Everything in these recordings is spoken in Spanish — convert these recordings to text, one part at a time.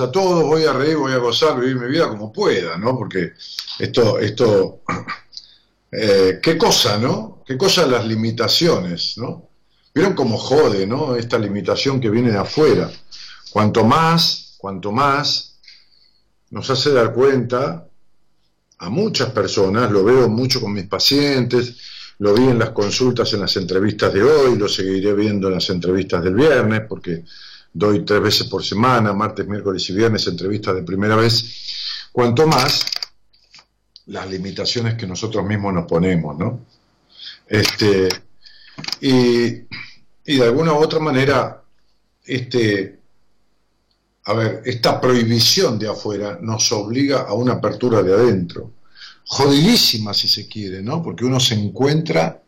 A todos, voy a reír, voy a gozar, vivir mi vida como pueda, ¿no? Porque esto, esto Eh, ¿Qué cosa, no? ¿Qué cosa las limitaciones, no? Vieron cómo jode, ¿no? Esta limitación que viene de afuera. Cuanto más, cuanto más nos hace dar cuenta a muchas personas, lo veo mucho con mis pacientes, lo vi en las consultas, en las entrevistas de hoy, lo seguiré viendo en las entrevistas del viernes, porque doy tres veces por semana, martes, miércoles y viernes, entrevistas de primera vez. Cuanto más, las limitaciones que nosotros mismos nos ponemos, ¿no? Este, y, de alguna u otra manera, este, a ver, esta prohibición de afuera nos obliga a una apertura de adentro, jodidísima si se quiere, ¿no? Porque uno se encuentra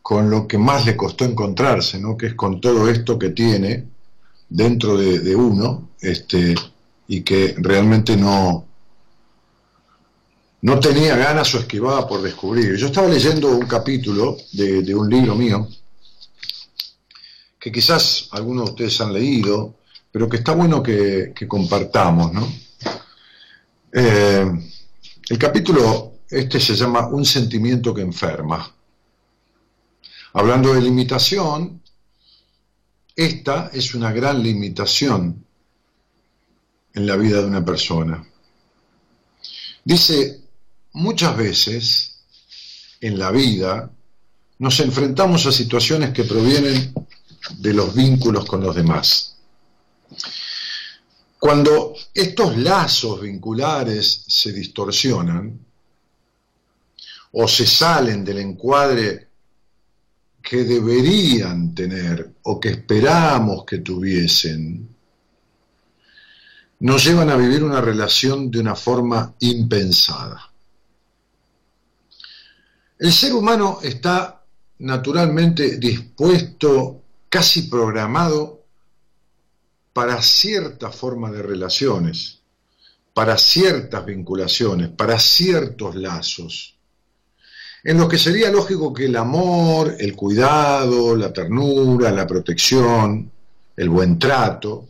con lo que más le costó encontrarse, ¿no? Que es con todo esto que tiene dentro de, uno, este, y que realmente no, no tenía ganas o esquivaba por descubrir. Yo estaba leyendo un capítulo de, un libro mío, que quizás algunos de ustedes han leído, pero que está bueno que, compartamos, ¿no? Eh, el capítulo este se llama Un sentimiento que enferma. Hablando de limitación, esta es una gran limitación en la vida de una persona. Dice, muchas veces en la vida nos enfrentamos a situaciones que provienen de los vínculos con los demás. Cuando estos lazos vinculares se distorsionan o se salen del encuadre que deberían tener o que esperamos que tuviesen, nos llevan a vivir una relación de una forma impensada. El ser humano está naturalmente dispuesto, casi programado, para cierta forma de relaciones, para ciertas vinculaciones, para ciertos lazos, en los que sería lógico que el amor, el cuidado, la ternura, la protección, el buen trato,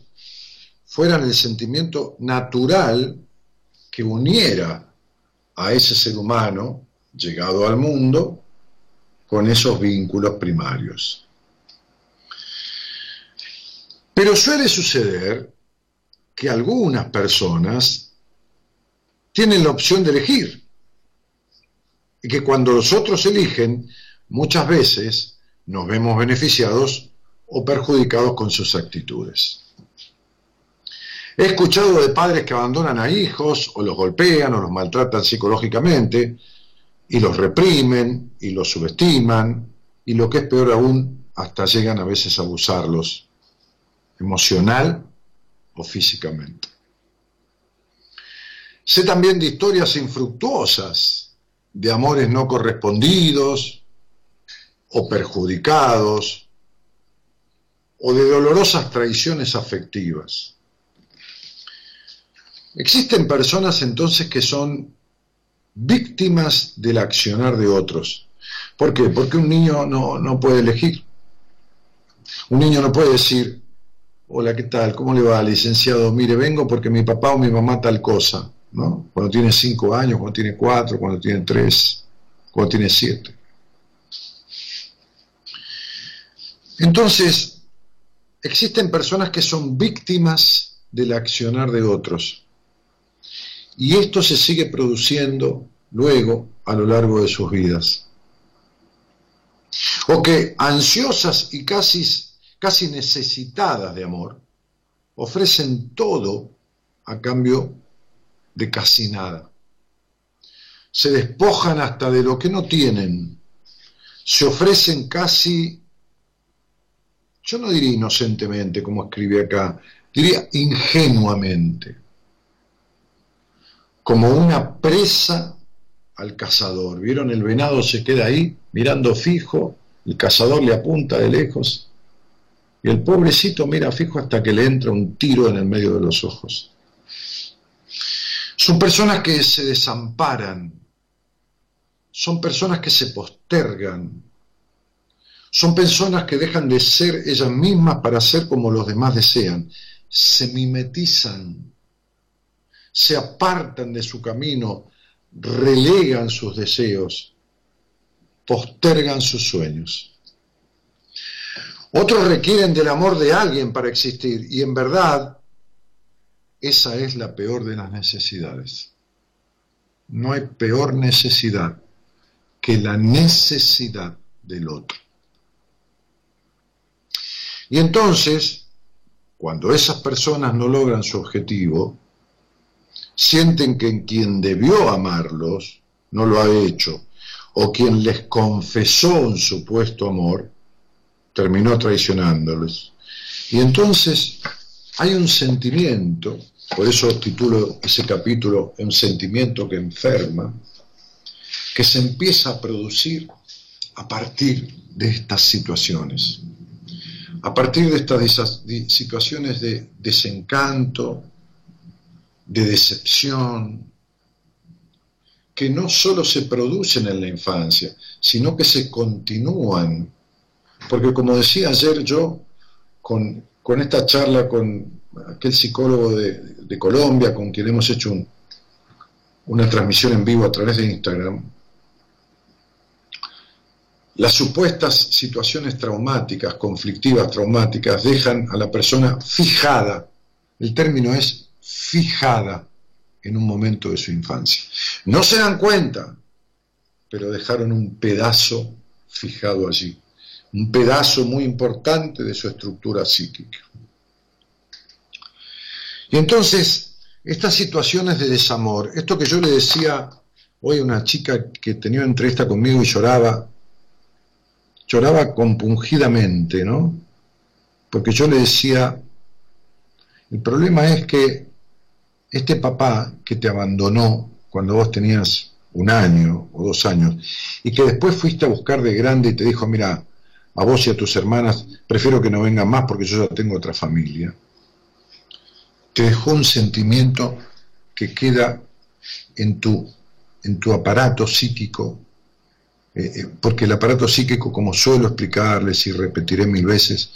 fueran el sentimiento natural que uniera a ese ser humano llegado al mundo con esos vínculos primarios. Pero suele suceder que algunas personas tienen la opción de elegir y que cuando los otros eligen, muchas veces nos vemos beneficiados o perjudicados con sus actitudes. He escuchado de padres que abandonan a hijos o los golpean o los maltratan psicológicamente y los reprimen y los subestiman y lo que es peor aún, hasta llegan a veces a abusarlos emocional o físicamente. Sé también de historias infructuosas, de amores no correspondidos o perjudicados, o de dolorosas traiciones afectivas. Existen personas entonces que son víctimas del accionar de otros. ¿Por qué? Porque un niño no, puede elegir. Un niño no puede decir, hola, ¿qué tal? ¿Cómo le va, licenciado? Mire, vengo porque mi papá o mi mamá tal cosa, ¿no? Cuando tiene cinco años, cuando tiene cuatro, cuando tiene tres, cuando tiene siete. Entonces, existen personas que son víctimas del accionar de otros. Y esto se sigue produciendo luego a lo largo de sus vidas. O que ansiosas y casi, casi necesitadas de amor, ofrecen todo a cambio de casi nada. Se despojan hasta de lo que no tienen. Se ofrecen casi, yo no diría inocentemente como escribe acá, diría ingenuamente como una presa al cazador. ¿Vieron? El venado se queda ahí mirando fijo, el cazador le apunta de lejos y el pobrecito mira fijo hasta que le entra un tiro en el medio de los ojos. Son personas que se desamparan, son personas que se postergan, son personas que dejan de ser ellas mismas para ser como los demás desean, se mimetizan. Se apartan de su camino, relegan sus deseos. Postergan sus sueños. Otros requieren del amor de alguien para existir. Y en verdad esa es la peor de las necesidades. No hay peor necesidad que la necesidad del otro. Y entonces, cuando esas personas no logran su objetivo, sienten que quien debió amarlos no lo ha hecho, o quien les confesó un supuesto amor terminó traicionándoles. Y entonces hay un sentimiento, por eso titulo ese capítulo Un sentimiento que enferma, que se empieza a producir a partir de estas situaciones, a partir de estas situaciones de desencanto, de decepción, que no solo se producen en la infancia, sino que se continúan. Porque como decía ayer yo, con, esta charla con aquel psicólogo de, Colombia, con quien hemos hecho una transmisión en vivo a través de Instagram, las supuestas situaciones traumáticas, conflictivas, traumáticas, dejan a la persona fijada. El término es fijada en un momento de su infancia. No se dan cuenta, pero dejaron un pedazo fijado allí, un pedazo muy importante de su estructura psíquica. Y entonces, estas situaciones de desamor, esto que yo le decía hoy a una chica que tenía entrevista conmigo y lloraba, lloraba compungidamente, ¿no? Porque yo le decía, el problema es que este papá que te abandonó cuando vos tenías un año o dos años y que después fuiste a buscar de grande y te dijo, mira, a vos y a tus hermanas prefiero que no vengan más porque yo ya tengo otra familia, te dejó un sentimiento que queda en tu, en tu aparato psíquico eh, eh, porque el aparato psíquico, como suelo explicarles y repetiré mil veces,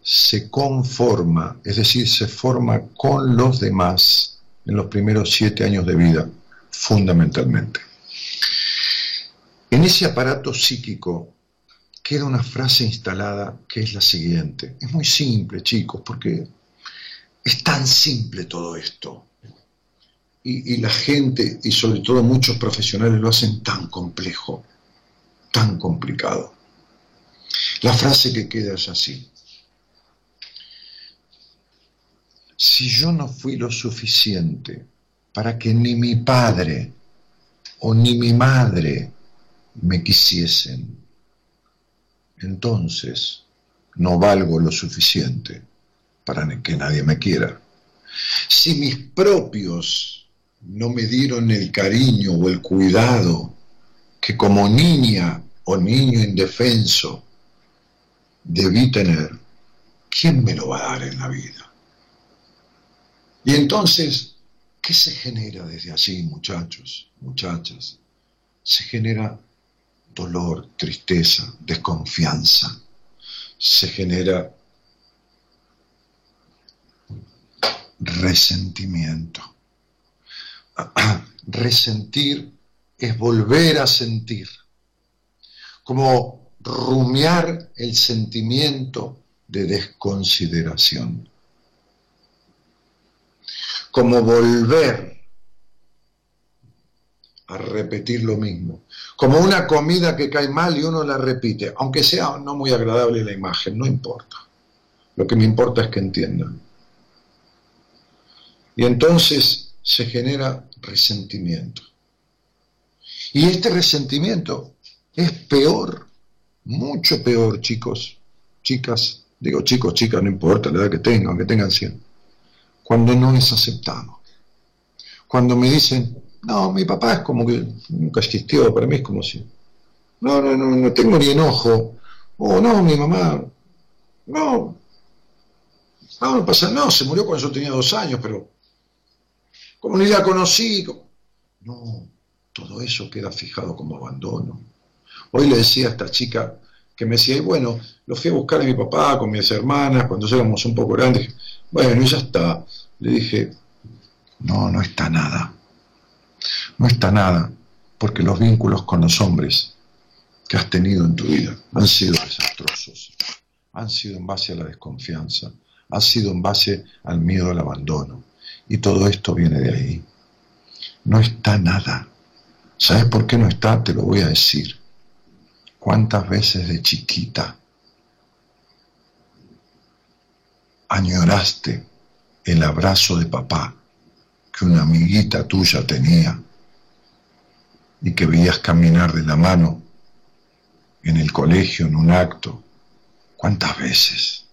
se conforma, es decir, se forma con los demás en los primeros siete años de vida, fundamentalmente. En ese aparato psíquico queda una frase instalada que es la siguiente. Es muy simple, chicos, porque es tan simple todo esto. Y, la gente, y sobre todo muchos profesionales, lo hacen tan complejo tan complicado. La frase que queda es así. Si yo no fui lo suficiente para que ni mi padre o ni mi madre me quisiesen, entonces no valgo lo suficiente para que nadie me quiera. Si mis propios no me dieron el cariño o el cuidado que como niña o niño indefenso debí tener, ¿quién me lo va a dar en la vida? Y entonces, ¿qué se genera desde allí, muchachos, muchachas? Se genera dolor, tristeza, desconfianza. Se genera resentimiento. Resentir es volver a sentir como rumiar el sentimiento de desconsideración, como volver a repetir lo mismo, como una comida que cae mal y uno la repite, aunque sea no muy agradable la imagen, no importa. Lo que me importa es que entiendan. Y entonces se genera resentimiento. Y este resentimiento es peor, mucho peor, chicos, chicas, digo chicos, chicas, no importa la edad que tengan, aunque tengan 100, cuando no es aceptado. Cuando me dicen, no, mi papá es como que nunca existió, para mí es como si, no, no, no, no tengo ni enojo, o no, mi mamá, no, no, no pasa, no, se murió cuando yo tenía dos años, pero como ni la conocí, no, todo eso queda fijado como abandono. Hoy le decía a esta chica que me decía, y bueno, lo fui a buscar a mi papá con mis hermanas cuando éramos un poco grandes. Bueno, y ya está. Le dije, no, no está nada. No está nada, porque los vínculos con los hombres que has tenido en tu vida han sido desastrosos, han sido en base a la desconfianza, han sido en base al miedo al abandono. Y todo esto viene de ahí. No está nada. ¿Sabes por qué no está? Te lo voy a decir. ¿Cuántas veces de chiquita añoraste el abrazo de papá que una amiguita tuya tenía y que veías caminar de la mano en el colegio, en un acto? ¿Cuántas veces?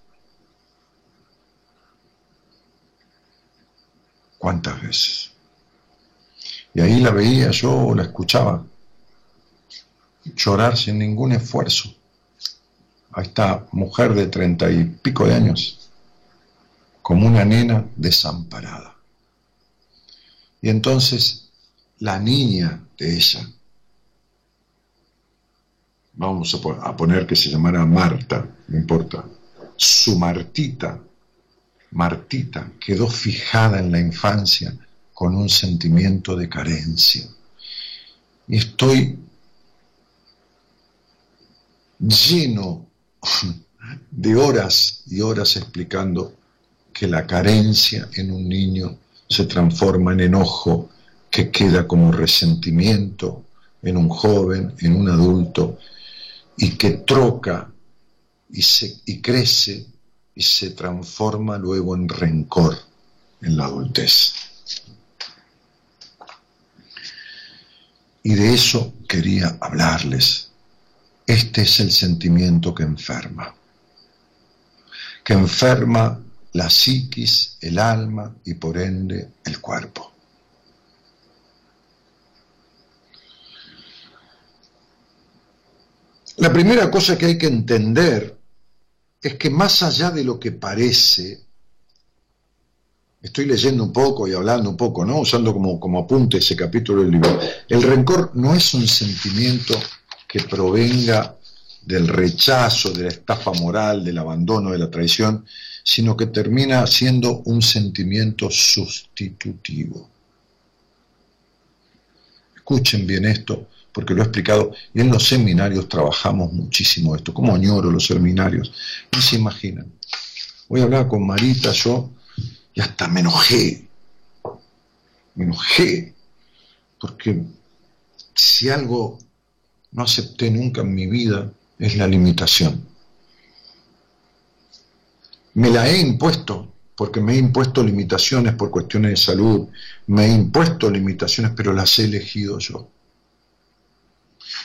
¿Cuántas veces? Y ahí la veía yo, la escuchaba, llorar sin ningún esfuerzo a esta mujer de treinta y pico de años, como una nena desamparada. Y entonces la niña de ella, vamos a poner que se llamara Marta, no importa, su Martita, Martita quedó fijada en la infancia con un sentimiento de carencia. Y estoy lleno de horas y horas explicando que la carencia en un niño se transforma en enojo, que queda como resentimiento en un joven, en un adulto, y que troca y, se, y crece y se transforma luego en rencor en la adultez. Y de eso quería hablarles. Este es el sentimiento que enferma, que enferma la psiquis, el alma y por ende el cuerpo. La primera cosa que hay que entender es que más allá de lo que parece, estoy leyendo un poco y hablando un poco, ¿no? Usando como, como apunte ese capítulo del libro, el rencor no es un sentimiento que provenga del rechazo, de la estafa moral, del abandono, de la traición, sino que termina siendo un sentimiento sustitutivo. Escuchen bien esto, porque lo he explicado, y en los seminarios trabajamos muchísimo esto, como añoro los seminarios, no se imaginan. Voy a hablar con Marita, yo, y hasta me enojé, me enojé, porque si algo no acepté nunca en mi vida es la limitación. Me la he impuesto, porque me he impuesto limitaciones por cuestiones de salud, me he impuesto limitaciones, pero las he elegido yo.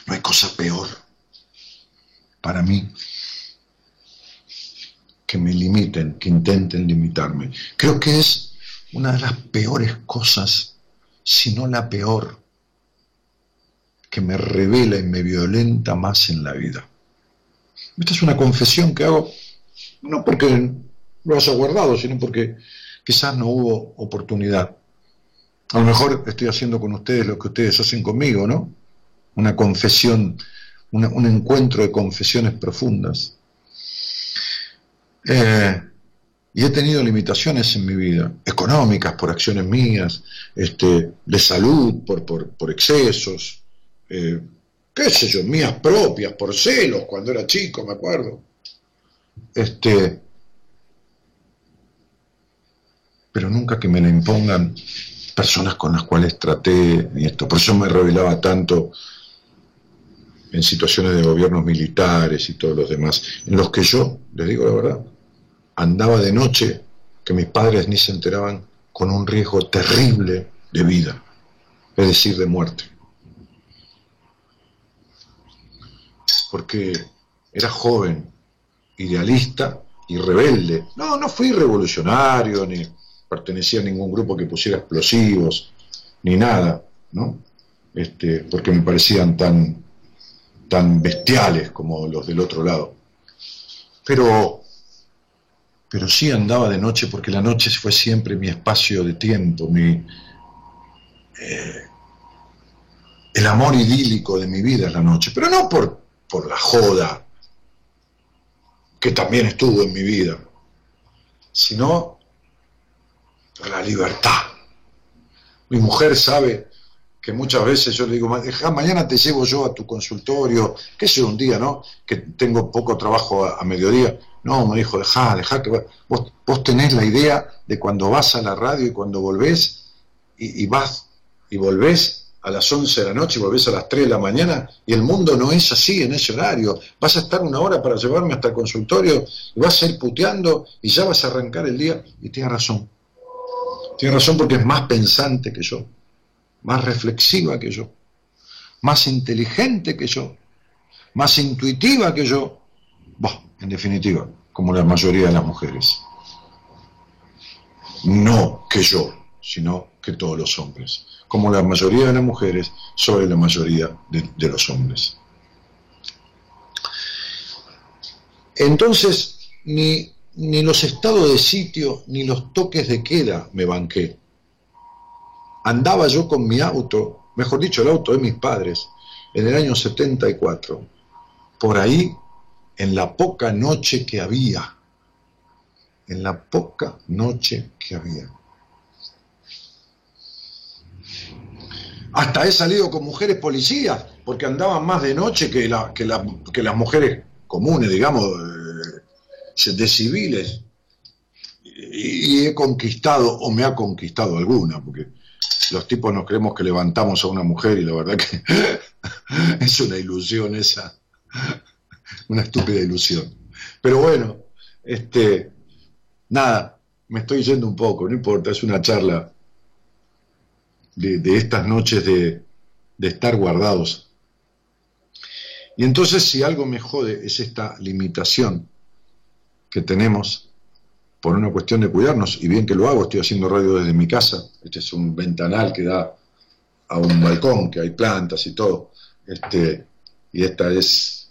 No hay cosa peor para mí que me limiten, que intenten limitarme. Creo que es una de las peores cosas, si no la peor, que me revela y me violenta más en la vida. Esta es una confesión que hago, no porque lo haya guardado, sino porque quizás no hubo oportunidad. A lo mejor estoy haciendo con ustedes lo que ustedes hacen conmigo, ¿no? una confesión, un encuentro de confesiones profundas. Eh, y he tenido limitaciones en mi vida, económicas por acciones mías, este, de salud por, por, excesos, eh, qué sé yo, mías propias, por celos, cuando era chico, me acuerdo. Este, pero nunca que me la impongan personas con las cuales traté y esto. Por eso me revelaba tanto en situaciones de gobiernos militares y todos los demás, en los que yo, les digo la verdad, andaba de noche, que mis padres ni se enteraban, con un riesgo terrible de vida, es decir, de muerte. Porque era joven, idealista y rebelde. No, no fui revolucionario, ni pertenecía a ningún grupo que pusiera explosivos, ni nada, ¿no? Este, porque me parecían tan tan bestiales como los del otro lado. Pero, pero sí andaba de noche porque la noche fue siempre mi espacio de tiempo, mi, eh, el amor idílico de mi vida es la noche, pero no por, por la joda, que también estuvo en mi vida, sino por la libertad. Mi mujer sabe que muchas veces yo le digo, mañana te llevo yo a tu consultorio, que es un día, ¿no? Que tengo poco trabajo a, mediodía. No, me dijo, dejá, dejá que vos, vos tenés la idea de cuando vas a la radio y cuando volvés y, y vas y volvés a las 11 de la noche y volvés a las 3 de la mañana y el mundo no es así en ese horario. Vas a estar una hora para llevarme hasta el consultorio y vas a ir puteando y ya vas a arrancar el día. Y tiene razón. Tiene razón porque es más pensante que yo, más reflexiva que yo, más inteligente que yo, más intuitiva que yo. Bah, en definitiva, como la mayoría de las mujeres. No que yo, sino que todos los hombres como la mayoría de las mujeres, sobre la mayoría de, los hombres. Entonces, ni, ni los estados de sitio, ni los toques de queda me banqué. Andaba yo con mi auto, mejor dicho, el auto de mis padres, en el año 74, por ahí, en la poca noche que había, en la poca noche que había. Hasta he salido con mujeres policías, porque andaban más de noche que, las mujeres comunes, digamos, eh, de civiles. Y, he conquistado, o me ha conquistado alguna, porque los tipos nos creemos que levantamos a una mujer y la verdad que es una ilusión esa, una estúpida ilusión. Pero bueno, este, nada, me estoy yendo un poco, no importa, es una charla de, estas noches de, estar guardados. Y entonces si algo me jode es esta limitación que tenemos por una cuestión de cuidarnos, y bien que lo hago, estoy haciendo radio desde mi casa, este es un ventanal que da a un balcón, que hay plantas y todo, este, y esta es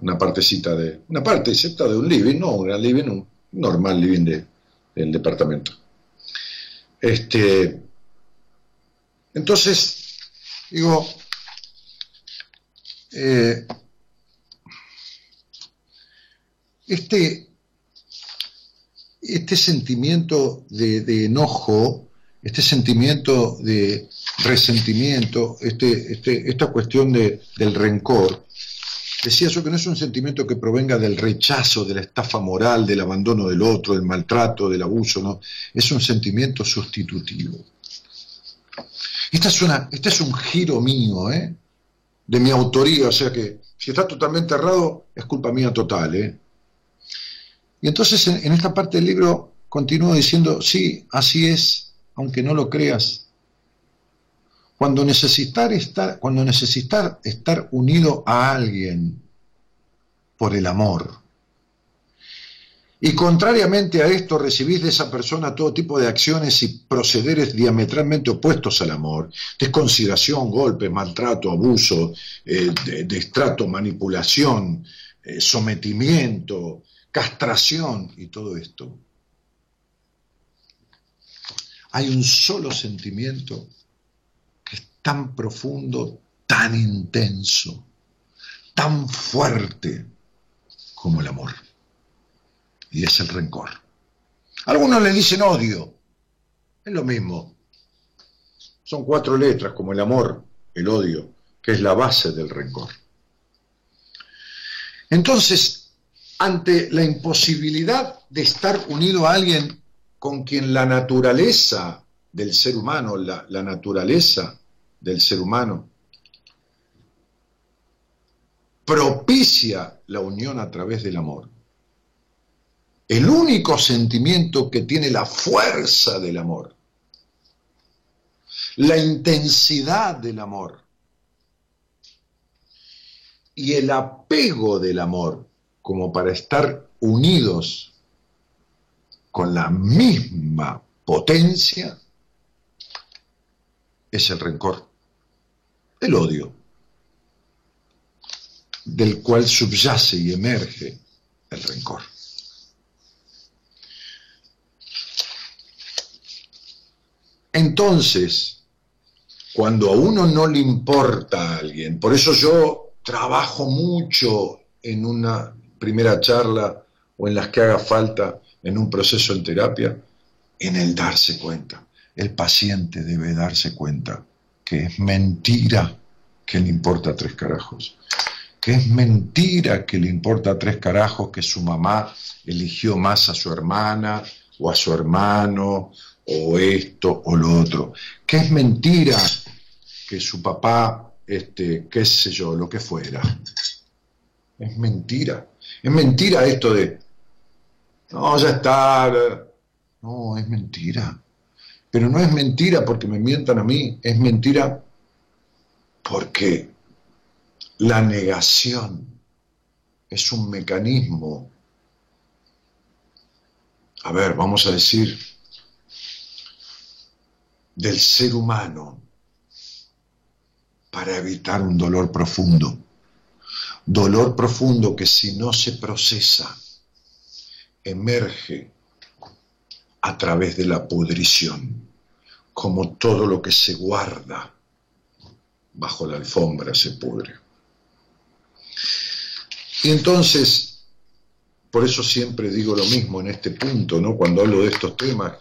una partecita de, una parte excepta de un living, no un gran living, un normal living de, del departamento. Este, entonces, digo, eh, este, este sentimiento de, enojo, este sentimiento de resentimiento, este, este, esta cuestión de, del rencor, decía yo que no es un sentimiento que provenga del rechazo, de la estafa moral, del abandono del otro, del maltrato, del abuso, no, es un sentimiento sustitutivo. Esta es una, este es un giro mío, ¿eh? de mi autoría, o sea que si está totalmente errado es culpa mía total. ¿eh? Y entonces en, esta parte del libro continúo diciendo, sí, así es, aunque no lo creas. Cuando necesitar estar, cuando necesitar estar unido a alguien por el amor, y contrariamente a esto recibís de esa persona todo tipo de acciones y procederes diametralmente opuestos al amor. Desconsideración, golpe, maltrato, abuso, eh, destrato, manipulación, eh, sometimiento, castración y todo esto. Hay un solo sentimiento que es tan profundo, tan intenso, tan fuerte como el amor y es el rencor. Algunos le dicen odio, es lo mismo. Son cuatro letras como el amor, el odio, que es la base del rencor. Entonces, ante la imposibilidad de estar unido a alguien con quien la naturaleza del ser humano, la, la naturaleza del ser humano, propicia la unión a través del amor, el único sentimiento que tiene la fuerza del amor, la intensidad del amor y el apego del amor como para estar unidos con la misma potencia, es el rencor, el odio, del cual subyace y emerge el rencor. Entonces, cuando a uno no le importa a alguien, por eso yo trabajo mucho en una primera charla o en las que haga falta en un proceso en terapia, en el darse cuenta. El paciente debe darse cuenta que es mentira que le importa tres carajos, que es mentira que le importa tres carajos que su mamá eligió más a su hermana o a su hermano o esto o lo otro, que es mentira que su papá, este, qué sé yo, lo que fuera. Es mentira. Es mentira esto de, no, ya está. No, es mentira. Pero no es mentira porque me mientan a mí, es mentira porque la negación es un mecanismo, a ver, vamos a decir, del ser humano para evitar un dolor profundo. Dolor profundo que si no se procesa, emerge a través de la pudrición, como todo lo que se guarda bajo la alfombra se pudre. Y entonces, por eso siempre digo lo mismo en este punto, ¿no? Cuando hablo de estos temas,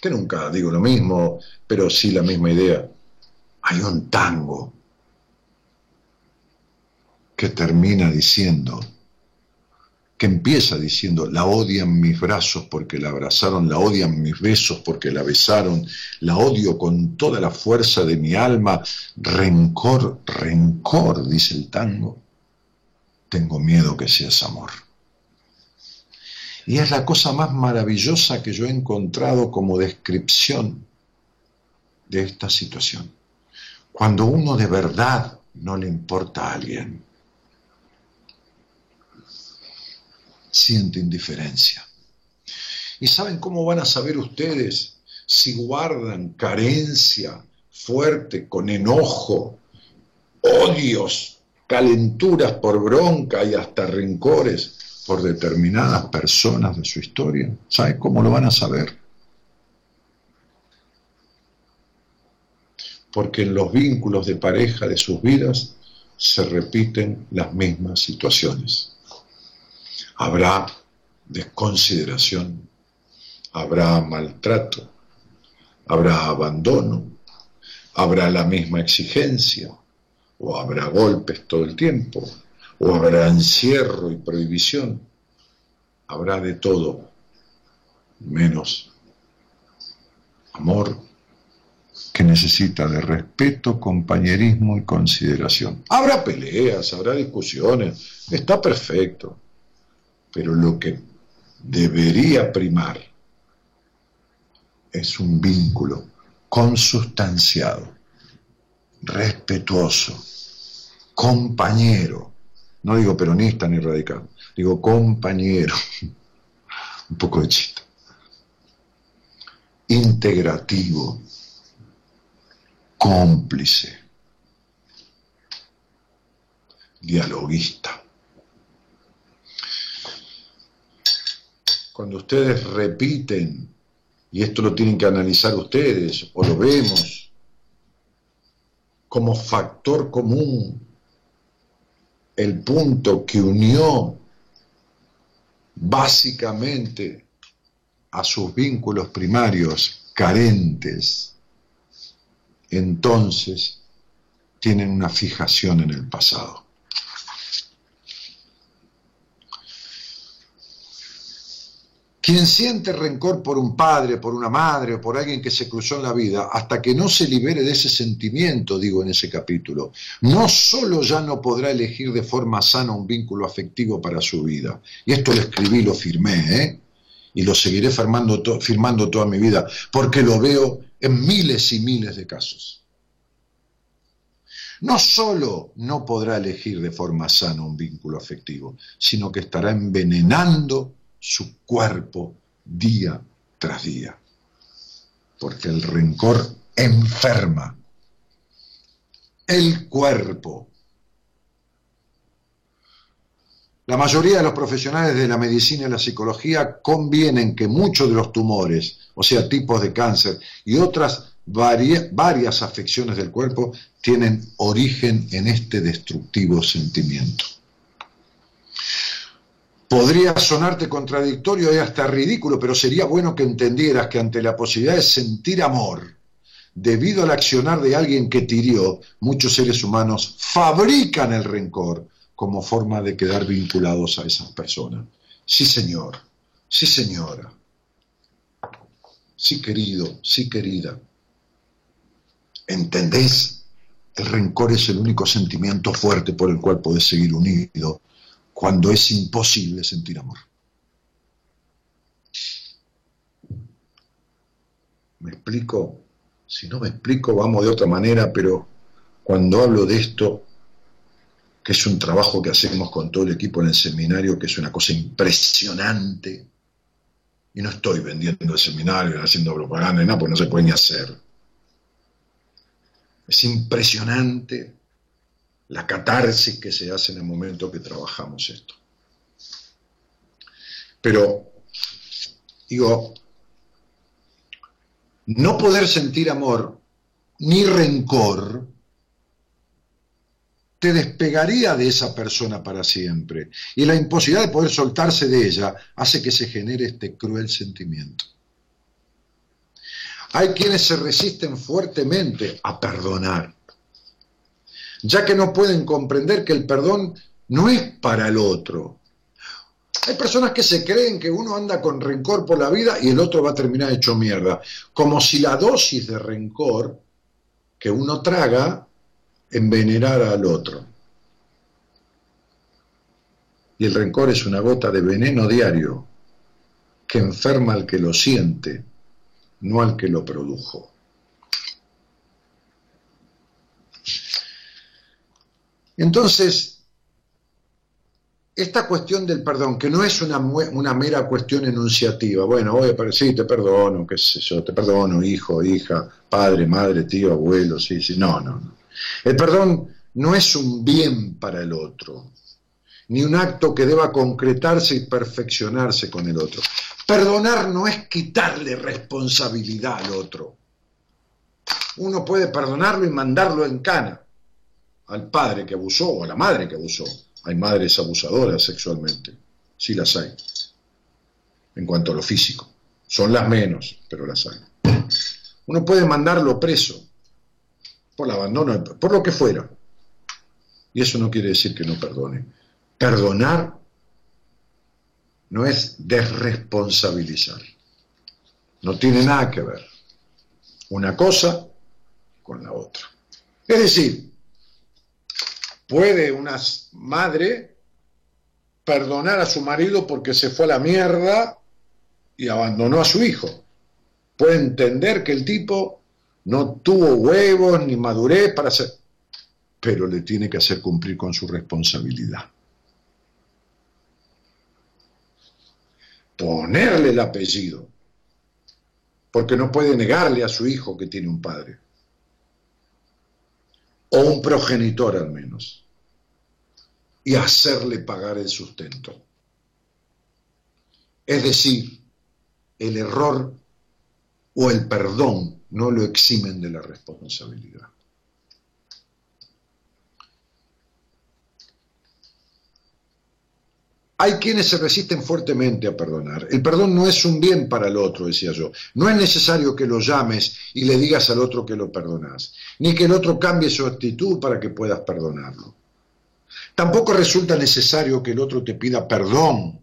que nunca digo lo mismo, pero sí la misma idea. Hay un tango que termina diciendo, que empieza diciendo, la odian mis brazos porque la abrazaron, la odian mis besos porque la besaron, la odio con toda la fuerza de mi alma, rencor, rencor, dice el tango, tengo miedo que seas amor. Y es la cosa más maravillosa que yo he encontrado como descripción de esta situación. Cuando uno de verdad no le importa a alguien, siente indiferencia. ¿Y saben cómo van a saber ustedes si guardan carencia fuerte, con enojo, odios, calenturas por bronca y hasta rencores por determinadas personas de su historia? ¿Saben cómo lo van a saber? Porque en los vínculos de pareja de sus vidas se repiten las mismas situaciones habrá desconsideración, habrá maltrato, habrá abandono, habrá la misma exigencia, o habrá golpes todo el tiempo, o habrá encierro y prohibición, habrá de todo, menos amor que necesita de respeto, compañerismo y consideración. Habrá peleas, habrá discusiones, está perfecto pero lo que debería primar es un vínculo consustanciado, respetuoso, compañero, no digo peronista ni radical, digo compañero, un poco de chiste, integrativo, cómplice, dialoguista. cuando ustedes repiten, y esto lo tienen que analizar ustedes, o lo vemos, como factor común, el punto que unió básicamente a sus vínculos primarios carentes, entonces tienen una fijación en el pasado. Quien siente rencor por un padre, por una madre o por alguien que se cruzó en la vida, hasta que no se libere de ese sentimiento, digo en ese capítulo, no solo ya no podrá elegir de forma sana un vínculo afectivo para su vida, y esto lo escribí, lo firmé, ¿eh? y lo seguiré firmando, firmando toda mi vida, porque lo veo en miles y miles de casos. No solo no podrá elegir de forma sana un vínculo afectivo, sino que estará envenenando su cuerpo día tras día. Porque el rencor enferma el cuerpo. La mayoría de los profesionales de la medicina y la psicología convienen que muchos de los tumores, o sea, tipos de cáncer y otras varias afecciones del cuerpo, tienen origen en este destructivo sentimiento. Podría sonarte contradictorio y hasta ridículo, pero sería bueno que entendieras que ante la posibilidad de sentir amor, debido al accionar de alguien que tirió, muchos seres humanos fabrican el rencor como forma de quedar vinculados a esas personas. Sí, señor, sí, señora, sí, querido, sí, querida. ¿Entendés? El rencor es el único sentimiento fuerte por el cual podés seguir unido cuando es imposible sentir amor. ¿Me explico? Si no me explico, vamos de otra manera, pero cuando hablo de esto, que es un trabajo que hacemos con todo el equipo en el seminario, que es una cosa impresionante, y no estoy vendiendo el seminario, haciendo propaganda, nada, pues no se puede ni hacer. Es impresionante la catarsis que se hace en el momento que trabajamos esto. Pero, digo, no poder sentir amor ni rencor te despegaría de esa persona para siempre. Y la imposibilidad de poder soltarse de ella hace que se genere este cruel sentimiento. Hay quienes se resisten fuertemente a perdonar, ya que no pueden comprender que el perdón no es para el otro, hay personas que se creen que uno anda con rencor por la vida y el otro va a terminar hecho mierda, como si la dosis de rencor que uno traga envenenara al otro. Y el rencor es una gota de veneno diario que enferma al que lo siente, no al que lo produjo. Entonces, esta cuestión del perdón, que no es una, mera cuestión enunciativa, bueno, oye, sí, te perdono, qué sé yo, te perdono, hijo, hija, padre, madre, tío, abuelo, sí, sí, no, no, no. El perdón no es un bien para el otro, ni un acto que deba concretarse y perfeccionarse con el otro. Perdonar no es quitarle responsabilidad al otro. Uno puede perdonarlo y mandarlo en cana al padre que abusó o a la madre que abusó hay madres abusadoras sexualmente, sí las hay, en cuanto a lo físico. Son las menos, pero las hay. Uno puede mandarlo preso por el abandono, por lo que fuera. Y eso no quiere decir que no perdone. Perdonar no es desresponsabilizar. No tiene nada que ver una cosa con la otra. Es decir, ¿Puede una madre perdonar a su marido porque se fue a la mierda y abandonó a su hijo? Puede entender que el tipo no tuvo huevos ni madurez para ser, pero le tiene que hacer cumplir con su responsabilidad. Ponerle el apellido, porque no puede negarle a su hijo que tiene un padre o un progenitor al menos, y hacerle pagar el sustento. Es decir, el error o el perdón no lo eximen de la responsabilidad. Hay quienes se resisten fuertemente a perdonar. El perdón no es un bien para el otro, decía yo. No es necesario que lo llames y le digas al otro que lo perdonas, ni que el otro cambie su actitud para que puedas perdonarlo. Tampoco resulta necesario que el otro te pida perdón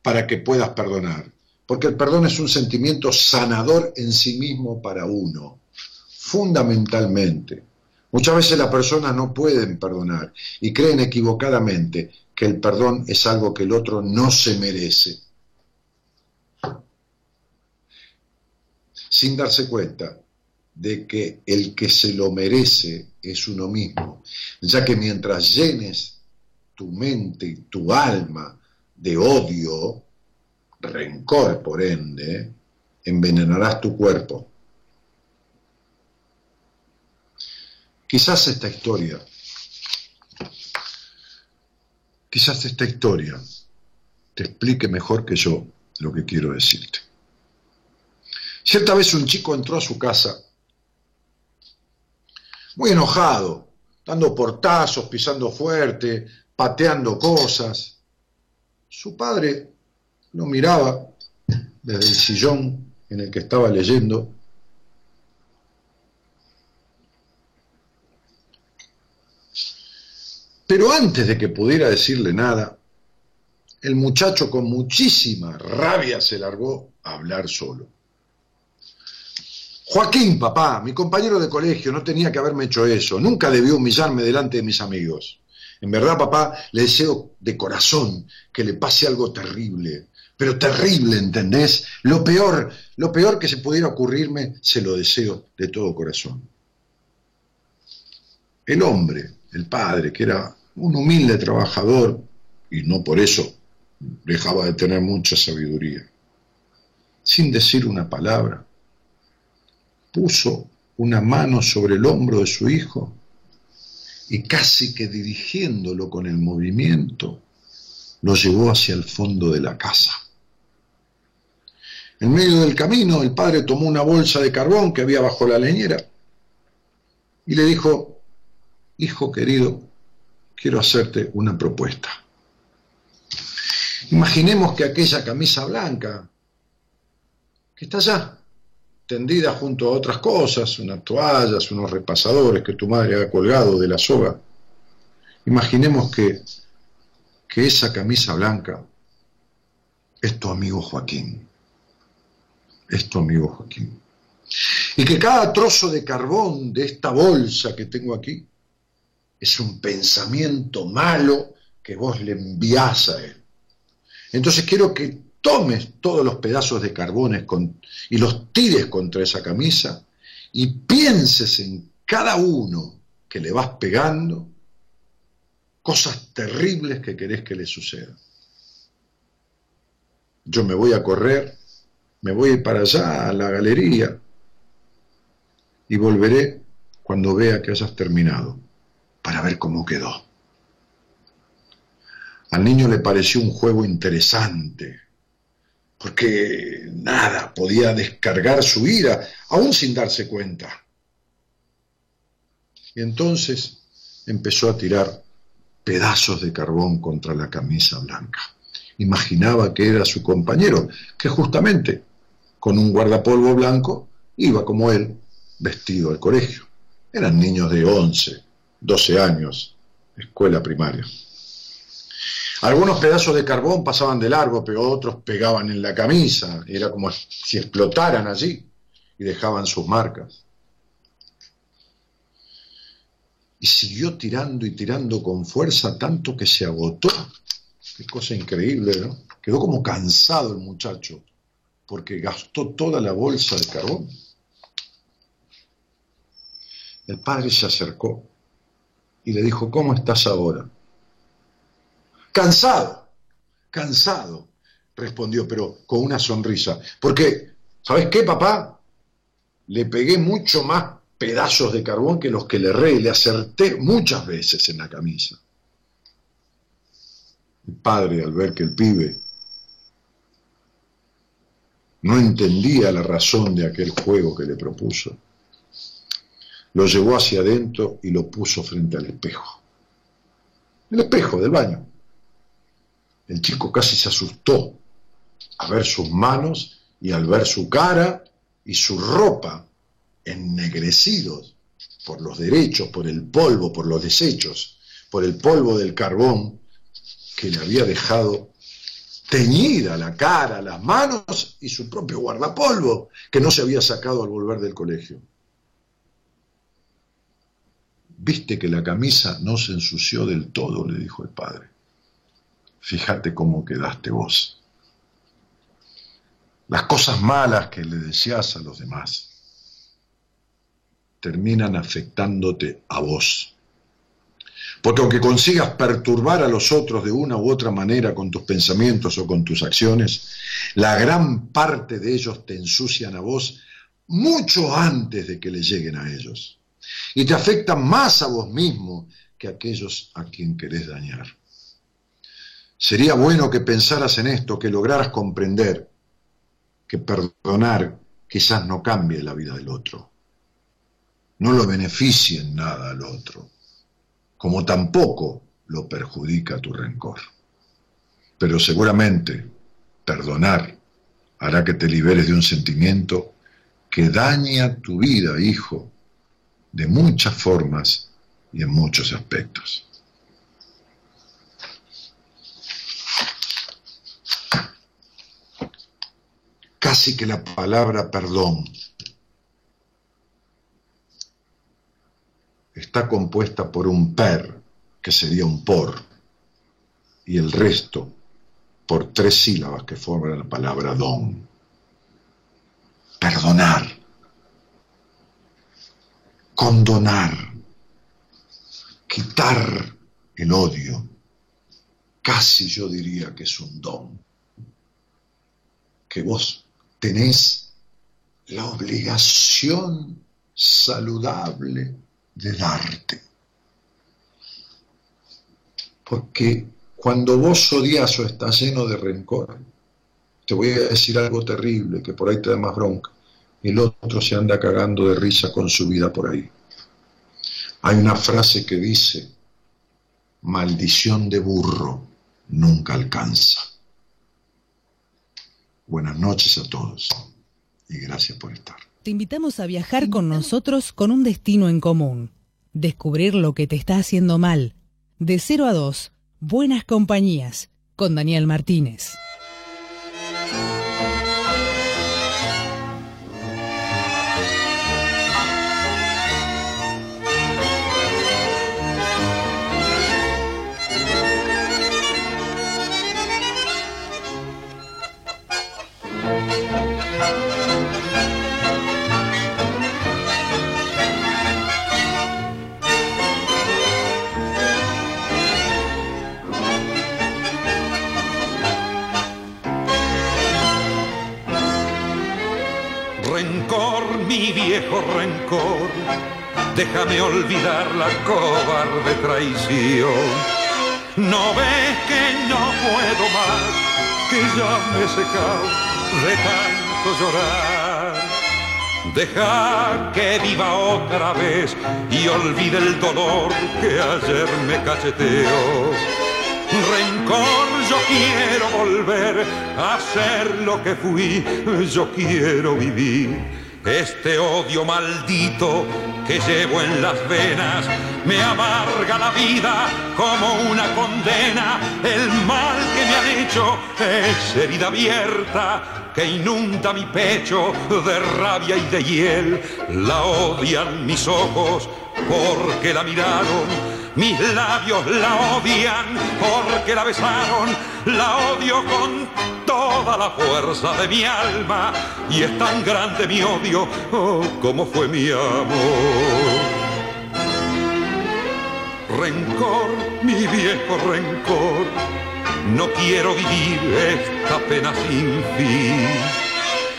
para que puedas perdonar, porque el perdón es un sentimiento sanador en sí mismo para uno, fundamentalmente. Muchas veces las personas no pueden perdonar y creen equivocadamente que el perdón es algo que el otro no se merece. Sin darse cuenta de que el que se lo merece es uno mismo, ya que mientras llenes tu mente y tu alma de odio, rencor por ende, envenenarás tu cuerpo. Quizás esta historia Quizás esta historia te explique mejor que yo lo que quiero decirte. Cierta vez un chico entró a su casa muy enojado, dando portazos, pisando fuerte, pateando cosas. Su padre lo miraba desde el sillón en el que estaba leyendo Pero antes de que pudiera decirle nada, el muchacho con muchísima rabia se largó a hablar solo. Joaquín, papá, mi compañero de colegio, no tenía que haberme hecho eso. Nunca debió humillarme delante de mis amigos. En verdad, papá, le deseo de corazón que le pase algo terrible. Pero terrible, ¿entendés? Lo peor, lo peor que se pudiera ocurrirme, se lo deseo de todo corazón. El hombre, el padre, que era un humilde trabajador, y no por eso dejaba de tener mucha sabiduría, sin decir una palabra, puso una mano sobre el hombro de su hijo y casi que dirigiéndolo con el movimiento, lo llevó hacia el fondo de la casa. En medio del camino, el padre tomó una bolsa de carbón que había bajo la leñera y le dijo, hijo querido, quiero hacerte una propuesta. Imaginemos que aquella camisa blanca, que está allá, tendida junto a otras cosas, unas toallas, unos repasadores que tu madre ha colgado de la soga. Imaginemos que, que esa camisa blanca es tu amigo Joaquín. Es tu amigo Joaquín. Y que cada trozo de carbón de esta bolsa que tengo aquí es un pensamiento malo que vos le enviás a él. Entonces quiero que tomes todos los pedazos de carbones y los tires contra esa camisa y pienses en cada uno que le vas pegando cosas terribles que querés que le sucedan. Yo me voy a correr, me voy para allá a la galería y volveré cuando vea que hayas terminado para ver cómo quedó. Al niño le pareció un juego interesante, porque nada, podía descargar su ira, aún sin darse cuenta. Y entonces empezó a tirar pedazos de carbón contra la camisa blanca. Imaginaba que era su compañero, que justamente con un guardapolvo blanco iba como él, vestido al colegio. Eran niños de 11, 12 años, escuela primaria. Algunos pedazos de carbón pasaban de largo, pero otros pegaban en la camisa, era como si explotaran allí y dejaban sus marcas. Y siguió tirando y tirando con fuerza tanto que se agotó. Qué cosa increíble, ¿no? Quedó como cansado el muchacho, porque gastó toda la bolsa de carbón. El padre se acercó y le dijo, ¿cómo estás ahora? Cansado, cansado, respondió, pero con una sonrisa. Porque, ¿sabes qué, papá? Le pegué mucho más pedazos de carbón que los que le erré le acerté muchas veces en la camisa. El padre, al ver que el pibe no entendía la razón de aquel juego que le propuso, lo llevó hacia adentro y lo puso frente al espejo. El espejo del baño. El chico casi se asustó a ver sus manos y al ver su cara y su ropa ennegrecidos por los derechos, por el polvo, por los desechos, por el polvo del carbón que le había dejado teñida la cara, las manos y su propio guardapolvo que no se había sacado al volver del colegio. Viste que la camisa no se ensució del todo, le dijo el padre fíjate cómo quedaste vos. Las cosas malas que le deseas a los demás terminan afectándote a vos. Porque aunque consigas perturbar a los otros de una u otra manera con tus pensamientos o con tus acciones, la gran parte de ellos te ensucian a vos mucho antes de que le lleguen a ellos. Y te afectan más a vos mismo que a aquellos a quien querés dañar. Sería bueno que pensaras en esto, que lograras comprender que perdonar quizás no cambie la vida del otro, no lo beneficie en nada al otro, como tampoco lo perjudica tu rencor. Pero seguramente perdonar hará que te liberes de un sentimiento que daña tu vida, hijo, de muchas formas y en muchos aspectos. Casi que la palabra perdón está compuesta por un per, que sería un por, y el resto por tres sílabas que forman la palabra don. Perdonar condonar, quitar el odio, casi yo diría que es un don, que vos tenés la obligación saludable de darte. Porque cuando vos odias o estás lleno de rencor, te voy a decir algo terrible, que por ahí te da más bronca, el otro se anda cagando de risa con su vida por ahí. Hay una frase que dice, maldición de burro nunca alcanza. Buenas noches a todos y gracias por estar. Te invitamos a viajar con nosotros con un destino en común, descubrir lo que te está haciendo mal. De 0 a 2, Buenas Compañías, con Daniel Martínez. Viejo rencor, déjame olvidar la cobarde traición. No ves que no puedo más, que ya me he secado de tanto llorar. Deja que viva otra vez y olvide el dolor que ayer me cacheteó. Rencor, yo quiero volver a ser lo que fui, yo quiero vivir este odio maldito que llevo en las venas me amarga la vida como una condena. El mal que me han hecho es herida abierta que inunda mi pecho de rabia y de hiel. La odian mis ojos porque la miraron mis labios la odian porque la besaron, la odio con toda la fuerza de mi alma y es tan grande mi odio oh, como fue mi amor. Rencor, mi viejo rencor, no quiero vivir esta pena sin fin.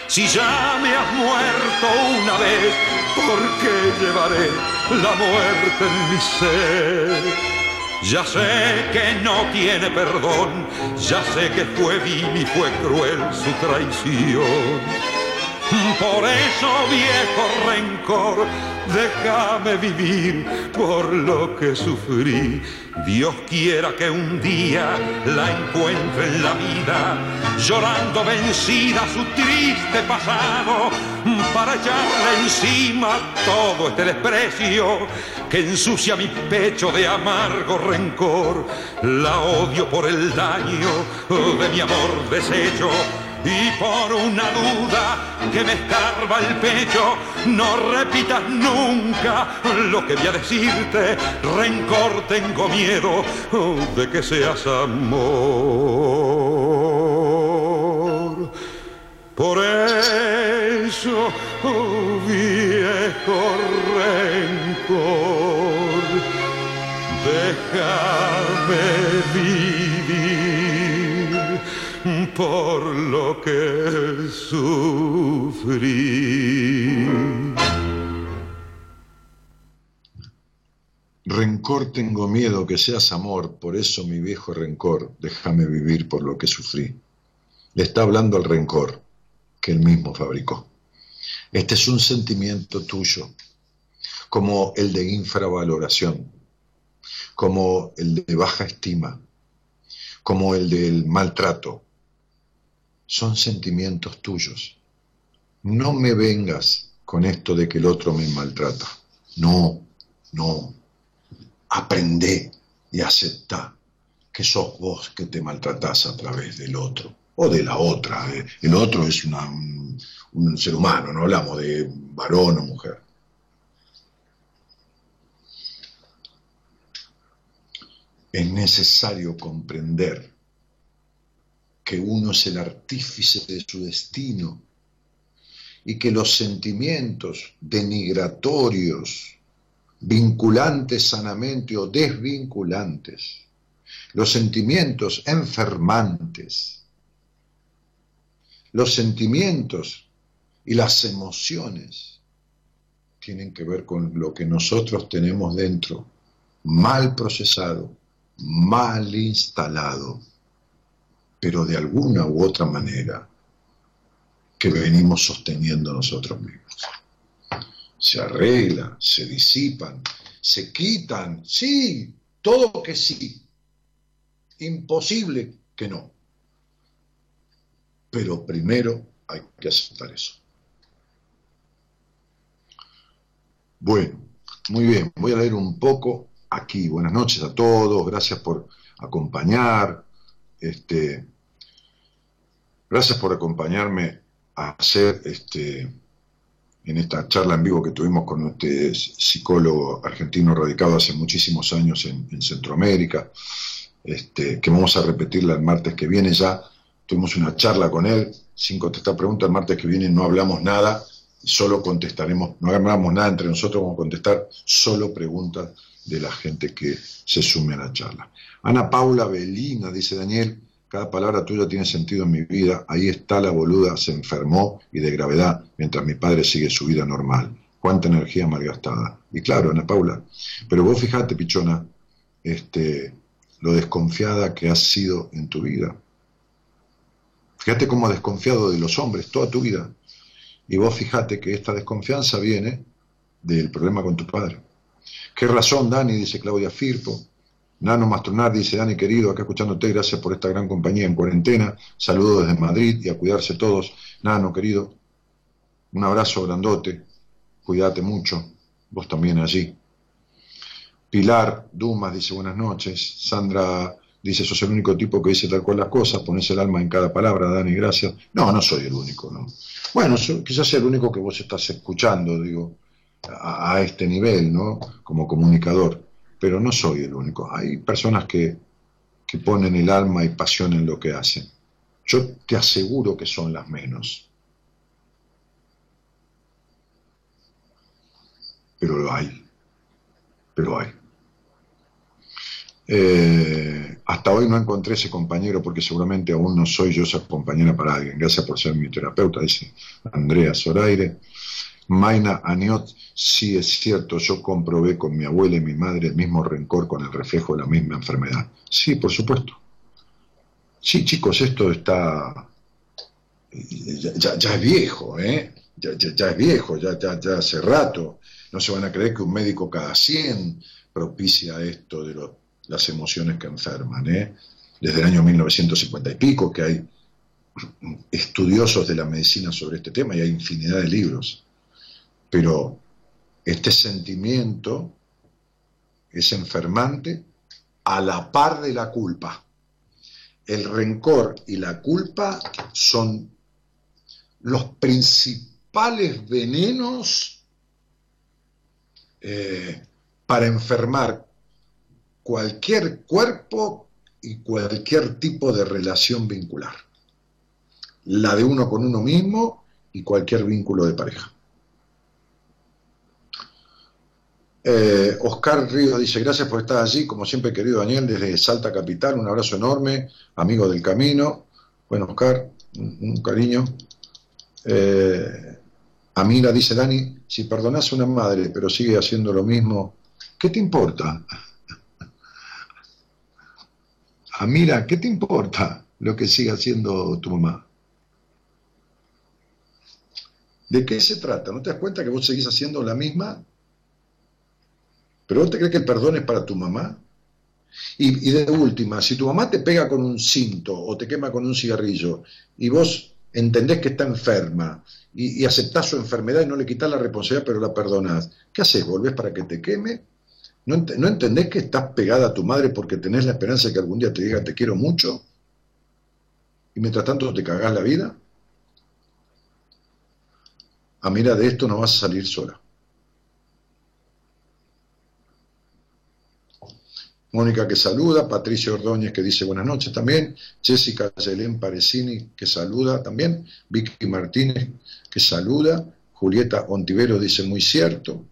Si ya me has muerto una vez, ¿por qué llevaré la muerte en mi ser? Ya sé que no tiene perdón, ya sé que fue vil y fue cruel su traición. Por eso, viejo rencor, déjame vivir por lo que sufrí. Dios quiera que un día la encuentre en la vida, llorando vencida su triste pasado, para echarle encima todo este desprecio que ensucia mi pecho de amargo rencor. La odio por el daño de mi amor deshecho y por una duda que me escarba el pecho, no repitas nunca lo que voy a decirte. Rencor tengo miedo de que seas amor. Por eso, oh viejo rencor, déjame vivir por lo que sufrí. Rencor tengo miedo que seas amor, por eso mi viejo rencor, déjame vivir por lo que sufrí. Le está hablando al rencor que él mismo fabricó. Este es un sentimiento tuyo, como el de infravaloración, como el de baja estima, como el del maltrato. Son sentimientos tuyos. No me vengas con esto de que el otro me maltrata. No, no. Aprende y acepta que sos vos que te maltratás a través del otro. o de la otra. El otro es un ser humano, no hablamos de varón o mujer. Es necesario comprender que uno es el artífice de su destino y que los sentimientos denigratorios, vinculantes sanamente o desvinculantes, los sentimientos enfermantes, los sentimientos y las emociones tienen que ver con lo que nosotros tenemos dentro, mal procesado, mal instalado, pero de alguna u otra manera que venimos sosteniendo nosotros mismos. Se arreglan, se disipan, se quitan, sí, todo que sí. Imposible que no. Pero primero hay que aceptar eso. Bueno, muy bien, voy a leer un poco aquí. Buenas noches a todos, gracias por acompañar. Este, gracias por acompañarme a hacer este, en esta charla en vivo que tuvimos con este psicólogo argentino radicado hace muchísimos años en, Centroamérica, este, que vamos a repetirla el martes que viene ya. Tuvimos una charla con él, sin contestar preguntas, el martes que viene no hablamos nada, solo contestaremos, no hablamos nada entre nosotros, vamos a contestar solo preguntas de la gente que se sume a la charla. Ana Paula Belina, dice Daniel, cada palabra tuya tiene sentido en mi vida. Ahí está la boluda, se enfermó y de gravedad, mientras mi padre sigue su vida normal. Cuánta energía malgastada. Y claro, Ana Paula, pero vos fijate, Pichona, este, lo desconfiada que has sido en tu vida. Fíjate cómo has desconfiado de los hombres toda tu vida. Y vos fijate que esta desconfianza viene del problema con tu padre. ¿Qué razón, Dani? Dice Claudia Firpo. Nano Mastronar dice, Dani querido, acá escuchándote, gracias por esta gran compañía en cuarentena. Saludos desde Madrid y a cuidarse todos. Nano querido, un abrazo grandote, cuídate mucho, vos también allí. Pilar Dumas dice buenas noches. Sandra dice, sos el único tipo que dice tal cual las cosas, pones el alma en cada palabra, Dani, gracias. No, no soy el único, ¿no? Bueno, quizás sea el único que vos estás escuchando, digo, a este nivel, ¿no? Como comunicador pero no soy el único. Hay personas que, que ponen el alma y pasión en lo que hacen. Yo te aseguro que son las menos. Pero lo hay. Pero hay. Eh, hasta hoy no encontré ese compañero porque seguramente aún no soy yo esa compañera para alguien. Gracias por ser mi terapeuta, dice Andrea Zoraire. Maina Aniot, sí es cierto, yo comprobé con mi abuela y mi madre el mismo rencor con el reflejo de la misma enfermedad. Sí, por supuesto. Sí, chicos, esto está... Ya, es viejo, ¿eh? Ya, es viejo, ya, ya, hace rato. No se van a creer que un médico cada 100 propicia esto de las emociones que enferman, ¿eh? Desde el año 1950 y pico que hay estudiosos de la medicina sobre este tema y hay infinidad de libros. Pero este sentimiento es enfermante a la par de la culpa. El rencor y la culpa son los principales venenos eh, para enfermar cualquier cuerpo y cualquier tipo de relación vincular. La de uno con uno mismo y cualquier vínculo de pareja. Eh, Oscar Río dice, gracias por estar allí, como siempre querido Daniel, desde Salta Capital, un abrazo enorme, amigo del camino. Bueno, Oscar, un, cariño. Eh, Amira dice, Dani, si perdonas a una madre pero sigue haciendo lo mismo, ¿qué te importa? Amira, ¿qué te importa lo que sigue haciendo tu mamá? ¿De qué se trata? ¿No te das cuenta que vos seguís haciendo la misma ¿Pero vos te crees que el perdón es para tu mamá? Y, de última, si tu mamá te pega con un cinto o te quema con un cigarrillo y vos entendés que está enferma y, aceptás su enfermedad y no le quitas la responsabilidad pero la perdonás, ¿qué haces? ¿Volvés para que te queme? ¿No, ¿No entendés que estás pegada a tu madre porque tenés la esperanza de que algún día te diga te quiero mucho? y mientras tanto te cagás la vida. A ah, mira, de esto no vas a salir sola. Mónica que saluda, Patricia Ordóñez que dice buenas noches también, Jessica Yelén Parecini que saluda también, Vicky Martínez que saluda, Julieta Ontivero dice muy cierto,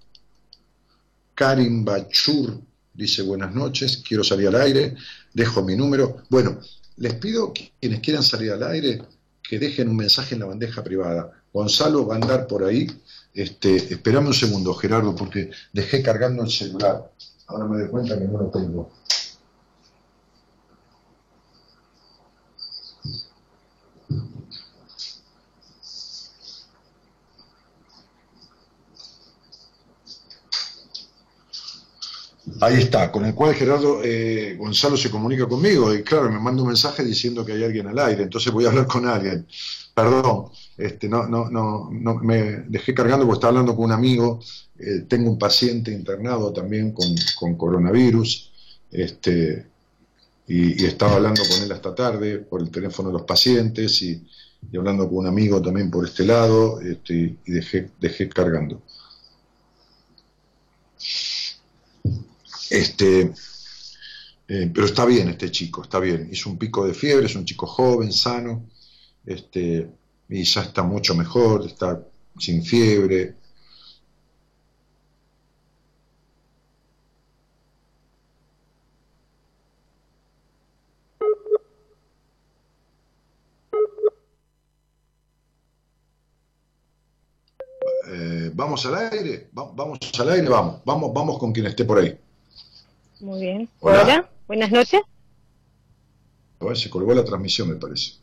Karim Bachur dice buenas noches, quiero salir al aire, dejo mi número. Bueno, les pido que quienes quieran salir al aire que dejen un mensaje en la bandeja privada. Gonzalo va a andar por ahí. Este, esperame un segundo, Gerardo, porque dejé cargando el celular. Ahora me doy cuenta que no lo tengo. Ahí está, con el cual Gerardo eh, Gonzalo se comunica conmigo y claro, me manda un mensaje diciendo que hay alguien al aire, entonces voy a hablar con alguien. Perdón, este, no, no, no, no me dejé cargando porque estaba hablando con un amigo, eh, tengo un paciente internado también con, coronavirus, este, y, estaba hablando con él esta tarde por el teléfono de los pacientes y, hablando con un amigo también por este lado, este, y dejé, dejé cargando. Este, eh, pero está bien este chico, está bien. Hizo un pico de fiebre, es un chico joven, sano, este, y ya está mucho mejor, está sin fiebre. Eh, vamos al aire, vamos al aire, vamos, vamos, vamos con quien esté por ahí. Muy bien. Hola. Buenas noches. se colgó la transmisión, me parece.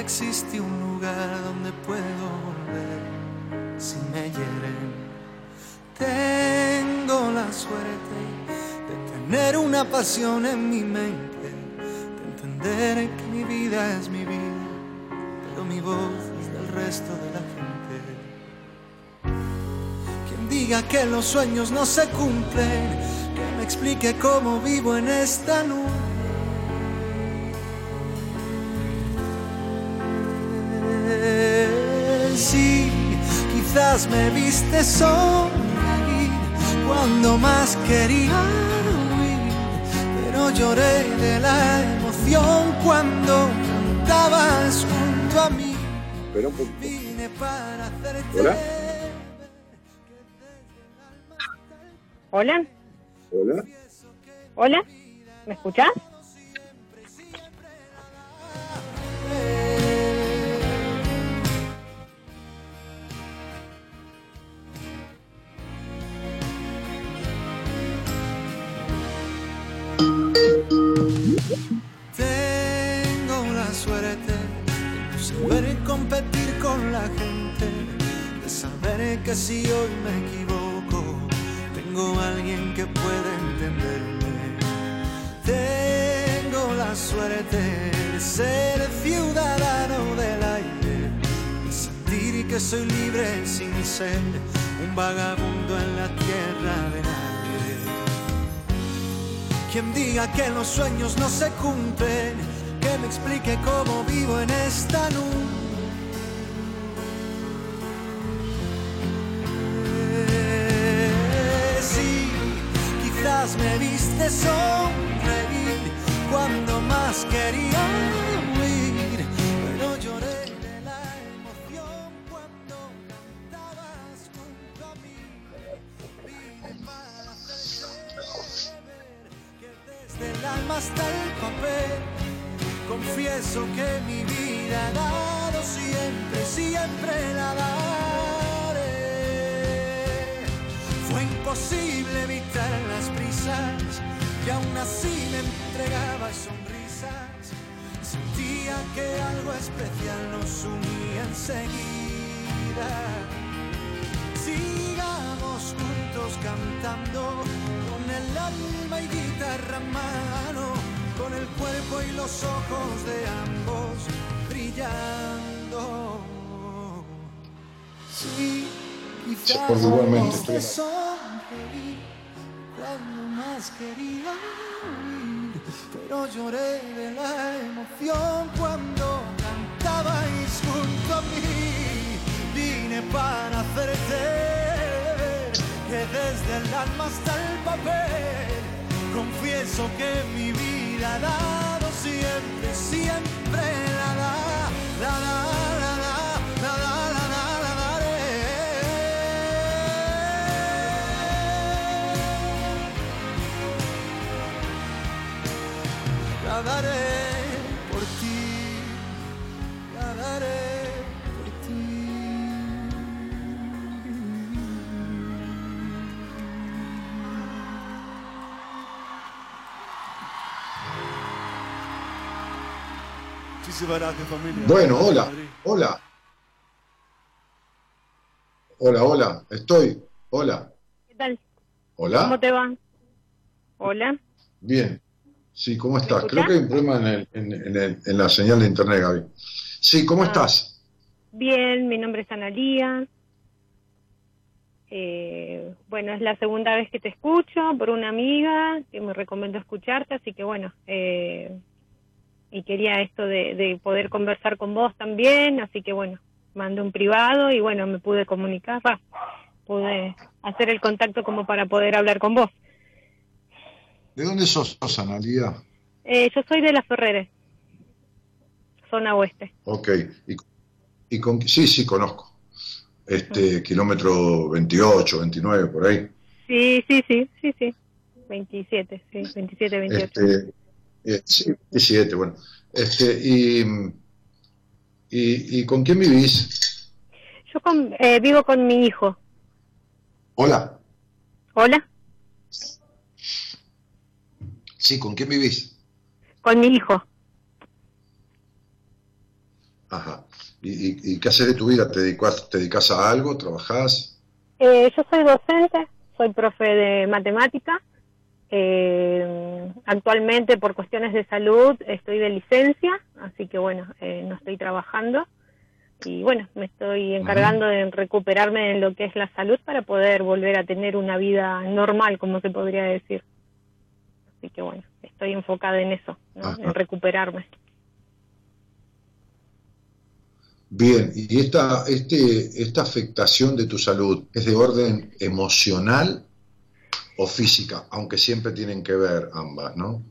Existe un lugar donde puedo volver si me hieren. Tengo la suerte de tener una pasión en mi mente, de entender que mi vida es mi vida, pero mi voz es del resto de la gente. Quien diga que los sueños no se cumplen, que me explique cómo vivo en esta nube quizás me viste sonreír cuando más quería huir, pero lloré de la emoción cuando cantabas junto a mí. Vine para hacerte Hola. Hola. Hola. Hola. ¿Me escuchas? Tengo la suerte de saber competir con la gente, de saber que si hoy me equivoco, tengo alguien que pueda entenderme. Tengo la suerte de ser ciudadano del aire, de sentir que soy libre sin ser un vagabundo en la tierra de nadie. Quien diga que los sueños no se cumplen, que me explique cómo vivo en esta nube. Me viste sonreír cuando más quería Confieso que mi vida ha dado siempre, siempre la daré. Fue imposible evitar las prisas y aún así me entregaba sonrisas. Sentía que algo especial nos unía enseguida. Sigamos juntos cantando con el alma y guitarra en mano, con el cuerpo y los ojos de ambos brillando. Sí, quizás igualmente, te sonreí cuando más quería huir, pero lloré de la emoción cuando cantabais junto a mí. Para hacerte que desde el alma hasta el papel confieso que mi vida ha dado siempre, siempre la da, la da, la daré. La daré Bueno, hola, hola. Hola, hola, estoy. Hola, ¿Qué tal? ¿Cómo hola. te va? Hola. Bien. Sí, ¿cómo estás? Creo que hay un problema en, el- en- en el- en la señal de internet, Gaby. Sí, ¿cómo Ah. estás? Bien, mi nombre es Analía. Eh, bueno, es la segunda vez que te escucho por una amiga que me recomendó escucharte, así que bueno, eh, y quería esto de, de poder conversar con vos también, así que bueno, mandé un privado y bueno, me pude comunicar, va, pude hacer el contacto como para poder hablar con vos. ¿De dónde sos, Analía? Eh, yo soy de Las Ferreres, zona oeste. Ok. ¿Y, y con, sí, sí, conozco. Este, kilómetro 28, 29, por ahí. Sí, sí, sí, sí, sí. 27, sí, 27, 28. Este, eh, sí, 17, bueno. Este, y, y, ¿Y con quién vivís? Yo con- eh, vivo con mi hijo. Hola. Hola, Sí, ¿con quién vivís? con mi hijo. Ajá. ¿Y, y, y qué haces de tu vida? ¿Te dedicas, te dedicas a algo? ¿Trabajás? Eh, yo soy docente, soy profe de matemática. Eh, actualmente, por cuestiones de salud, estoy de licencia, así que bueno, eh, no estoy trabajando. Y bueno, me estoy encargando de recuperarme en lo que es la salud para poder volver a tener una vida normal, como se podría decir. Así que bueno, estoy enfocada en eso, ¿no? En recuperarme. Bien, ¿y esta, este, esta afectación de tu salud es de orden emocional o física? Aunque siempre tienen que ver ambas, ¿no?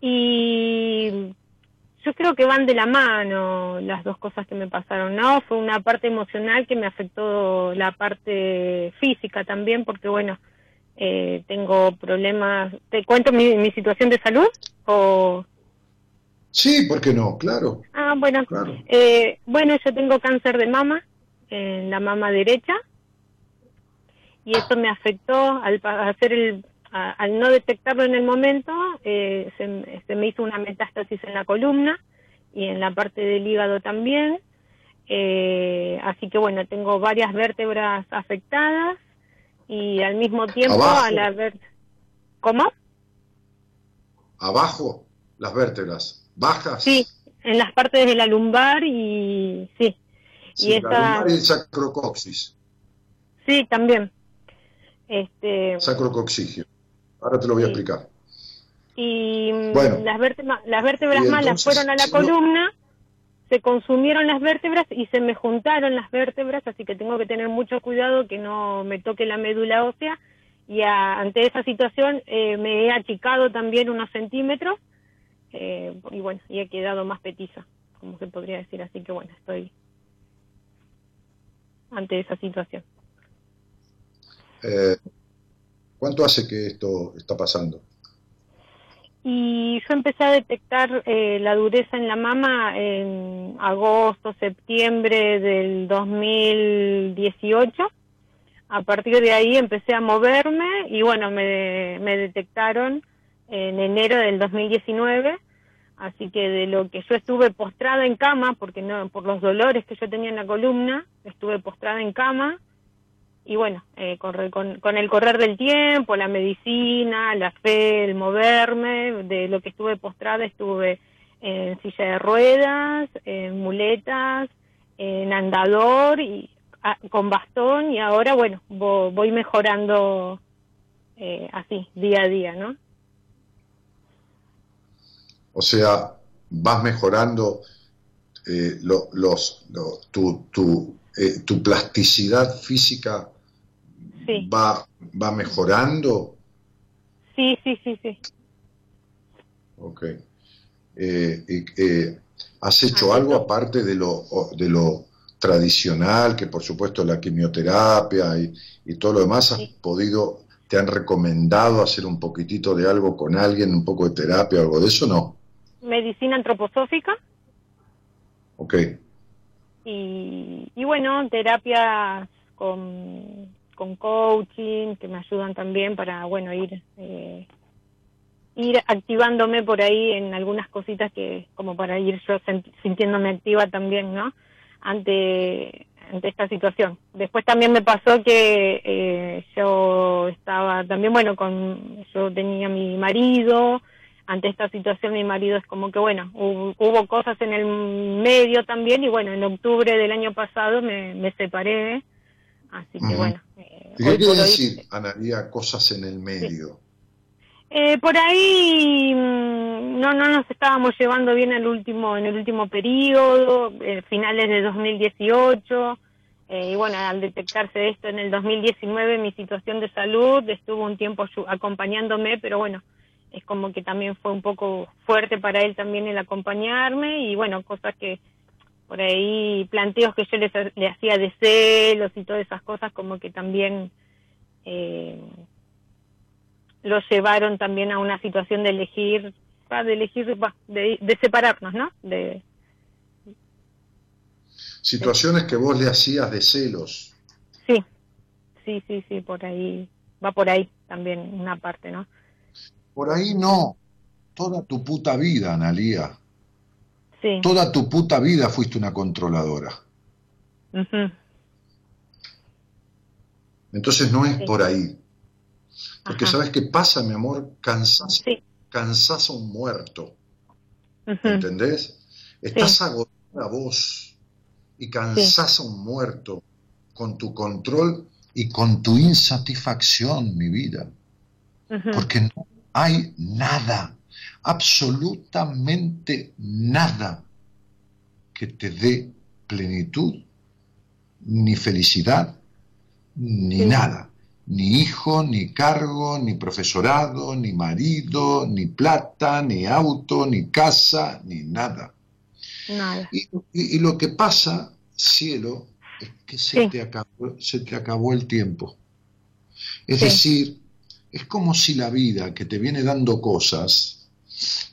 Y yo creo que van de la mano las dos cosas que me pasaron, ¿no? Fue una parte emocional que me afectó la parte física también, porque bueno, eh, tengo problemas. ¿Te cuento mi, mi situación de salud? O... Sí, ¿por qué no? Claro, Ah, bueno. claro. Eh, bueno, yo tengo cáncer de mama, en la mama derecha, y eso me afectó al hacer el, a- al no detectarlo en el momento, eh, se, me hizo una metástasis en la columna y en la parte del hígado también. Eh, así que bueno, tengo varias vértebras afectadas y al mismo tiempo Abajo. al haber... ¿Cómo? Abajo, las vértebras. ¿Bajas? Sí, en las partes de la lumbar y sí. Sí, y la esa- lumbar y el sacrocoxis. Sí, también. Este, Sacrocoxigio. Ahora te lo voy a explicar. y Bueno. las, vértebras, las vértebras Y malas fueron a la columna, se consumieron las vértebras y se me juntaron las vértebras, así que tengo que tener mucho cuidado que no me toque la médula ósea. Y a- ante esa situación eh, me he achicado también unos centímetros eh, y bueno, y he quedado más petiza, como se podría decir. Así que bueno, estoy ante esa situación. Eh, ¿Cuánto hace que esto está pasando? Y yo empecé a detectar eh, la dureza en la mama en agosto, septiembre del 2018. A partir de ahí empecé a moverme y bueno, me, me detectaron en enero del 2019. Así que de lo que yo estuve postrada en cama, porque no, por los dolores que yo tenía en la columna, estuve postrada en cama y bueno, eh, con, con, el correr del tiempo, la medicina, la fe, el moverme, de lo que estuve postrada estuve en silla de ruedas, en muletas, en andador y con bastón y ahora bueno, voy mejorando eh, así, día a día, ¿no? O sea, vas mejorando eh, los, tu, tu, eh, tu plasticidad física va, va mejorando. Sí, sí, sí, sí. Ok. Eh, eh, ¿Has hecho algo aparte de lo, de lo tradicional, que por supuesto la quimioterapia y, y todo lo demás, has podido, te han recomendado hacer un poquitito de algo con alguien, un poco de terapia, algo de eso, no? Medicina antroposófica. Ok. Y, y bueno, terapias con con coaching, que me ayudan también para, bueno, ir, eh, ir activándome por ahí en algunas cositas que, como para ir yo sintiéndome activa también, ¿no? Ante, ante esta situación. Después también me pasó que eh, yo estaba también, bueno, con, yo tenía mi marido, ante esta situación mi marido es como que, bueno, hubo, cosas en el medio también y bueno, en octubre del año pasado me, me separé Así que bueno. Eh, ¿Qué quiere decir, Analia, cosas en el medio? Eh, por ahí mm, no no nos estábamos llevando bien el último en el último periodo, eh, finales de 2018 y bueno al detectarse esto en el 2019 mi situación de salud estuvo un tiempo acompañándome, pero bueno es como que también fue un poco fuerte para él también el acompañarme y bueno cosas que por ahí planteos que yo le, hacía de celos y todas esas cosas como que también eh, lo llevaron también a una situación de elegir, de elegir, de, separarnos, ¿no? De, Situaciones que vos le hacías de celos. Sí, sí, sí, sí, por ahí, va por ahí también una parte, ¿no? Por ahí no, toda tu puta vida, Analía. Toda tu puta vida fuiste una controladora. Entonces no es por ahí. Porque sabes qué pasa, mi amor, cansas, cansas a un muerto. ¿Entendés? Estás agotada vos y cansas a un muerto con tu control y con tu insatisfacción, mi vida. Porque no hay nada absolutamente nada que te dé plenitud, ni felicidad, ni nada. Ni hijo, ni cargo, ni profesorado, ni marido, ni plata, ni auto, ni casa, ni nada. Y, lo que pasa, cielo, es que se, te, acabó, se te acabó el tiempo. Es decir, es como si la vida que te viene dando cosas,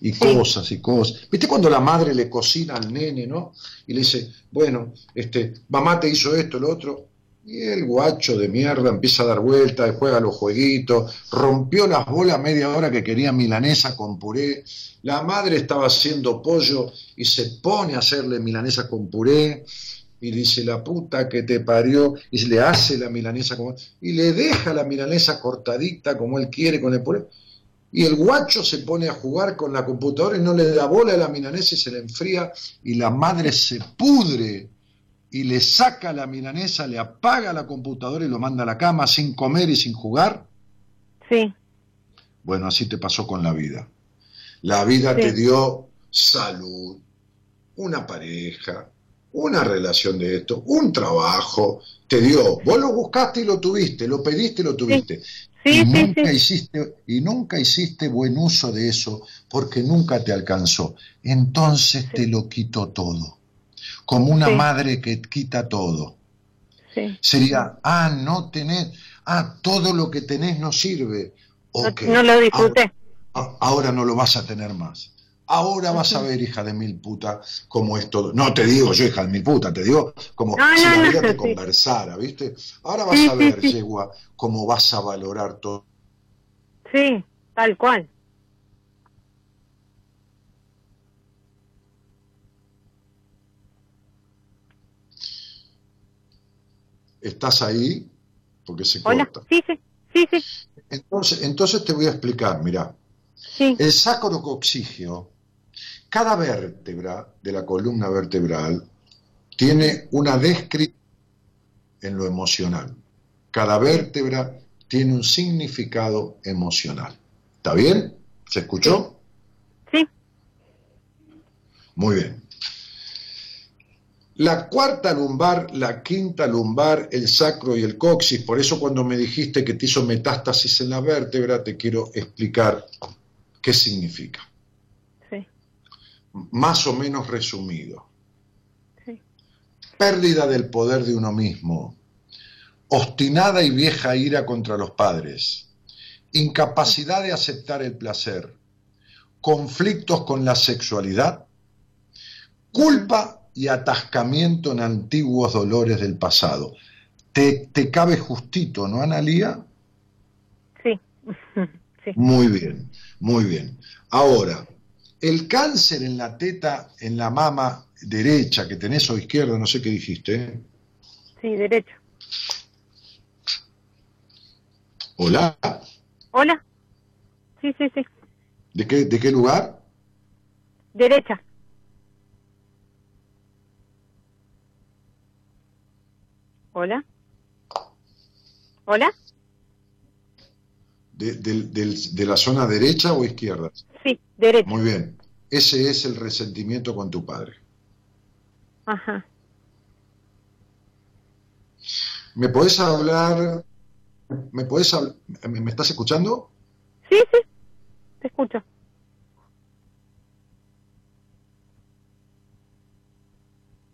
y cosas y cosas. ¿Viste cuando la madre le cocina al nene, no? Y le dice, bueno, este, mamá te hizo esto, lo otro. Y el guacho de mierda empieza a dar vueltas, juega los jueguitos, rompió las bolas media hora que quería milanesa con puré. La madre estaba haciendo pollo y se pone a hacerle milanesa con puré y dice la puta que te parió y le hace la milanesa como y le deja la milanesa cortadita como él quiere con el puré y el guacho se pone a jugar con la computadora y no le da bola a la milanesa y se le enfría y la madre se pudre y le saca la milanesa, le apaga la computadora y lo manda a la cama sin comer y sin jugar. Sí. Bueno, así te pasó con la vida. La vida te dio salud, una pareja, una relación de esto, un trabajo, te dio, vos lo buscaste y lo tuviste, lo pediste y lo tuviste y, nunca Hiciste, y nunca hiciste buen uso de eso porque nunca te alcanzó. Entonces te lo quitó todo, como una madre que quita todo. Sería, ah, no tenés, ah, todo lo que tenés no sirve. Okay. No, lo disfruté. ahora no lo vas a tener más. Ahora vas a ver, hija de mil puta, cómo es todo. No te digo yo, hija de mil puta, te digo como si la vida te conversara, ¿viste? Ahora vas a ver, yegua, cómo vas a valorar todo. Sí, tal cual. ¿Estás ahí? Porque se Hola. corta. Sí, sí, sí, sí. Entonces, entonces te voy a explicar, mira. Sí. El sacrocoxigio, cada vértebra de la columna vertebral tiene una descripción en lo emocional. Cada vértebra tiene un significado emocional. ¿Está bien? ¿Se escuchó? Sí. Muy bien. La cuarta lumbar, la quinta lumbar, el sacro y el coxis. Por eso cuando me dijiste que te hizo metástasis en la vértebra, te quiero explicar qué significa. Más o menos resumido. Sí. Pérdida del poder de uno mismo. Obstinada y vieja ira contra los padres. Incapacidad de aceptar el placer. Conflictos con la sexualidad. Culpa y atascamiento en antiguos dolores del pasado. Te, te cabe justito, ¿no, Analía? Sí. sí. Muy bien, muy bien. Ahora, el cáncer en la teta, en la mama derecha que tenés o izquierda, no sé qué dijiste. ¿eh? Sí, derecho. Hola. Hola. Sí, sí, sí. ¿De qué, de qué lugar? Derecha. Hola. Hola. De, del- del- de la zona derecha o izquierda? Sí, derecha. Muy bien. Ese es el resentimiento con tu padre. Ajá. ¿Me podés hablar? ¿Me podés habl- ¿Me, me estás escuchando? Sí, sí. Te escucho.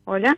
Hola.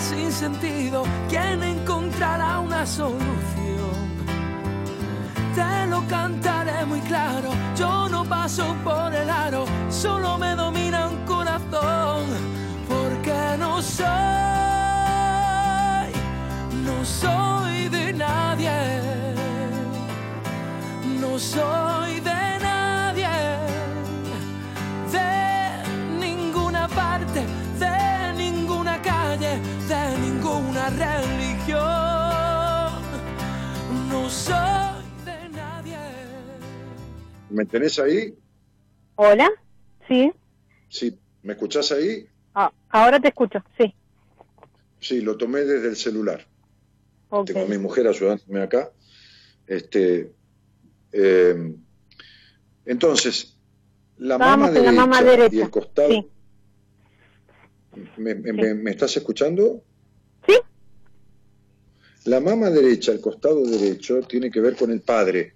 Sin sentido. ¿Quién encontrará una solución? te lo cantaré muy claro. Yo no paso por el aro, solo me domina un corazón. Porque no soy, no soy de nadie. No soy de nadie, de ninguna parte, ¿Me tenés ahí? Hola. Sí. Sí. ¿Me escuchás ahí? Ah, ahora te escucho. Sí. Sí, lo tomé desde el celular. Tengo a mi mujer ayudándome acá. Este, eh, entonces, la Estábamos mama, la derecha mama y derecha. el costado. Sí. ¿Me, me- me- me estás escuchando? Sí. La mama derecha, el costado derecho, tiene que ver con el padre.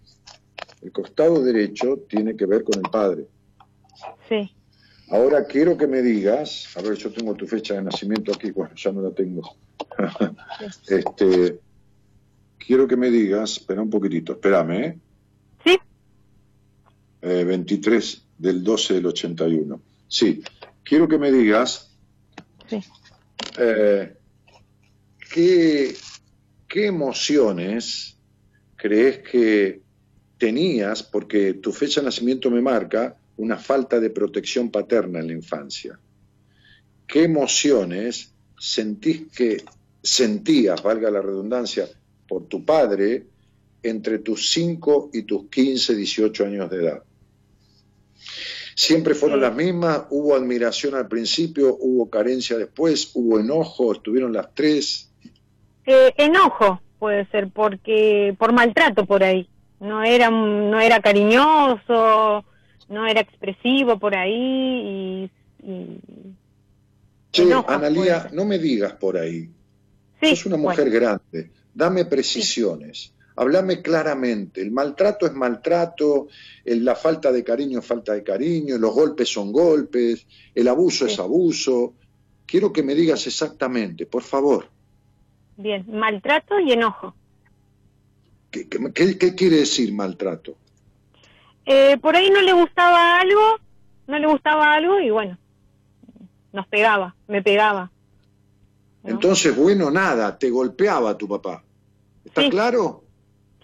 El costado derecho tiene que ver con el padre. Sí. Ahora quiero que me digas, a ver, yo tengo tu fecha de nacimiento aquí, bueno, ya no la tengo. este, quiero que me digas, espera un poquitito, espérame, ¿eh? Sí. Eh, 23 del 12 del 81. Sí, quiero que me digas Sí. eh, ¿qué, qué emociones crees que tenías, porque tu fecha de nacimiento me marca, una falta de protección paterna en la infancia. ¿Qué emociones sentís que sentías, valga la redundancia, por tu padre entre tus 5 y tus 15, 18 años de edad? ¿Siempre fueron las mismas? ¿Hubo admiración al principio? ¿Hubo carencia después? ¿Hubo enojo? ¿Estuvieron las tres? Eh, enojo puede ser, porque por maltrato por ahí. No era, no era cariñoso, no era expresivo por ahí y... Che, Analía, no me digas por ahí. Sí, Sos una mujer grande. Dame precisiones. Háblame claramente. El maltrato es maltrato, la falta de cariño es falta de cariño, los golpes son golpes, el abuso es abuso. Quiero que me digas exactamente, por favor. Bien, maltrato y enojo. ¿Qué, quiere decir maltrato? Eh, por ahí no le gustaba algo, no le gustaba algo y bueno, nos pegaba, me pegaba. Entonces, bueno, nada, te golpeaba tu papá. ¿Está claro?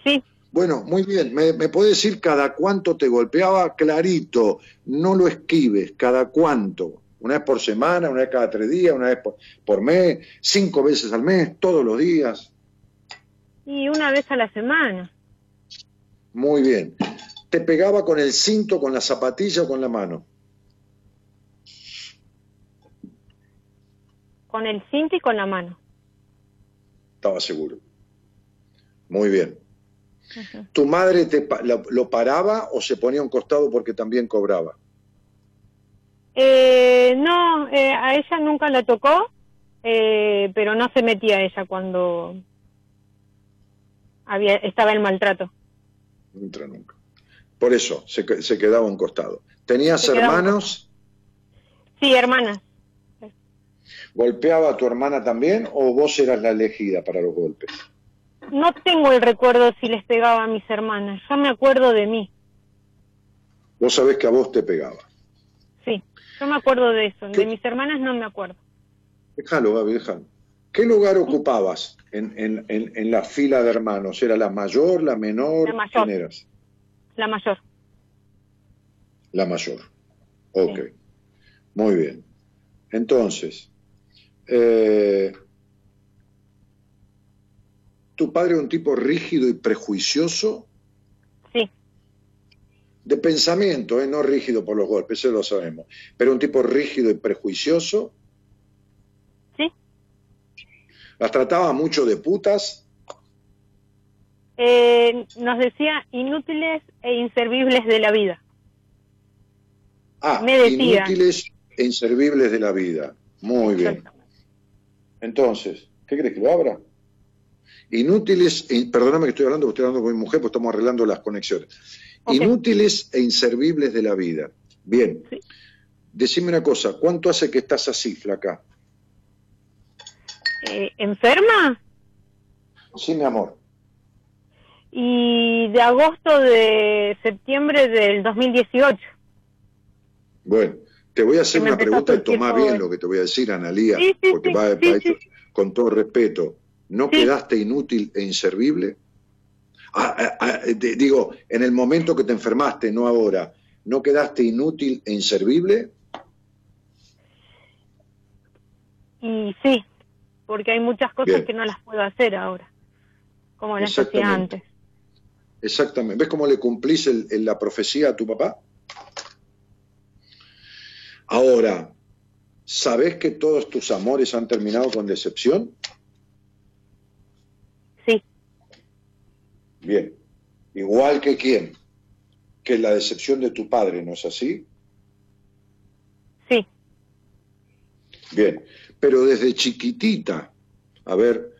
Sí. Bueno, muy bien. ¿Me, ¿Me puede decir cada cuánto te golpeaba? Clarito, no lo esquives, cada cuánto. Una vez por semana, una vez cada tres días, una vez por, mes, cinco veces al mes, todos los días. Y una vez a la semana. Muy bien. ¿Te pegaba con el cinto, con la zapatilla o con la mano? Con el cinto y con la mano. Estaba seguro. Muy bien. ¿Tu madre te, lo, paraba o se ponía a un costado porque también cobraba? Eh, no, eh, a ella nunca la tocó, eh, pero no se metía ella cuando había estaba el maltrato. Nunca, nunca. Por eso, se, se quedaba a un costado. ¿Tenías hermanos? Sí, hermanas. ¿Golpeaba a tu hermana también o vos eras la elegida para los golpes? No tengo el recuerdo si les pegaba a mis hermanas, yo me acuerdo de mí. Vos sabés que a vos te pegaba. Sí, yo me acuerdo de eso, de mis hermanas no me acuerdo. Déjalo, Gaby, déjalo. ¿Qué lugar ocupabas en, en, en, la fila de hermanos? ¿Era la mayor, la menor? La mayor. La mayor. La mayor. Ok. Muy bien. Entonces, eh, ¿Tu padre es un tipo rígido y prejuicioso? Sí. De pensamiento, ¿eh? no rígido por los golpes, eso lo sabemos. Pero un tipo rígido y prejuicioso. ¿Las trataba mucho de putas? Eh, nos decía inútiles e inservibles de la vida. Ah, Me decía. inútiles e inservibles de la vida. Muy bien. Entonces, ¿qué crees que lo abra? Inútiles, e, perdóname que estoy hablando, porque estoy hablando con mi mujer, porque estamos arreglando las conexiones. Inútiles e inservibles de la vida. Bien. Decime una cosa, ¿cuánto hace que estás así, flaca? Eh, ¿Enferma? Sí, mi amor. Y de agosto de septiembre del 2018. Bueno, te voy a hacer una pregunta y tomá bien lo que te voy a decir, Analía, porque va, va con todo respeto. ¿No quedaste inútil e inservible? Ah, ah, ah, digo, en el momento que te enfermaste, no ahora, ¿no quedaste inútil e inservible? Y sí, porque hay muchas cosas que no las puedo hacer ahora, como las hacía antes. Exactamente. ¿Ves cómo le cumplís la profecía a tu papá? Ahora, ¿sabes que todos tus amores han terminado con decepción? Bien. Igual que quién? Que la decepción de tu padre, ¿no es así? Sí. Bien. Pero desde chiquitita, a ver,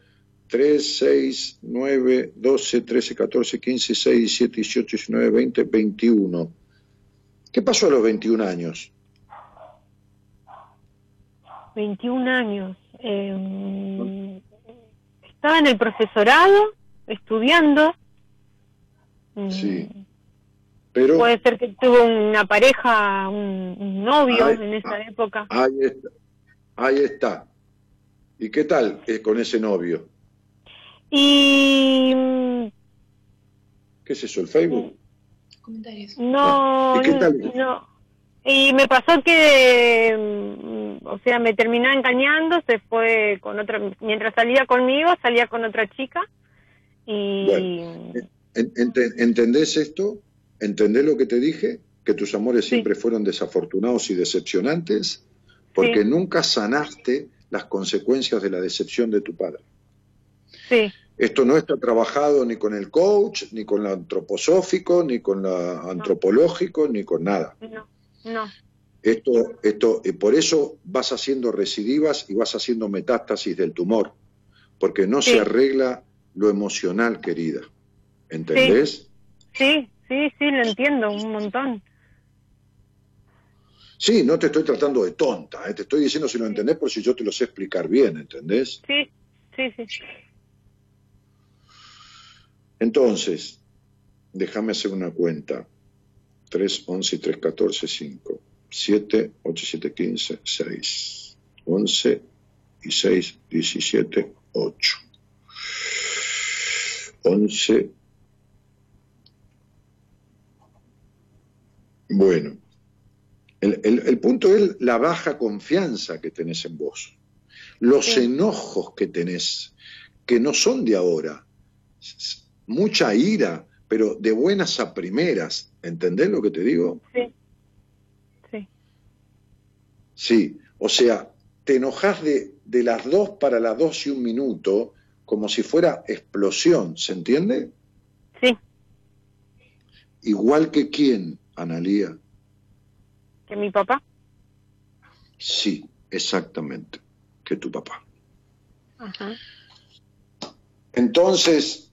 3, 6, 9, 12, 13, 14, 15, 16, 17, 18, 19, 20, 21. ¿Qué pasó a los 21 años? 21 años. Eh, estaba en el profesorado, estudiando. Sí. Mm. Pero, Puede ser que tuvo una pareja, un, novio en esa época. Ahí está. Ahí está. ¿Y qué tal es con ese novio? Y... ¿Qué es eso, el Facebook? Comentarios. No, no. Y me pasó que, mm, o sea, me terminó engañando, se fue con otra, mientras salía conmigo, salía con otra chica. Y... ¿Entendés esto? ¿Entendés lo que te dije? Que tus amores siempre fueron desafortunados y decepcionantes, porque nunca sanaste las consecuencias de la decepción de tu padre. Sí. Esto no está trabajado ni con el coach, ni con lo antroposófico, ni con lo antropológico, ni con nada. No, no. Esto, esto, y por eso vas haciendo recidivas y vas haciendo metástasis del tumor, porque no se arregla lo emocional, querida. ¿Entendés? Sí, sí, sí, lo entiendo un montón. Sí, no te estoy tratando de tonta, ¿eh? te estoy diciendo si lo entendés por si yo te lo sé explicar bien, ¿entendés? Sí, sí, sí. Entonces, déjame hacer una cuenta. 3, 11 y 3, 14, 5. 7, 8, 7, 15, 6. 11 y 6, 17, 8. 11. Bueno, el, el, punto es la baja confianza que tenés en vos, los enojos que tenés, que no son de ahora, mucha ira, pero de buenas a primeras. ¿Entendés lo que te digo? Sí. Sí. Sí, o sea, te enojas de, de las dos para las dos y un minuto como si fuera explosión, ¿se entiende? Sí. Igual que quién, Analía. Que mi papá. Sí, exactamente, que tu papá. Ajá. Entonces,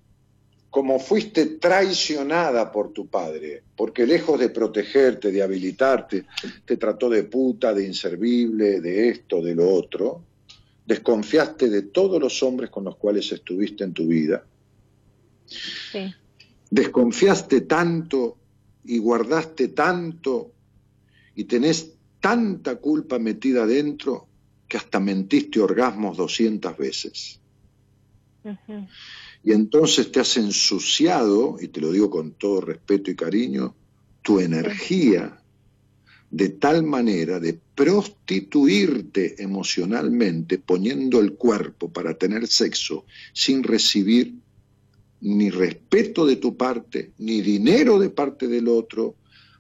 como fuiste traicionada por tu padre, porque lejos de protegerte, de habilitarte, te trató de puta, de inservible, de esto, de lo otro, desconfiaste de todos los hombres con los cuales estuviste en tu vida. Sí. Desconfiaste tanto y guardaste tanto y tenés tanta culpa metida adentro que hasta mentiste orgasmos 200 veces. Y entonces te has ensuciado, y te lo digo con todo respeto y cariño, tu energía de tal manera de prostituirte emocionalmente poniendo el cuerpo para tener sexo sin recibir ni respeto de tu parte, ni dinero de parte del otro,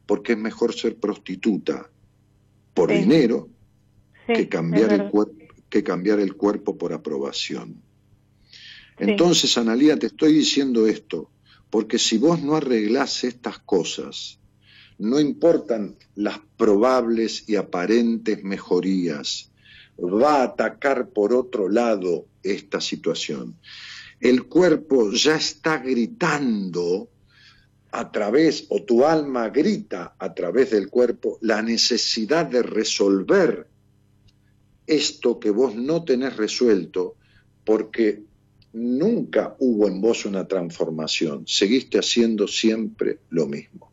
porque es mejor ser prostituta por dinero que, cambiar el que cambiar el cuerpo por aprobación. Entonces, Analía, te estoy diciendo esto, porque si vos no arreglás estas cosas, no importan las probables y aparentes mejorías, va a atacar por otro lado esta situación. El cuerpo ya está gritando a través, o tu alma grita a través del cuerpo, la necesidad de resolver esto que vos no tenés resuelto, porque nunca hubo en vos una transformación, seguiste haciendo siempre lo mismo.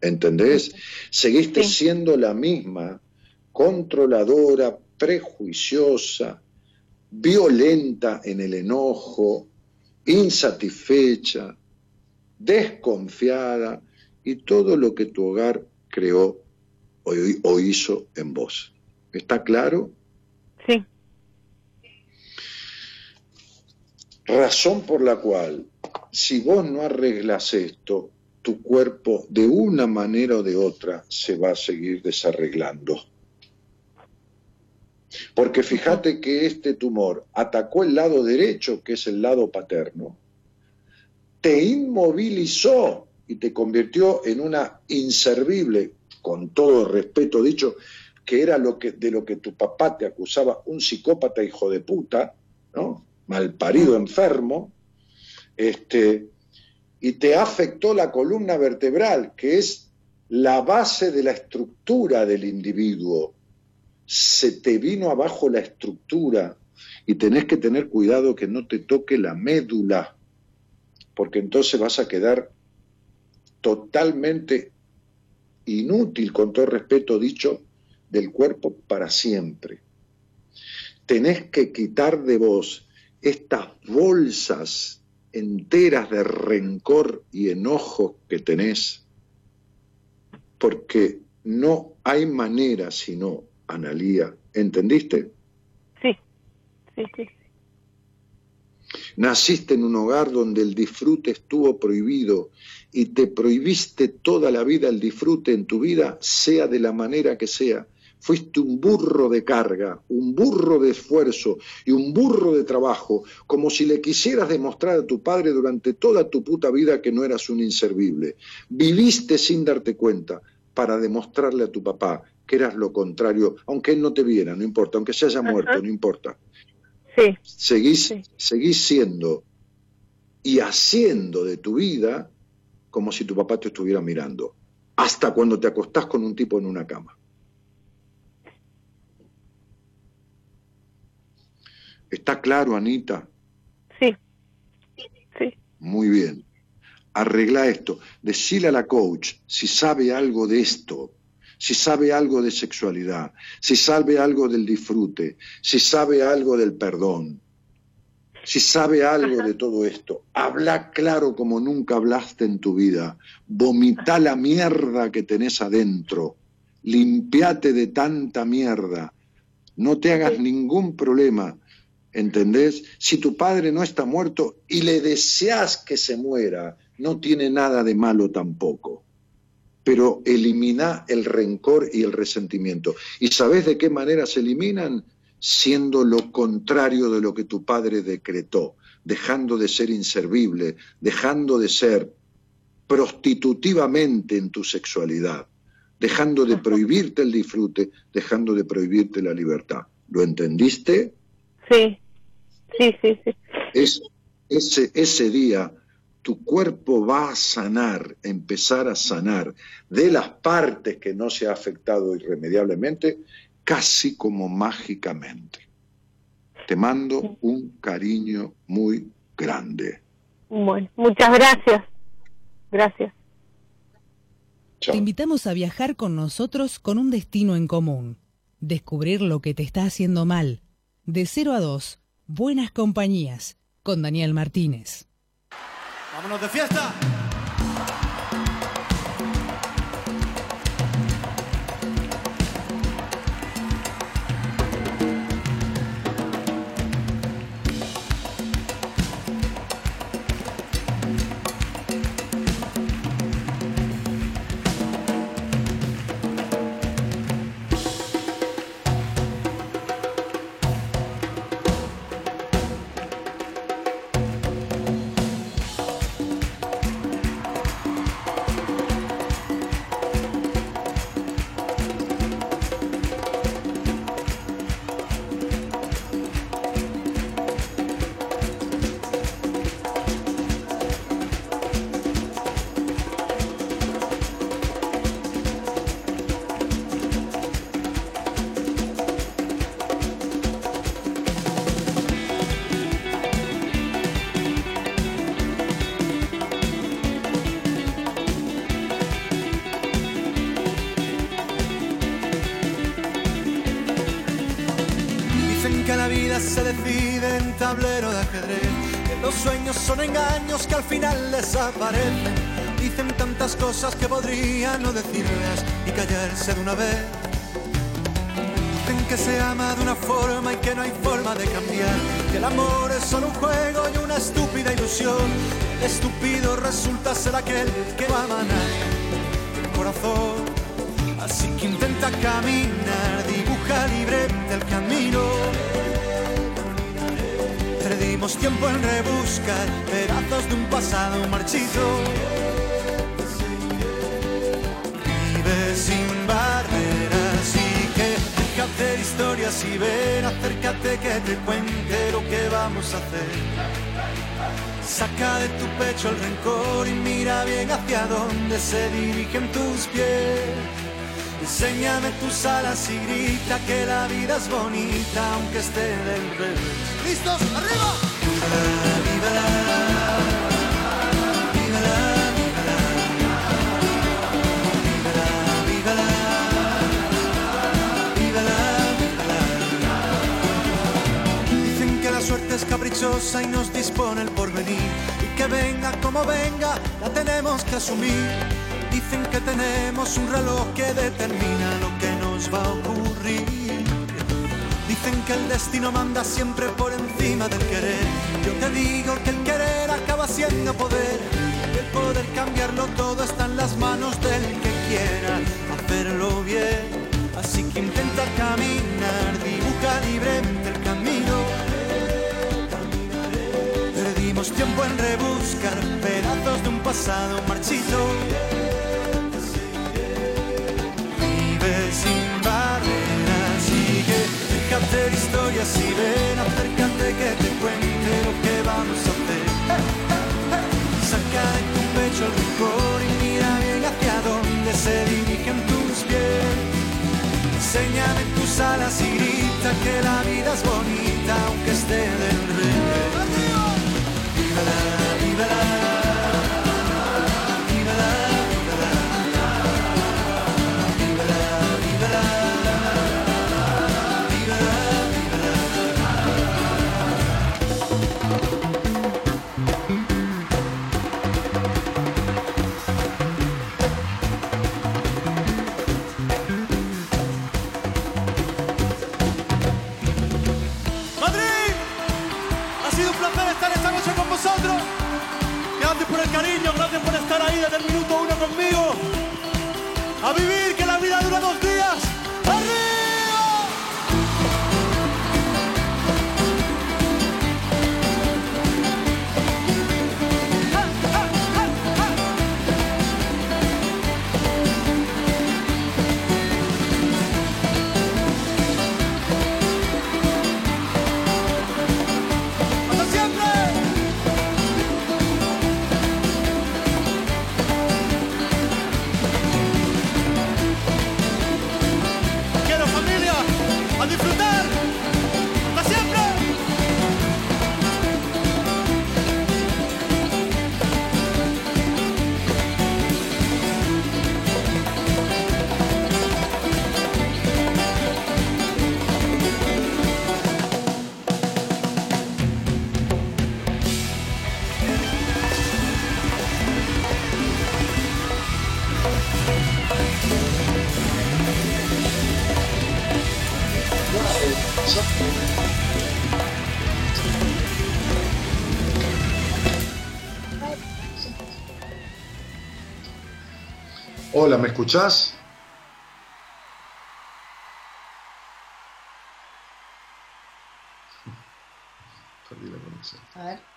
¿Entendés? Seguiste siendo la misma, controladora, prejuiciosa, violenta en el enojo, insatisfecha, desconfiada y todo lo que tu hogar creó o, o hizo en vos. ¿Está claro? Sí. Razón por la cual, si vos no arreglas esto, tu cuerpo de una manera o de otra se va a seguir desarreglando. Porque fíjate que este tumor atacó el lado derecho, que es el lado paterno, te inmovilizó y te convirtió en una inservible, con todo respeto dicho, que era lo que, de lo que tu papá te acusaba, un psicópata hijo de puta, ¿no? malparido enfermo, este, y te afectó la columna vertebral, que es la base de la estructura del individuo. Se te vino abajo la estructura y tenés que tener cuidado que no te toque la médula, porque entonces vas a quedar totalmente inútil, con todo respeto dicho, del cuerpo para siempre. Tenés que quitar de vos estas bolsas enteras de rencor y enojo que tenés, porque no hay manera sino, Analía, ¿entendiste? Sí, sí, sí. Naciste en un hogar donde el disfrute estuvo prohibido y te prohibiste toda la vida el disfrute en tu vida, sea de la manera que sea. Fuiste un burro de carga, un burro de esfuerzo y un burro de trabajo, como si le quisieras demostrar a tu padre durante toda tu puta vida que no eras un inservible. Viviste sin darte cuenta para demostrarle a tu papá que eras lo contrario, aunque él no te viera, no importa, aunque se haya muerto, no importa. Sí. Seguís, Sí. seguís siendo y haciendo de tu vida como si tu papá te estuviera mirando, hasta cuando te acostás con un tipo en una cama. ¿Está claro, Anita? Sí. Sí. Muy bien. Arregla esto. Decile a la coach si sabe algo de esto, si sabe algo de sexualidad, si sabe algo del disfrute, si sabe algo del perdón, si sabe algo de todo esto. Habla claro como nunca hablaste en tu vida. Vomita la mierda que tenés adentro. Limpiate de tanta mierda. No te hagas ningún problema. ¿Entendés? Si tu padre no está muerto y le deseas que se muera, no tiene nada de malo tampoco. Pero elimina el rencor y el resentimiento. ¿Y sabes de qué manera se eliminan? Siendo lo contrario de lo que tu padre decretó, dejando de ser inservible, dejando de ser prostitutivamente en tu sexualidad, dejando de prohibirte el disfrute, dejando de prohibirte la libertad. ¿Lo entendiste? Sí. Sí, sí, sí. es, ese, ese día tu cuerpo va a sanar, empezar a sanar de las partes que no se ha afectado irremediablemente, casi como mágicamente. Te mando un cariño muy grande. Bueno, muchas gracias. Gracias. Chao. Te invitamos a viajar con nosotros con un destino en común. Descubrir lo que te está haciendo mal. De 0 a 2, Buenas Compañías, con Daniel Martínez. ¡Vámonos de fiesta! Dicen que la vida se decide en tablero de ajedrez, que los sueños son engaños que al final desaparecen. Dicen tantas cosas que podrían no decirlas y callarse de una vez. Dicen que se ama de una forma y que no hay forma de cambiar, que el amor es solo un juego y una estúpida ilusión. El estúpido resulta ser aquel que va a manar el corazón. Así que intenta caminar, dibuja libre el camino. Perdimos tiempo en rebuscar pedazos de un pasado marchito. Vive sin barreras y que déjate historias y ven, acércate que te cuente lo que vamos a hacer. Saca de tu pecho el rencor y mira bien hacia dónde se dirigen tus pies. Enséñame tus alas y grita que la vida es bonita aunque esté del revés. ¿Listos? ¡Arriba! Que la suerte es caprichosa y nos dispone el porvenir. Y que venga como venga, la tenemos que asumir. Dicen que tenemos un reloj que determina lo que nos va a ocurrir. Dicen que el destino manda siempre por encima del querer. Yo te digo que el querer acaba siendo poder. El poder cambiarlo todo está en las manos del que quiera hacerlo bien. Así que intenta caminar, dibuja libremente el camino. Perdimos tiempo en rebuscar pedazos de un pasado marchito. De historias y ven, acércate que te cuente lo que vamos a hacer. Saca de tu pecho el rencor y mira bien hacia dónde se dirigen tus pies. Enséñame tus alas y grita que la vida es bonita aunque esté del revés. Vívela. Vívela, por estar ahí desde el minuto uno conmigo. A vivir, que Hola, ¿me escuchás? Perdí la conexión. A ver.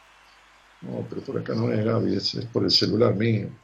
No, pero por acá no es Gaby, es, es por el celular mío.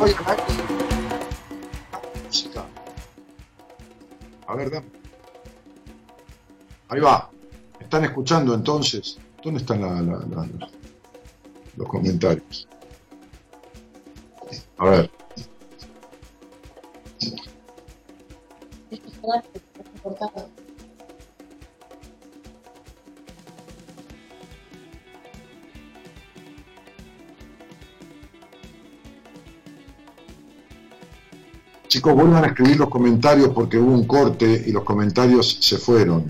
Aire. Música. A ver, dame. Ahí va. ¿Están escuchando entonces? ¿Dónde están la- los comentarios? A ver. Chicos, vuelvan a escribir los comentarios porque hubo un corte y los comentarios se fueron.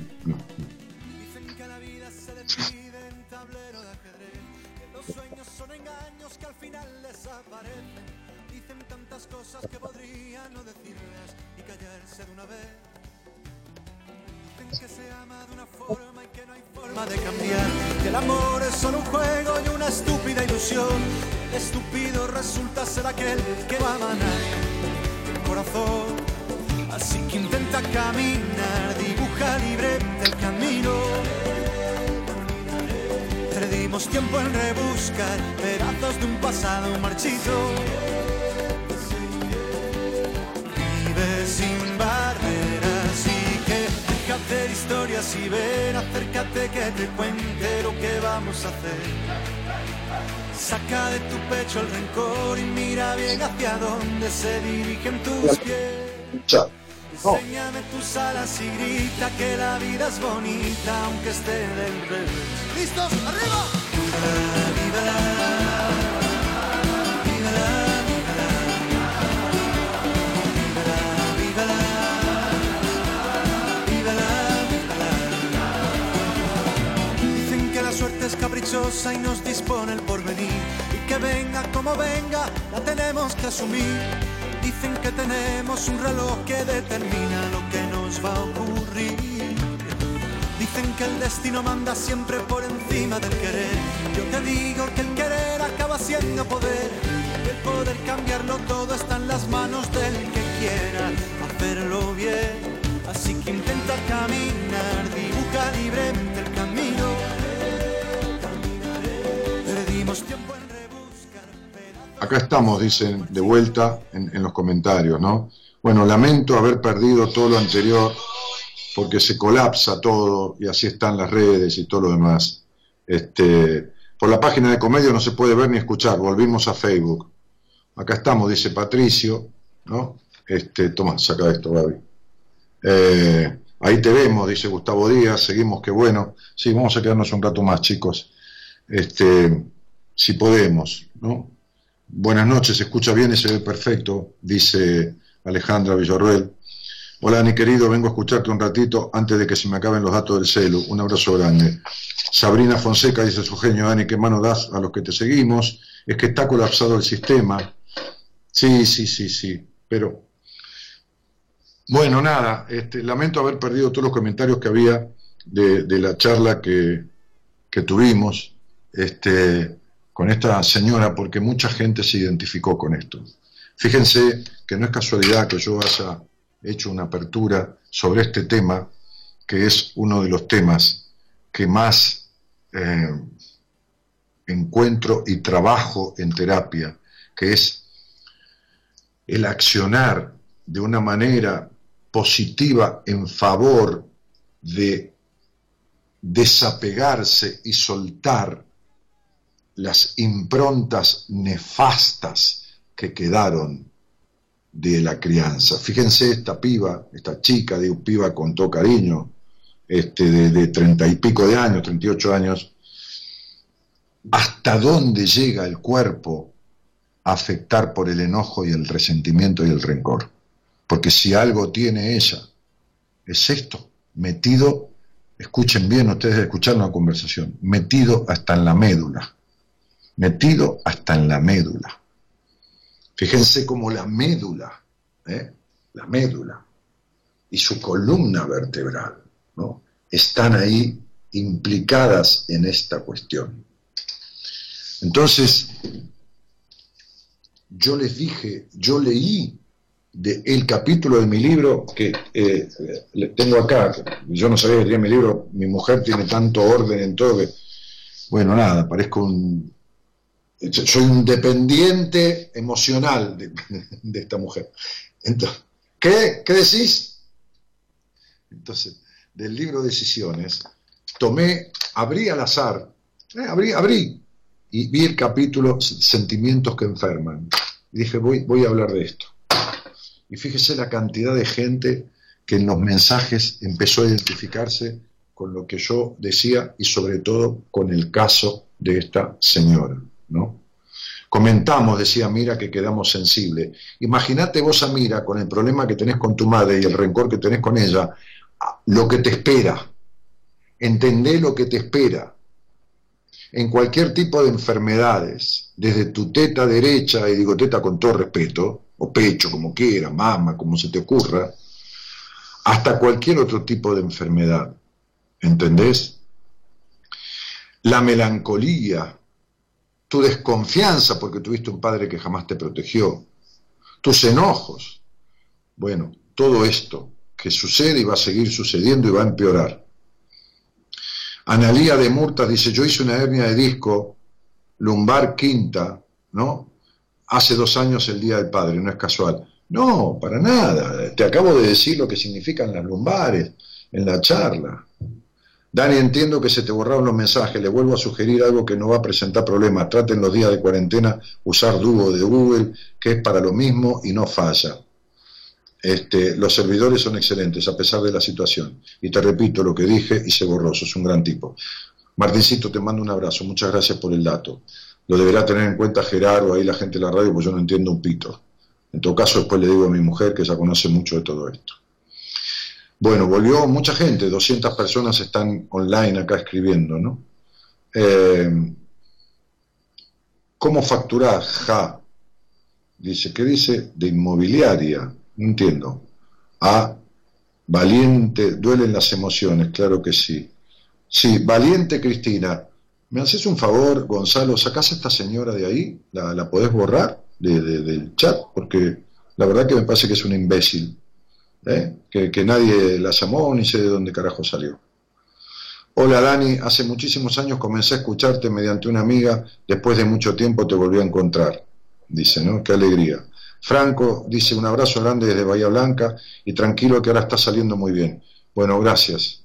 Dicen de vuelta en, los comentarios, ¿no? Bueno, lamento haber perdido todo lo anterior porque se colapsa todo y así están las redes y todo lo demás. Este, por la página de comedia no se puede ver ni escuchar, volvimos a Facebook. Acá estamos, dice Patricio, ¿no? Este, toma, saca esto, Gaby. Eh, ahí te vemos, dice Gustavo Díaz, seguimos, qué bueno. Sí, vamos a quedarnos un rato más, chicos. Este, si podemos, ¿no? Buenas noches, se escucha bien y se ve perfecto, dice Alejandra Villarruel. Hola, mi querido, vengo a escucharte un ratito antes de que se me acaben los datos del celu. Un abrazo grande. Sabrina Fonseca dice su genio, Dani, ¿qué mano das a los que te seguimos? Es que está colapsado el sistema. Sí, sí, sí, sí, pero... Bueno, nada, este, lamento haber perdido todos los comentarios que había de, la charla que, que tuvimos. Este, con esta señora porque mucha gente se identificó con esto. Fíjense que no es casualidad que yo haya hecho una apertura sobre este tema, que es uno de los temas que más eh, encuentro y trabajo en terapia, que es el accionar de una manera positiva en favor de desapegarse y soltar las improntas nefastas que quedaron de la crianza. Fíjense esta piba, esta chica, de piba con todo cariño, este, de treinta y pico de años, 38 años, hasta dónde llega el cuerpo a afectar por el enojo y el resentimiento y el rencor. Porque si algo tiene ella, es esto, metido, escuchen bien ustedes escucharon la conversación, metido hasta en la médula metido hasta en la médula. Fíjense cómo la médula, ¿eh? la médula y su columna vertebral, ¿no? están ahí implicadas en esta cuestión. Entonces, yo les dije, yo leí de el capítulo de mi libro que eh, tengo acá, yo no sabía que tenía mi libro, mi mujer tiene tanto orden en todo que, bueno, nada, parezco un soy un dependiente emocional de, esta mujer. Entonces, ¿qué, ¿qué decís? Entonces, del libro Decisiones, tomé, abrí al azar, eh, abrí, abrí, y vi el capítulo Sentimientos que enferman. Y dije, voy, voy a hablar de esto. Y fíjese la cantidad de gente que en los mensajes empezó a identificarse con lo que yo decía y sobre todo con el caso de esta señora. ¿No? Comentamos, decía Mira, que quedamos sensibles. Imagínate vos, Amira, con el problema que tenés con tu madre y el rencor que tenés con ella, lo que te espera. Entendé lo que te espera. En cualquier tipo de enfermedades, desde tu teta derecha, y digo teta con todo respeto, o pecho, como quiera, mama, como se te ocurra, hasta cualquier otro tipo de enfermedad. ¿Entendés? La melancolía, tu desconfianza porque tuviste un padre que jamás te protegió, tus enojos. Bueno, todo esto que sucede y va a seguir sucediendo y va a empeorar. Analía de Murtas dice, yo hice una hernia de disco lumbar quinta, ¿no? Hace dos años el Día del Padre, no es casual. No, para nada. Te acabo de decir lo que significan las lumbares. en la charla. Dani, entiendo que se te borraron los mensajes, le vuelvo a sugerir algo que no va a presentar problemas. Traten los días de cuarentena usar Duo de Google, que es para lo mismo y no falla. Este, los servidores son excelentes a pesar de la situación. Y te repito lo que dije y se borró, es un gran tipo. Martincito, te mando un abrazo, muchas gracias por el dato. Lo deberá tener en cuenta Gerardo, ahí la gente de la radio, pues yo no entiendo un pito. En todo caso, después le digo a mi mujer que ya conoce mucho de todo esto. Bueno, volvió mucha gente, 200 personas están online acá escribiendo, ¿no? Eh, ¿Cómo facturar? Ja. Dice, ¿qué dice? De inmobiliaria. No entiendo. A valiente, duelen las emociones, claro que sí. Sí, valiente Cristina. ¿Me haces un favor, Gonzalo? ¿Sacás a esta señora de ahí? ¿La, la podés borrar del chat? Porque la verdad que me parece que es un imbécil. ¿Eh? que, nadie la llamó ni sé de dónde carajo salió. Hola Dani, hace muchísimos años comencé a escucharte mediante una amiga, después de mucho tiempo te volví a encontrar. Dice, ¿no? Qué alegría. Franco dice un abrazo grande desde Bahía Blanca y tranquilo que ahora está saliendo muy bien. Bueno, gracias.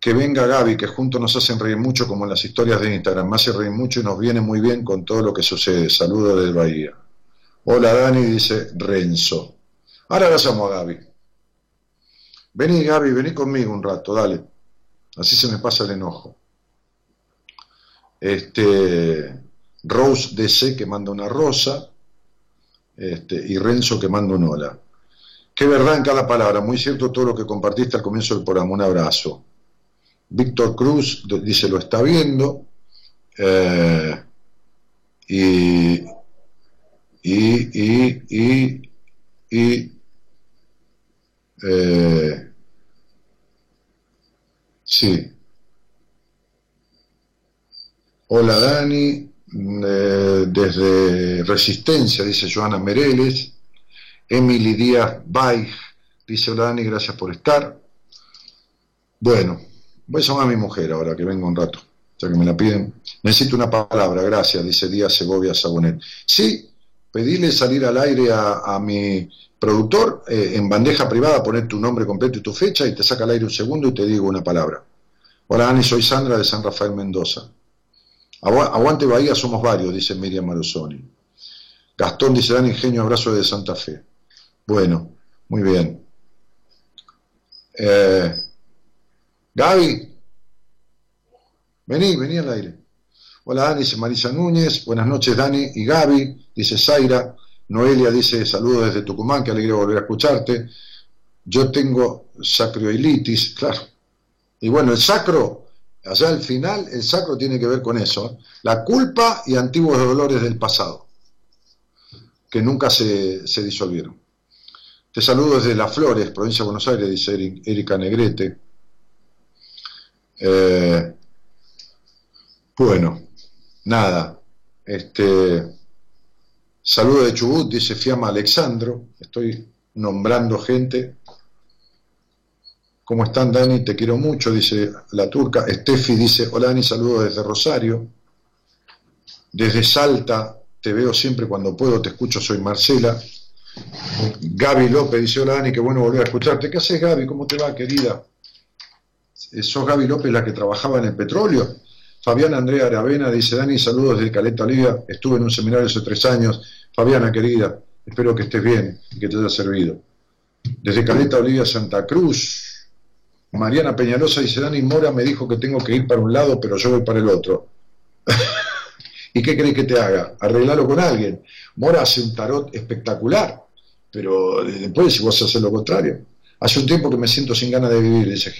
Que venga Gaby, que juntos nos hacen reír mucho como en las historias de Instagram. Me hace reír mucho y nos viene muy bien con todo lo que sucede. Saludos desde Bahía. Hola Dani, dice Renzo. Ahora la llamo a Gaby. Vení, Gaby, vení conmigo un rato, dale. Así se me pasa el enojo. Este, Rose DC que manda una rosa, este, y Renzo que manda un hola. Qué verdad en cada palabra, muy cierto todo lo que compartiste al comienzo del programa, un abrazo. Víctor Cruz dice lo está viendo, eh, y, y, y, y, y eh, sí. Hola Dani, eh, desde Resistencia, dice Joana Mereles. Emily Díaz Baig, dice hola Dani, gracias por estar. Bueno, voy a llamar a mi mujer ahora que venga un rato, ya que me la piden. Necesito una palabra, gracias, dice Díaz Segovia Sabonet. Sí, pedile salir al aire a mi productor, eh, en bandeja privada poner tu nombre completo y tu fecha y te saca al aire un segundo y te digo una palabra. Hola Ani, soy Sandra de San Rafael Mendoza. Aguante Bahía, somos varios, dice Miriam Marusoni. Gastón dice, dan ingenio, abrazo de Santa Fe. Bueno, muy bien. Eh, Gaby, vení, vení al aire. Hola Dani, dice Marisa Núñez. Buenas noches Dani y Gaby, dice Zaira. Noelia dice saludos desde Tucumán, qué alegría volver a escucharte. Yo tengo sacroilitis, claro. Y bueno, el sacro, allá al final, el sacro tiene que ver con eso. La culpa y antiguos dolores del pasado, que nunca se, disolvieron. Te saludo desde Las Flores, provincia de Buenos Aires, dice Erika Negrete. Eh, bueno, nada. Este, Saludo de Chubut, dice Fiamma Alexandro. Estoy nombrando gente. ¿Cómo están, Dani? Te quiero mucho, dice la turca. Estefi dice, hola Dani, saludos desde Rosario. Desde Salta, te veo siempre cuando puedo, te escucho, soy Marcela. Gaby López dice, hola Dani, qué bueno volver a escucharte. ¿Qué haces, Gaby? ¿Cómo te va, querida? ¿Sos Gaby López la que trabajaba en el petróleo? Fabiana Andrea Aravena dice, Dani, saludos desde Caleta Olivia, estuve en un seminario hace tres años. Fabiana, querida, espero que estés bien y que te haya servido. Desde Caleta Olivia, Santa Cruz, Mariana Peñalosa dice, Dani Mora me dijo que tengo que ir para un lado, pero yo voy para el otro. ¿Y qué crees que te haga? Arreglarlo con alguien. Mora hace un tarot espectacular, pero después si vos haces lo contrario. Hace un tiempo que me siento sin ganas de vivir, dice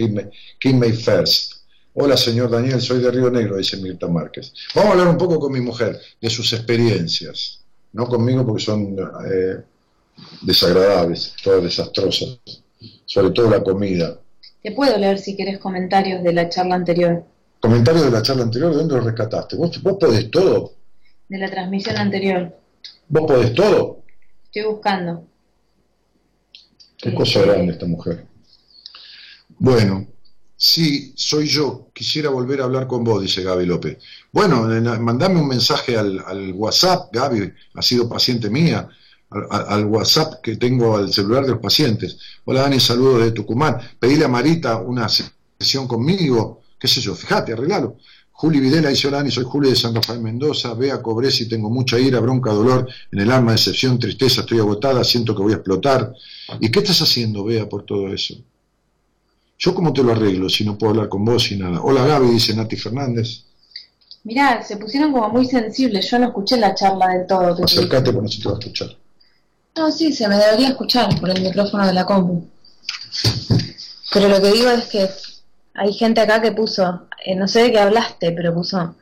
Kim May First. Hola, señor Daniel, soy de Río Negro, dice Mirta Márquez. Vamos a hablar un poco con mi mujer de sus experiencias, no conmigo porque son eh, desagradables, todas desastrosas, sobre todo la comida. Te puedo leer si quieres comentarios de la charla anterior. ¿Comentarios de la charla anterior? ¿De dónde los rescataste? ¿Vos, vos podés todo? De la transmisión anterior. ¿Vos podés todo? Estoy buscando. Qué cosa grande esta mujer. Bueno, Sí, soy yo. Quisiera volver a hablar con vos, dice Gaby López. Bueno, mandame un mensaje al, WhatsApp, Gaby, ha sido paciente mía. al, WhatsApp que tengo al celular de los pacientes. Hola Dani, saludos de Tucumán. Pedile a Marita una sesión conmigo, qué sé yo, fíjate, arreglalo. Juli Videla dice, hola Dani, soy Juli de San Rafael Mendoza, vea, cobré si tengo mucha ira, bronca, dolor en el alma, decepción, tristeza, estoy agotada, siento que voy a explotar. ¿Y qué estás haciendo, Bea, por todo eso? ¿Yo cómo te lo arreglo si no puedo hablar con vos y nada? Hola Gaby, dice Nati Fernández. Mirá, se pusieron como muy sensibles, yo no escuché la charla del todo. Acércate porque no se te va a escuchar. No, sí, se me debería escuchar por el micrófono de la compu. Pero lo que digo es que hay gente acá que puso, eh, no sé de qué hablaste, pero puso,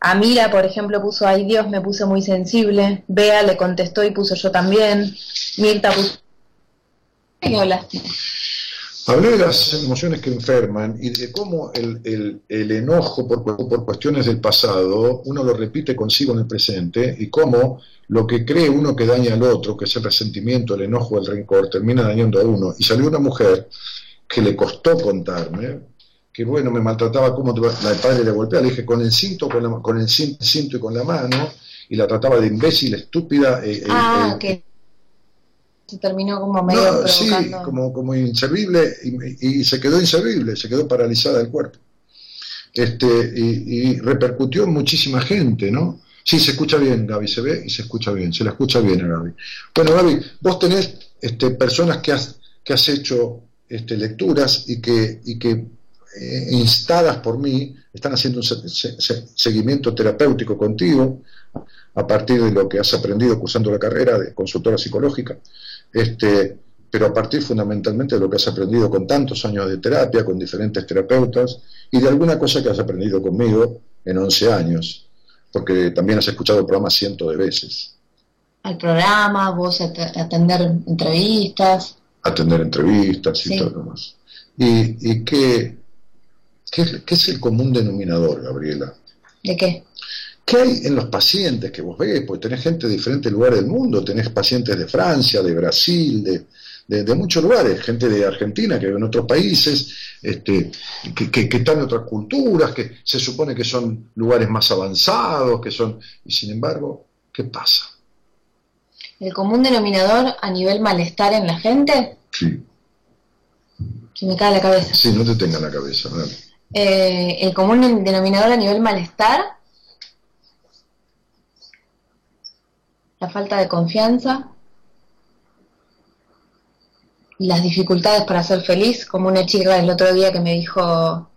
Amira, por ejemplo, puso, ay Dios, me puse muy sensible. Bea le contestó y puso yo también. Mirta puso, ¿de qué hablaste? Hablé de las emociones que enferman y de cómo el, enojo por, por, cuestiones del pasado uno lo repite consigo en el presente y cómo lo que cree uno que daña al otro, que es el resentimiento, el enojo, el rencor, termina dañando a uno. Y salió una mujer que le costó contarme, que bueno, me maltrataba como la padre le golpeaba, le dije con el cinto, con, con el cinto y con la mano, y la trataba de imbécil, estúpida. Eh, eh ah, eh, se terminó como medio Sí, como, como inservible y, se quedó inservible, se quedó paralizada el cuerpo. Este, y, repercutió en muchísima gente, ¿no? Sí, se escucha bien, Gaby, se ve y se escucha bien, se la escucha bien a Gaby. Bueno, Gaby, vos tenés este, personas que has, que has hecho este, lecturas y que, y que eh, instadas por mí están haciendo un seguimiento terapéutico contigo a partir de lo que has aprendido cursando la carrera de consultora psicológica este, pero a partir fundamentalmente de lo que has aprendido con tantos años de terapia, con diferentes terapeutas, y de alguna cosa que has aprendido conmigo en 11 años, porque también has escuchado el programa cientos de veces. Al programa, vos atender entrevistas. Atender entrevistas y todo lo demás. ¿Y, y qué, qué, qué es el común denominador, Gabriela? ¿De qué? ¿Qué hay en los pacientes que vos ves? Porque tenés gente de diferentes lugares del mundo, tenés pacientes de Francia, de Brasil, de, muchos lugares, gente de Argentina que vive en otros países, este, que, están en otras culturas, que se supone que son lugares más avanzados, que son... Y sin embargo, ¿qué pasa? ¿El común denominador a nivel malestar en la gente? Sí. Que me cae la cabeza. Sí, no te tenga la cabeza. Eh, el común denominador a nivel malestar la falta de confianza, las dificultades para ser feliz, como una chica el otro día que me dijo,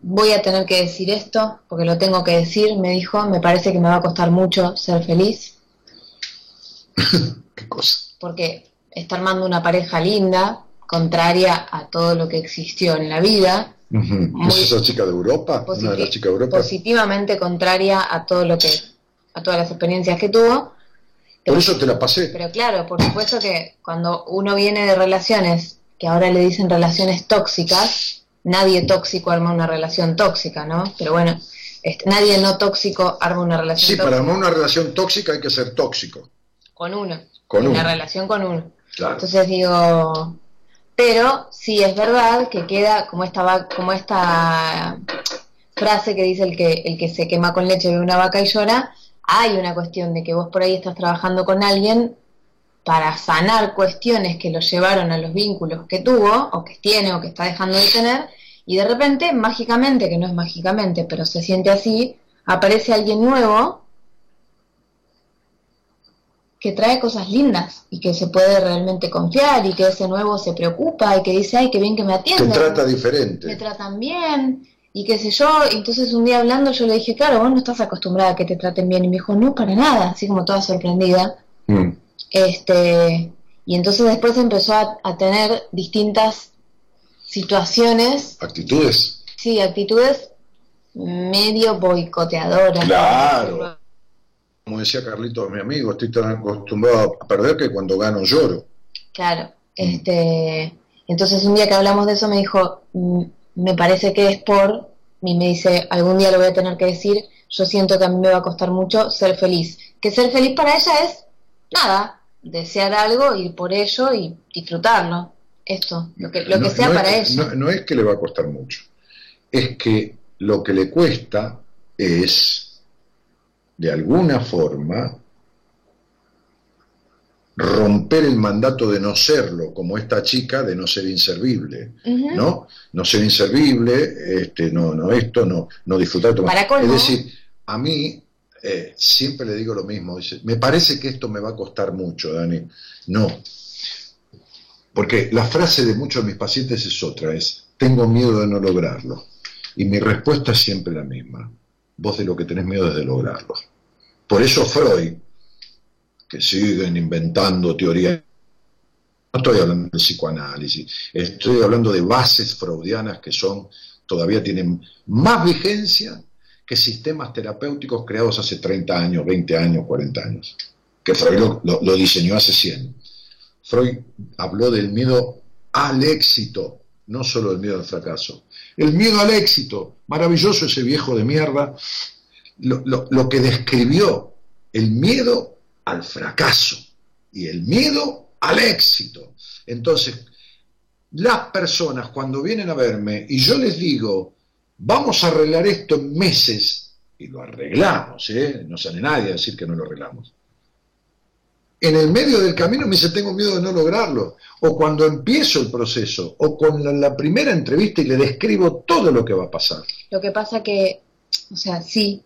voy a tener que decir esto, porque lo tengo que decir, me dijo, me parece que me va a costar mucho ser feliz. ¿Qué cosa? Porque está armando una pareja linda, contraria a todo lo que existió en la vida. ¿Es esa chica de Europa? ¿Una de las chicas de Europa? Positivamente contraria a todo lo que, a todas las experiencias que tuvo por eso te la pasé. Pero claro, por supuesto que cuando uno viene de relaciones, que ahora le dicen relaciones tóxicas, nadie tóxico arma una relación tóxica, ¿no? Pero bueno, este, nadie no tóxico arma una relación sí, tóxica. Sí, para armar una relación tóxica hay que ser tóxico. Con uno. Con una relación con uno. Entonces digo, pero sí es verdad que queda como esta, como esta frase que dice el que, el que se quema con leche ve una vaca y llora, hay una cuestión de que vos por ahí estás trabajando con alguien para sanar cuestiones que lo llevaron a los vínculos que tuvo, o que tiene, o que está dejando de tener, y de repente, mágicamente, que no es mágicamente, pero se siente así, aparece alguien nuevo que trae cosas lindas y que se puede realmente confiar y que ese nuevo se preocupa y que dice, ay, qué bien que me atienden. Te trata diferente. Me tratan bien y qué sé yo, entonces un día hablando yo le dije, claro, vos no estás acostumbrada a que te traten bien, y me dijo, no, para nada, así como toda sorprendida. Mm. Este, y entonces después empezó a, tener distintas situaciones. Actitudes. Sí, actitudes medio boicoteadoras. Claro. Como decía Carlito, mi amigo, estoy tan acostumbrado a perder que cuando gano lloro. Claro. Mm. Este, entonces un día que hablamos de eso me dijo, mm, me parece que es por, y me dice, algún día lo voy a tener que decir, yo siento que a mí me va a costar mucho ser feliz. Que ser feliz para ella es nada, desear algo, ir por ello y disfrutarlo. Esto, lo que, lo que sea para ella. No, es que le va a costar mucho, es que lo que le cuesta es, de alguna forma, romper el mandato de no serlo, como esta chica de no ser inservible, ¿no? No ser inservible, este, no, no esto, no, no disfrutar. es decir, a mí eh, siempre le digo lo mismo, dice, me parece que esto me va a costar mucho, Dani. No, porque la frase de muchos de mis pacientes es otra, es, tengo miedo de no lograrlo. Y mi respuesta es siempre la misma, vos de lo que tenés miedo es de lograrlo. Por eso Freud, que siguen inventando teorías. No estoy hablando de psicoanálisis, estoy hablando de bases freudianas que son, todavía tienen más vigencia que sistemas terapéuticos creados hace 30 años, 20 años, 40 años, que Freud lo, diseñó hace 100. Freud habló del miedo al éxito, no solo del miedo al fracaso. El miedo al éxito, maravilloso ese viejo de mierda, lo que describió el miedo al fracaso y el miedo al éxito. Entonces, las personas cuando vienen a verme y yo les digo, vamos a arreglar esto en meses, y lo arreglamos, ¿eh? no sale nadie a decir que no lo arreglamos. En el medio del camino me dice, tengo miedo de no lograrlo. O cuando empiezo el proceso, o con la, la primera entrevista y le describo todo lo que va a pasar. Lo que pasa que, o sea, sí,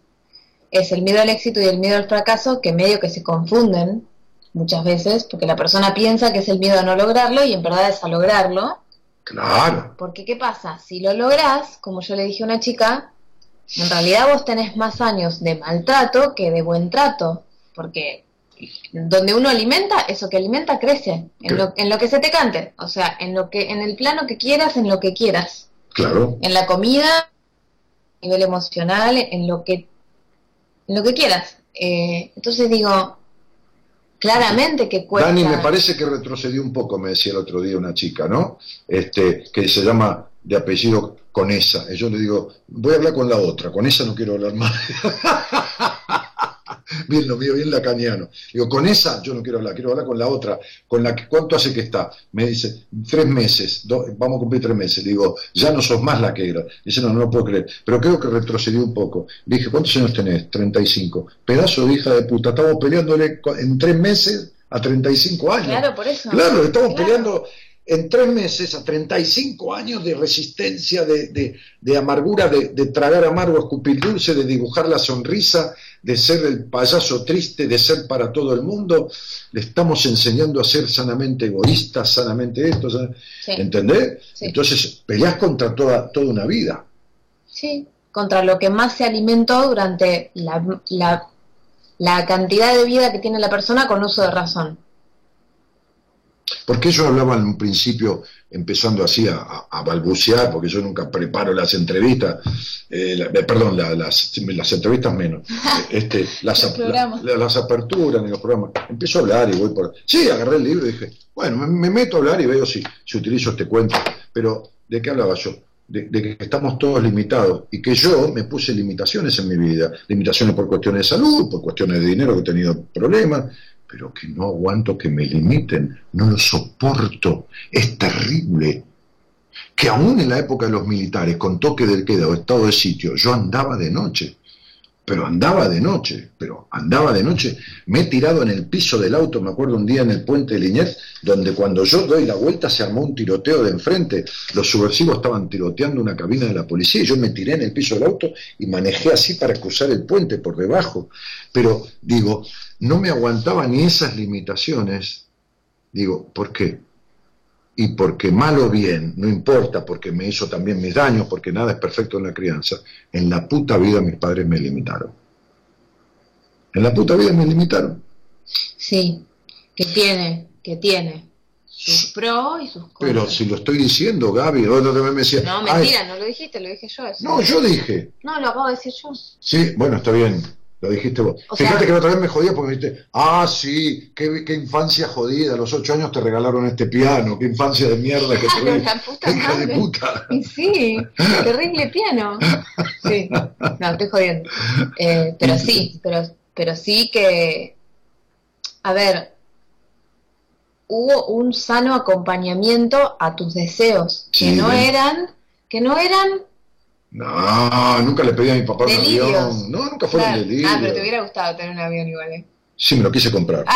es el miedo al éxito y el miedo al fracaso que medio que se confunden muchas veces, porque la persona piensa que es el miedo a no lograrlo y en verdad es a lograrlo. Claro. Porque ¿qué pasa? Si lo logras, como yo le dije a una chica, en realidad vos tenés más años de maltrato que de buen trato, porque donde uno alimenta, eso que alimenta crece, en lo, en lo que se te cante, o sea, en lo que en el plano que quieras, en lo que quieras. Claro. En la comida, a nivel emocional, en lo que lo que quieras. Eh, entonces digo, claramente que cuesta. Dani, me parece que retrocedió un poco, me decía el otro día una chica, ¿no? Este, que se llama de apellido Conesa. Y yo le digo, voy a hablar con la otra, con esa no quiero hablar más. bien lo mío, bien lacaniano. Digo, con esa yo no quiero hablar, quiero hablar con la otra, con la que, ¿cuánto hace que está? Me dice, tres meses, vamos a cumplir tres meses. Digo, ya no sos más la que era. Dice, no, no lo puedo creer, pero creo que retrocedió un poco. dije, ¿cuántos años tenés? 35. Pedazo de hija de puta, estamos peleándole en tres meses a 35 años. Claro, por eso. Claro, estamos peleando en tres meses a 35 años de resistencia, de, amargura, de, tragar amargo, escupir dulce, de dibujar la sonrisa, de ser el payaso triste, de ser para todo el mundo, le estamos enseñando a ser sanamente egoísta, sanamente esto, ¿entendés? Entonces peleas contra toda, toda una vida. Sí, contra lo que más se alimentó durante la, la cantidad de vida que tiene la persona con uso de razón. Porque yo hablaba en un principio, empezando así a, balbucear, porque yo nunca preparo las entrevistas, eh, eh, perdón, las, entrevistas menos, este, las, las aperturas en los programas. Empiezo a hablar y voy por... Sí, agarré el libro y dije, bueno, me, meto a hablar y veo si, si utilizo este cuento, pero ¿de qué hablaba yo? De, de, que estamos todos limitados y que yo me puse limitaciones en mi vida, limitaciones por cuestiones de salud, por cuestiones de dinero que he tenido problemas, pero que no aguanto que me limiten, no lo soporto, es terrible. Que aún en la época de los militares, con toque del queda o estado de sitio, yo andaba de noche, pero andaba de noche, pero andaba de noche. Me he tirado en el piso del auto, me acuerdo un día en el puente de Liñez, donde cuando yo doy la vuelta se armó un tiroteo de enfrente. Los subversivos estaban tiroteando una cabina de la policía y yo me tiré en el piso del auto y manejé así para cruzar el puente por debajo. Pero digo, no me aguantaba ni esas limitaciones. Digo, ¿por qué? Y porque mal o bien, no importa, porque me hizo también mis daños, porque nada es perfecto en la crianza, en la puta vida mis padres me limitaron. En la puta vida me limitaron. Sí, que tiene, que tiene sus pros y sus cosas. Pero si lo estoy diciendo, Gaby, otro también me. No, mentira, no lo dijiste, lo dije yo. No, yo dije. No, lo acabo de decir yo. Sí, bueno, está bien. Lo dijiste vos. Fíjate que la otra vez me jodía porque me dijiste, ah, sí, qué, qué, infancia jodida, a los ocho años te regalaron este piano, qué infancia de mierda que tuviste. la puta Hija de puta. sí, terrible piano. Sí, no, estoy jodiendo. Eh, pero sí, pero, pero sí que, a ver, hubo un sano acompañamiento a tus deseos, que no eran, que no eran no, nunca le pedí a mi papá un avión. No, nunca fue un delirio. Ah, pero te hubiera gustado tener un avión igual, ¿eh? Sí, me lo quise comprar.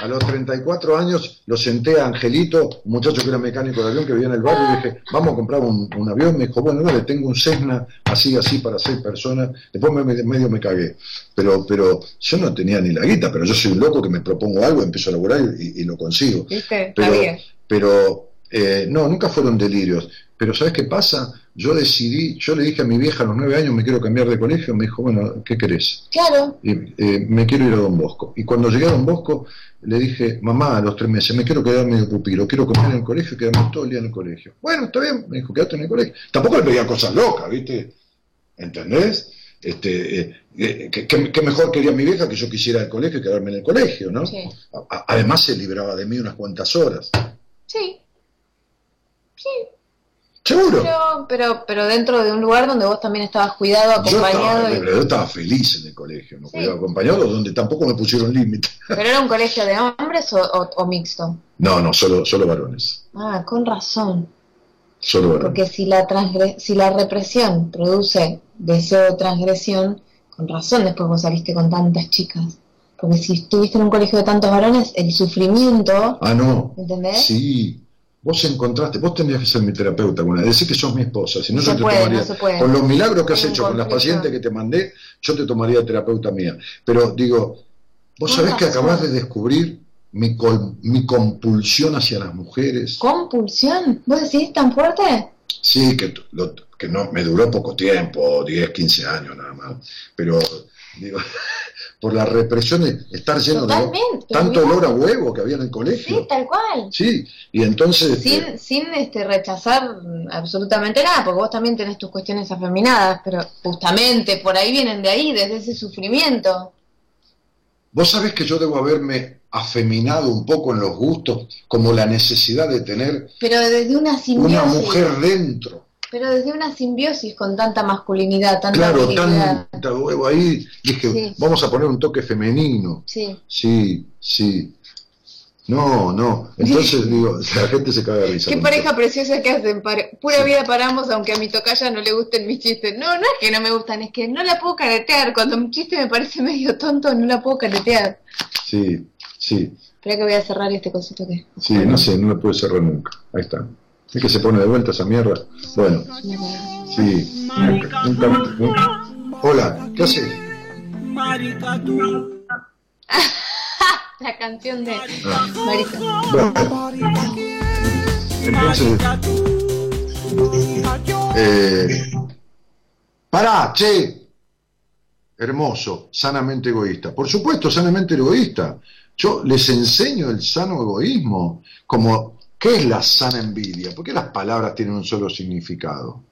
A los 34 años lo senté a Angelito, un muchacho que era mecánico de avión que vivía en el barrio, y dije, vamos a comprar un, avión. Me dijo, bueno, le tengo un Cessna así, así para seis personas. Después me, medio me cagué. Pero, pero yo no tenía ni la guita, pero yo soy un loco que me propongo algo, empiezo a laburar y, lo consigo. Pero, pero eh, no, nunca fueron delirios. Pero ¿sabes qué pasa? Yo decidí, yo le dije a mi vieja a los nueve años, me quiero cambiar de colegio, me dijo, bueno, ¿qué querés? Claro. Y, eh, me quiero ir a Don Bosco. Y cuando llegué a Don Bosco, le dije, mamá, a los tres meses, me quiero quedar medio pupilo, quiero comer en el colegio y quedarme todo el día en el colegio. Bueno, está bien, me dijo, quédate en el colegio. Tampoco le pedía cosas locas, ¿viste? ¿Entendés? Este, eh, eh ¿qué, mejor quería mi vieja que yo quisiera el colegio y quedarme en el colegio, ¿no? Sí. además se libraba de mí unas cuantas horas. Sí. Sí. Seguro. Pero, pero, dentro de un lugar donde vos también estabas cuidado, acompañado. Yo estaba, yo estaba feliz en el colegio, ¿no? Cuidado, acompañado, donde tampoco me pusieron límite. ¿Pero era un colegio de hombres o, mixto? No, no, solo, solo varones. Ah, con razón. Solo varones. Porque si la, si la represión produce deseo de transgresión, con razón después vos saliste con tantas chicas. Porque si estuviste en un colegio de tantos varones, el sufrimiento. Ah, no. ¿Entendés? Sí, Vos encontraste, vos tendrías que ser mi terapeuta alguna decir que sos mi esposa, si no, yo te tomaría. con los milagros que has hecho con las pacientes que te mandé, yo te tomaría terapeuta mía. Pero digo, vos sabés que acabás de descubrir mi, mi compulsión hacia las mujeres. ¿Compulsión? ¿Vos decís tan fuerte? Sí, que, que no me duró poco tiempo, 10, 15 años nada más. Pero digo, por la represión de estar lleno de tanto olor a huevo que había en el colegio. Sí, tal cual. Sí, y entonces... Sin, este, sin este, rechazar absolutamente nada, porque vos también tenés tus cuestiones afeminadas, pero justamente por ahí vienen de ahí, desde ese sufrimiento. Vos sabés que yo debo haberme afeminado un poco en los gustos, como la necesidad de tener pero desde una, una mujer dentro. Pero desde una simbiosis con tanta masculinidad, tanta Claro, tanta huevo ahí, dije, vamos a poner un toque femenino. Sí. Sí, sí. No, no. Entonces digo, la gente se caga de risa. Qué pareja preciosa que hacen. Pura vida paramos, aunque a mi tocaya no le gusten mis chistes. No, no es que no me gustan, es que no la puedo caretear. Cuando mi chiste me parece medio tonto, no la puedo caretear. Sí, sí. Espera que voy a cerrar este cosito que. Sí, no sé, no lo puedo cerrar nunca. Ahí está. Es que se pone de vuelta esa mierda. Bueno, sí. Hola, ¿qué haces? La canción de ah. Marica. Entonces. Eh, pará, che. Hermoso, sanamente egoísta. Por supuesto, sanamente egoísta. Yo les enseño el sano egoísmo como ¿Qué es la sana envidia? ¿Por qué las palabras tienen un solo significado?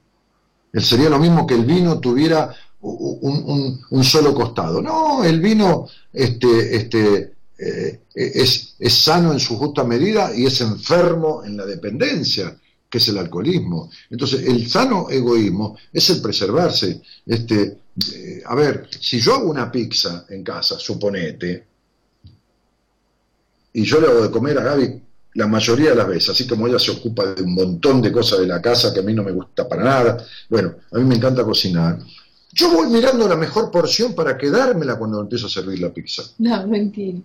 Sería lo mismo que el vino tuviera un, solo costado. No, el vino este, este, eh, es, sano en su justa medida y es enfermo en la dependencia, que es el alcoholismo. Entonces, el sano egoísmo es el preservarse. Este, eh, a ver, si yo hago una pizza en casa, suponete, y yo le hago de comer a Gaby la mayoría de las veces, así como ella se ocupa de un montón de cosas de la casa que a mí no me gusta para nada, bueno, a mí me encanta cocinar. Yo voy mirando la mejor porción para quedármela cuando empiezo a servir la pizza. No, mentira.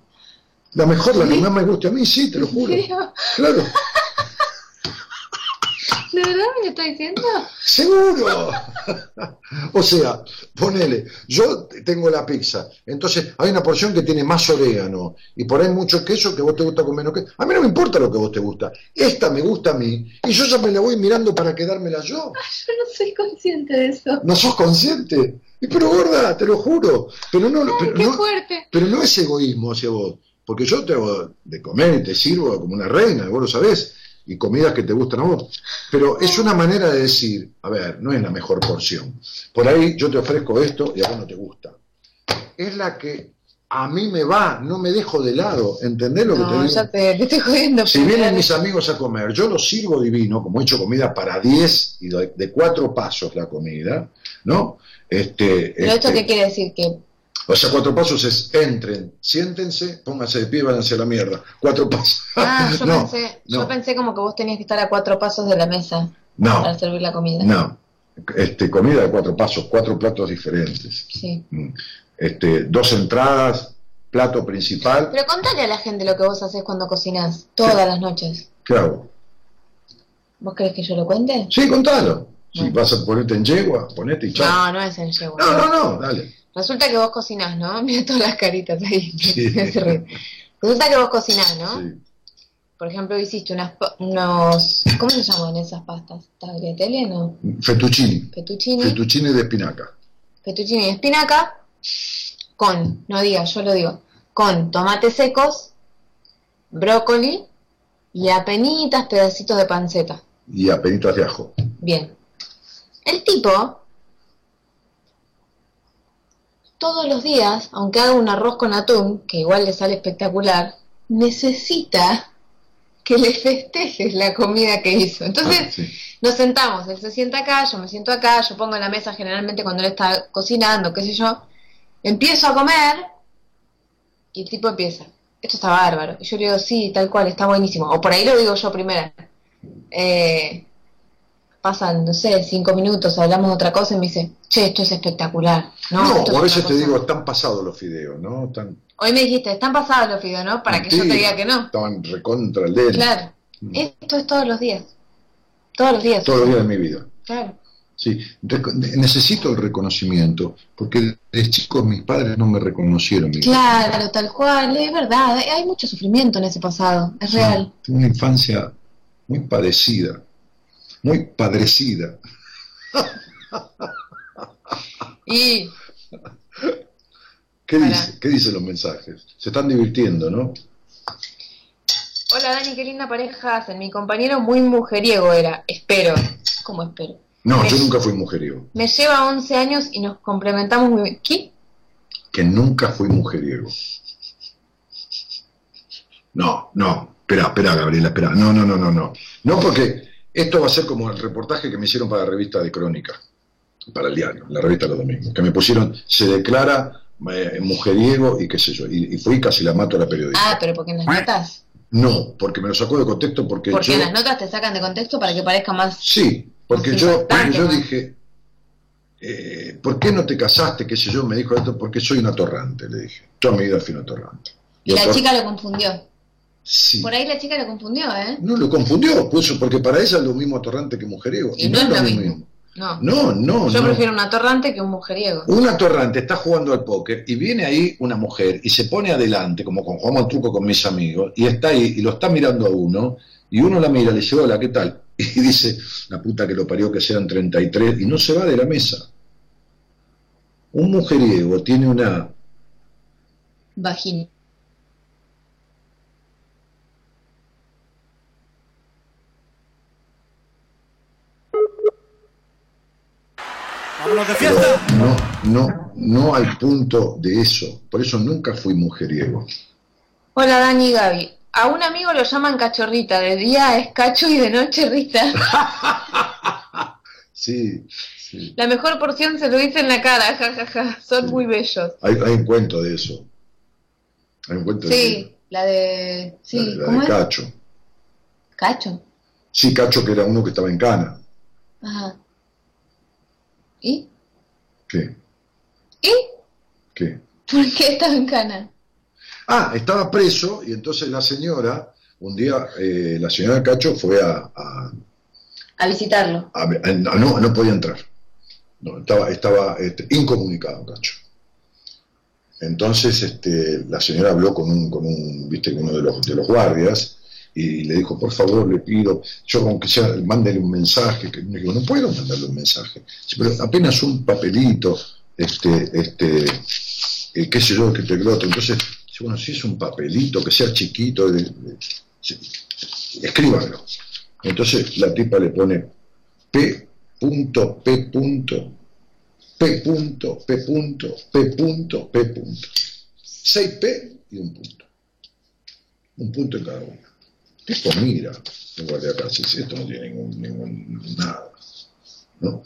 La mejor, la que más me guste a mí, sí, te lo juro. Claro. ¿De verdad me lo está diciendo? Seguro. o sea, ponele, yo tengo la pizza, entonces hay una porción que tiene más orégano y por ahí mucho queso que vos te gusta con menos queso. A mí no me importa lo que vos te gusta. Esta me gusta a mí y yo ya me la voy mirando para quedármela yo. Yo no soy consciente de eso. ¿No sos consciente? Pero gorda, te lo juro. Pero no, pero, qué no fuerte. pero no es egoísmo hacia vos. Porque yo te hago de comer y te sirvo como una reina, vos lo sabés y comidas que te gustan a vos. Pero es una manera de decir, a ver, no es la mejor porción. Por ahí yo te ofrezco esto y a vos no te gusta. Es la que a mí me va, no me dejo de lado, ¿entendés lo que te digo? Ya te, estoy jodiendo. Si vienen mis amigos a comer, yo los sirvo divino, como he hecho comida para 10 y de, cuatro pasos la comida, ¿no? Este, ¿Pero esto este qué quiere decir? Que o sea, cuatro pasos es entren, siéntense, pónganse de pie y váyanse a la mierda. Cuatro pasos. Ah, yo, pensé, yo pensé como que vos tenías que estar a cuatro pasos de la mesa para servir la comida. No, este, comida de cuatro pasos, cuatro platos diferentes. Sí. Mm. este, dos entradas, plato principal. Pero contale a la gente lo que vos haces cuando cocinás, todas las noches. ¿Qué hago? ¿Vos querés que yo lo cuente? Sí, contalo. Si vas a ponerte en yegua, ponete y chao. No, no es en yegua. No, no, no, dale. Resulta que vos cocinás, ¿no? Mira todas las caritas ahí. Resulta que vos cocinás, ¿no? Sí. Por ejemplo, hiciste unas, unos... ¿Cómo se llaman esas pastas? ¿Tagliatelle no? Fettuccini. Fettuccini. Fettuccini de espinaca. Fettuccini de espinaca con, no diga, yo lo digo, con tomates secos, brócoli y apenitas pedacitos de panceta. Y apenitas de ajo. Bien. El tipo, todos los días, aunque haga un arroz con atún, que igual le sale espectacular, necesita que le festejes la comida que hizo. Entonces, ah, nos sentamos, él se sienta acá, yo me siento acá, yo pongo en la mesa generalmente cuando él está cocinando, qué sé yo, empiezo a comer y el tipo empieza, esto está bárbaro. Y yo le digo, sí, tal cual, está buenísimo. O por ahí lo digo yo primero. Eh, pasan, no sé, cinco minutos, hablamos de otra cosa y me dice, che, esto es espectacular. No, o a veces te digo, están pasados los fideos, ¿no? Hoy me dijiste, están pasados los fideos, ¿no? Para que yo te diga que no. Estaban recontra el Claro. Mm. Esto es todos los días. Todos los días. Todos los días de mi vida. Claro. Sí, necesito el reconocimiento, porque desde chicos mis padres no me reconocieron. claro, tal cual, es verdad, hay mucho sufrimiento en ese pasado, es real. Tengo una infancia muy padecida muy padrecida. y... ¿Qué, dice, ¿Qué dicen los mensajes? Se están divirtiendo, ¿no? Hola Dani, qué linda pareja hacen. Mi compañero muy mujeriego era. Espero. ¿Cómo espero? No, yo nunca fui mujeriego. Me lleva 11 años y nos complementamos muy bien. ¿Qué? Que nunca fui mujeriego. No, no. Espera, espera, Gabriela, espera. No, no, no, no, no. No, porque esto va a ser como el reportaje que me hicieron para la revista de Crónica, para el diario, la revista de los domingos, que me pusieron, se declara eh, mujeriego y qué sé yo, y, fui casi la mato a la periodista. Ah, pero porque en las notas. No, porque me lo sacó de contexto porque... Porque en las notas te sacan de contexto para que parezca más... Sí, porque yo, yo dije, eh, ¿por qué no te casaste? qué sé yo, me dijo esto, porque soy un atorrante, le dije. Toda mi vida fui un atorrante. Y, la chica lo confundió. Por ahí la chica lo confundió, ¿eh? No lo confundió, pues, porque para ella es lo mismo atorrante que mujeriego. Y, no, es lo mismo. No. no, no. Yo prefiero un atorrante que un mujeriego. Un atorrante está jugando al póker y viene ahí una mujer y se pone adelante, como con jugamos al truco con mis amigos, y está ahí y lo está mirando a uno, y uno la mira, le dice, hola, ¿qué tal? Y dice, la puta que lo parió que sean 33, y no se va de la mesa. Un mujeriego tiene una... Vagina. No, no, no hay punto de eso. Por eso nunca fui mujeriego. Hola Dani y Gaby. A un amigo lo llaman cachorrita. De día es cacho y de noche rita. sí, sí. La mejor porción se lo dice en la cara, jajaja. Son muy bellos. Hay, un cuento de eso. Hay un cuento sí, la de. Sí, la, de Cacho. ¿Cacho? Sí, Cacho que era uno que estaba en cana. Ajá. ¿Y? ¿Qué? ¿Y? ¿Qué? ¿Por qué estaba en cana? Ah, estaba preso y entonces la señora, un día, eh, la señora Cacho fue a... A, visitarlo. no, no podía entrar. No, estaba estaba este, incomunicado Cacho. Entonces este, la señora habló con un, con un, viste, uno de los, de los guardias y le dijo, por favor, le pido, yo aunque sea, mándele un mensaje, que digo, no puedo mandarle un mensaje, pero apenas un papelito, este, este, eh, qué sé yo, que te glote, entonces, bueno, si es un papelito, que sea chiquito, escríbanlo. Entonces la tipa le pone P punto, P punto, P punto, P punto, P punto, P punto. 6P y un punto. Un punto en cada uno. Esto guardia acá, si esto no tiene ningún, ningún nada. ¿No?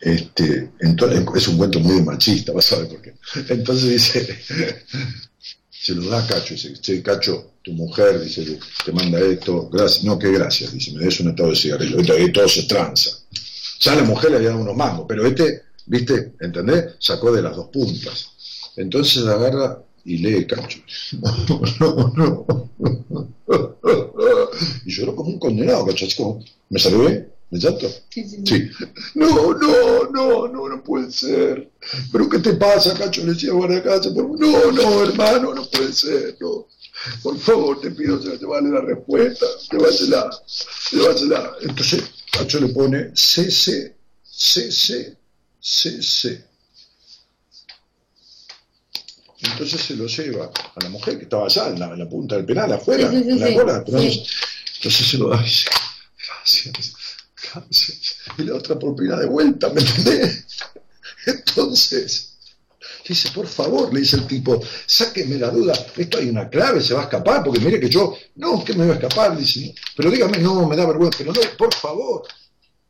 Este, entonces, es un cuento muy machista, vas a ver por qué. Entonces dice, se lo da a Cacho, dice, che, Cacho, tu mujer, dice, te manda esto, gracias, no, qué gracias, dice, me des un estado de cigarrillo, y todo se tranza. Ya la mujer le había dado unos mangos, pero este ¿viste? ¿Entendés? Sacó de las dos puntas. Entonces agarra y lee Cacho. No, no. Y lloró como un condenado, Cacho, así como, ¿me salvé? ¿De llanto? Sí, sí, sí. No, no, no, no, no puede ser. ¿Pero qué te pasa, Cacho? Le decía a casa. No, no, hermano, no puede ser, no. Por favor, te pido, se vale la respuesta, llévasela, llévasela. Entonces, Cacho le pone CC, CC, CC. Entonces se lo lleva a la mujer que estaba allá, en la, punta del penal, afuera, en la cola. Entonces se lo da y dice, gracias, gracias. Y la otra propiedad de vuelta, ¿me entendés? Entonces, dice, por favor, le dice el tipo, sáqueme la duda, esto hay una clave, se va a escapar, porque mire que yo, no, que me va a escapar, dice, pero dígame, no, me da vergüenza, pero no, por favor.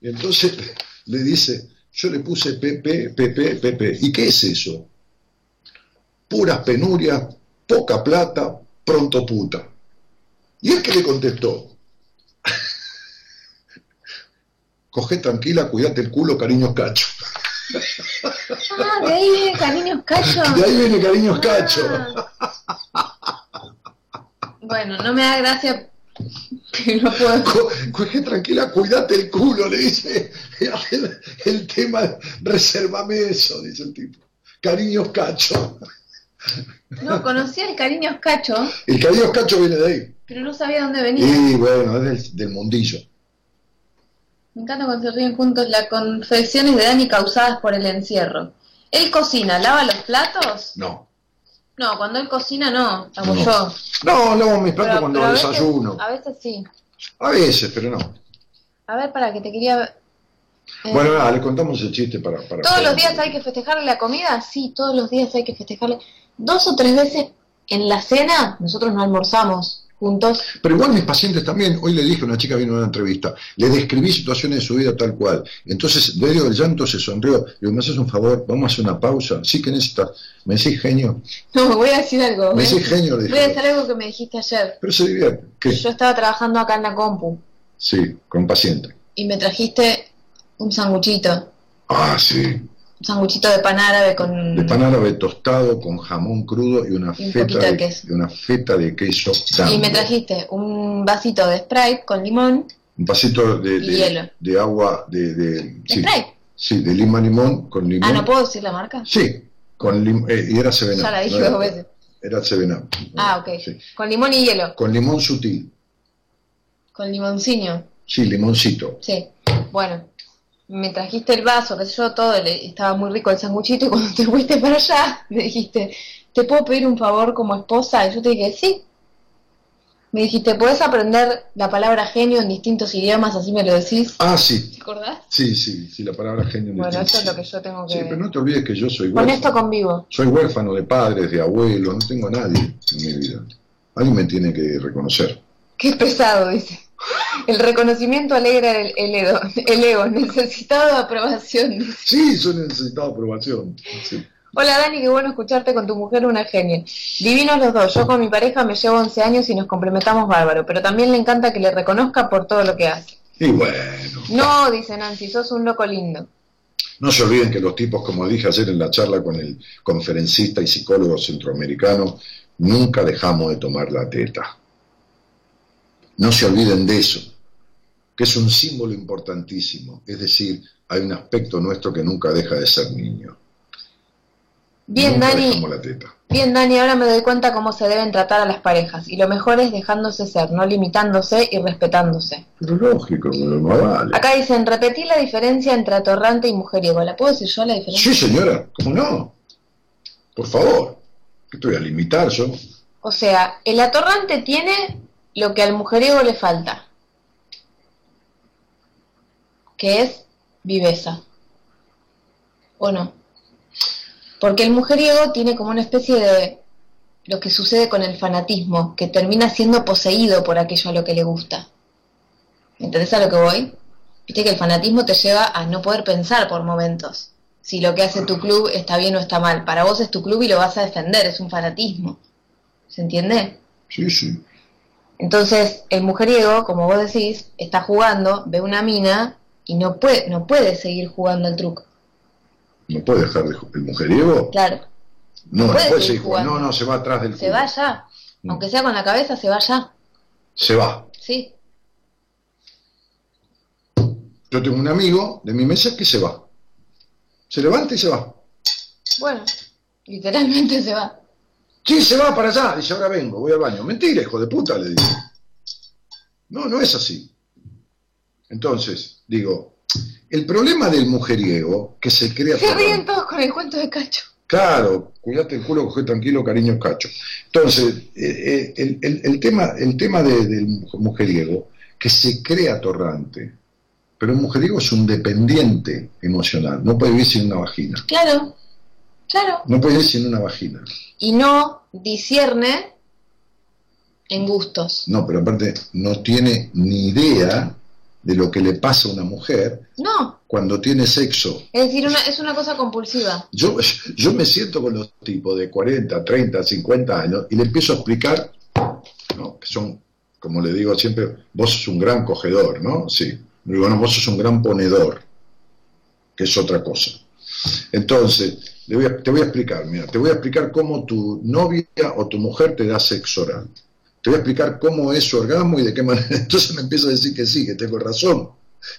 Y entonces le dice, yo le puse PP, PP, PP. ¿Y qué es eso? Puras penurias, poca plata, pronto puta. Y es que le contestó, coge tranquila, cuídate el culo, cariños cacho. Ah, de ahí viene cariños cacho. De ahí viene cariños ah. cacho. Bueno, no me da gracia no puedo. coge tranquila, cuídate el culo, le dice. El, el tema, resérvame eso, dice el tipo. Cariños cacho. No, conocía el cariño Cacho. El cariño Cacho viene de ahí. Pero no sabía dónde venía. Y bueno, es del, mundillo. Me encanta cuando se ríen juntos las confesiones de Dani causadas por el encierro. ¿Él cocina, lava los platos? No. No, cuando él cocina no, hago no. yo. No, lavo mis platos cuando desayuno. a veces sí. A veces, pero no. A ver, para que te quería bueno, nada, le contamos el chiste para... para ¿Todos los días hay que festejarle la comida? Sí, todos los días hay que festejarle. Dos o tres veces en la cena nosotros no almorzamos juntos. Pero igual mis pacientes también, hoy le dije a una chica vino a una entrevista, le describí situaciones de su vida tal cual. Entonces, medio del llanto se sonrió. Digo, ¿me haces un favor? Vamos a hacer una pausa. Sí que necesitas. ¿Me decís genio? No, voy a decir algo. ¿Me decís genio? Voy a decir algo que me dijiste ayer. Pero se divierte. Yo estaba trabajando acá en la compu. Sí, con paciente. Y me trajiste un sanguchito. Ah, sí. Sanguchito de pan árabe con... De pan árabe tostado con jamón crudo y una, feta, de, queso. Y una feta de queso. Y me trajiste un vasito de Sprite con limón. Un vasito de, de, de agua de... de sí, Sprite. Sí, de lima limón con limón. Ah, ¿no puedo decir la marca? Sí, con lim eh, y era Sevena. Ya la dije dos veces. Era Sevena. Ah, ok. Con limón y hielo. Con limón sutil. Con limoncino. Sí, limoncito. Sí, bueno me trajiste el vaso, que sé yo, todo, estaba muy rico el sanguchito, y cuando te fuiste para allá, me dijiste, ¿te puedo pedir un favor como esposa? Y yo te dije, sí. Me dijiste, ¿puedes aprender la palabra genio en distintos idiomas? Así me lo decís. Ah, sí. ¿Te acordás? Sí, sí, sí, la palabra genio en Bueno, eso es lo que yo tengo que... Sí, pero no te olvides que yo soy huérfano. Con esto convivo. Soy huérfano de padres, de abuelos, no tengo a nadie en mi vida. Alguien me tiene que reconocer. Qué pesado, dice. El reconocimiento alegra el, ego, el ego, necesitado de aprobación. Sí, soy necesitado de aprobación. Hola Dani, qué bueno escucharte con tu mujer, una genia. Divinos los dos, yo con mi pareja me llevo 11 años y nos complementamos bárbaro, pero también le encanta que le reconozca por todo lo que hace. Y bueno. No, dice Nancy, sos un loco lindo. No se olviden que los tipos, como dije ayer en la charla con el conferencista y psicólogo centroamericano, nunca dejamos de tomar la teta. No se olviden de eso, que es un símbolo importantísimo. Es decir, hay un aspecto nuestro que nunca deja de ser niño. Bien, Dani. Bien, Dani, ahora me doy cuenta cómo se deben tratar a las parejas. Y lo mejor es dejándose ser, no limitándose y respetándose. Pero lógico, no vale. Acá dicen, repetí la diferencia entre atorrante y mujeriego. ¿La puedo decir yo la diferencia? Sí, señora, ¿cómo no? Por favor, ¿qué estoy a limitar yo? O sea, el atorrante tiene lo que al mujeriego le falta, que es viveza. ¿O no? Porque el mujeriego tiene como una especie de lo que sucede con el fanatismo, que termina siendo poseído por aquello a lo que le gusta. ¿Me entendés a lo que voy? Viste que el fanatismo te lleva a no poder pensar por momentos. Si lo que hace tu club está bien o está mal. Para vos es tu club y lo vas a defender, es un fanatismo. ¿Se entiende? Sí, sí. Entonces, el mujeriego, como vos decís, está jugando, ve una mina y no puede, no puede seguir jugando al truco. No puede dejar de el mujeriego. Claro. No, no puede, seguir jugando. No, no, se va atrás del Se va ya. Mm. Aunque sea con la cabeza, se va ya. Se va. Sí. Yo tengo un amigo de mi mesa que se va. Se levanta y se va. Bueno, literalmente se va. Sí, se va para allá. Dice, ahora vengo, voy al baño. Mentira, hijo de puta, le digo. No, no es así. Entonces, digo, el problema del mujeriego, que se crea... Se ríen todos con el cuento de Cacho. Claro, cuídate el culo, coge tranquilo, cariño, Cacho. Entonces, eh, eh, el, tema, el tema del mujeriego, que se crea torrante, pero un mujeriego es un dependiente emocional, no puede vivir sin una vagina. Claro, claro. No puede vivir sin una vagina. Y no discierne en gustos. No, pero aparte no tiene ni idea de lo que le pasa a una mujer no. cuando tiene sexo. Es decir, una, es una cosa compulsiva. Yo, yo me siento con los tipos de 40, 30, 50 años y le empiezo a explicar, ¿no? que son, como le digo siempre, vos sos un gran cogedor, ¿no? Sí. Digo, no, vos sos un gran ponedor, que es otra cosa. Entonces, te voy a explicar, mira, te voy a explicar cómo tu novia o tu mujer te da sexo oral. Te voy a explicar cómo es su orgasmo y de qué manera. Entonces me empiezo a decir que sí, que tengo razón.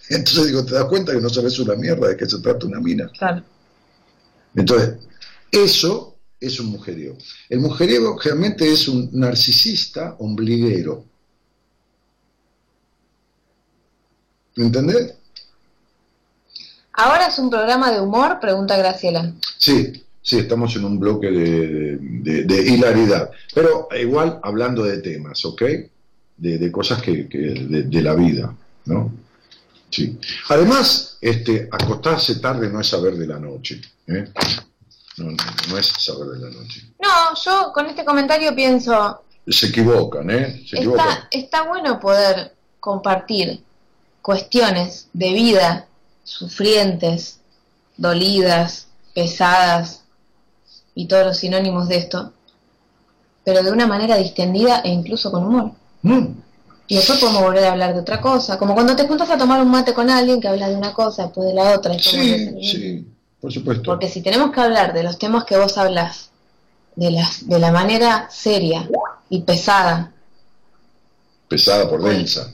Entonces digo, ¿te das cuenta que no sabes una mierda de qué se trata una mina? Claro. Entonces, eso es un mujeriego. El mujeriego realmente es un narcisista ombliguero. ¿Me entendés? ¿Ahora es un programa de humor? Pregunta Graciela. Sí, sí, estamos en un bloque de, hilaridad, pero igual hablando de temas, ¿ok? De, cosas que, de, la vida, ¿no? Sí. Además, este, acostarse tarde no es saber de la noche, ¿eh? No, es saber de la noche. No, yo con este comentario pienso... Se equivocan, ¿eh? Se está, está bueno poder compartir cuestiones de vida sufrientes, dolidas, pesadas y todos los sinónimos de esto, pero de una manera distendida e incluso con humor. Mm. Y después podemos volver a hablar de otra cosa, como cuando te juntas a tomar un mate con alguien que habla de una cosa, después de la otra. sí, sí, por supuesto. Porque si tenemos que hablar de los temas que vos hablas, de, las, de la manera seria y pesada, pesada por densa.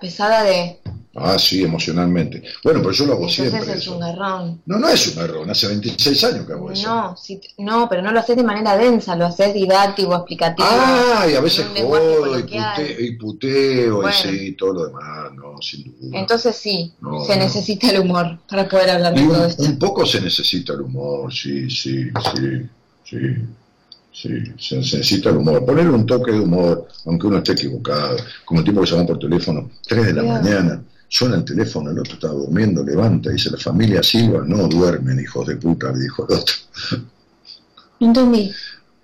pesada de Ah, sí, emocionalmente. Bueno, pero yo lo hago Entonces siempre. es un error. No, no es un error, hace 26 años que hago eso. No, no, pero no lo haces de manera densa, lo haces didáctico, explicativo. Ah, y a veces jodo y, puteo y sí, todo lo demás, no, sin duda. Entonces sí, se necesita el humor para poder hablar de todo esto. Un poco se necesita el humor, sí, sí, sí, sí. Sí, se necesita el humor. Poner un toque de humor, aunque uno esté equivocado. Como el tipo que llama por teléfono, 3 de la mañana Suena el teléfono, el otro está durmiendo, levanta, dice la familia Silva, no duermen, hijos de puta, le dijo el otro. Entendí.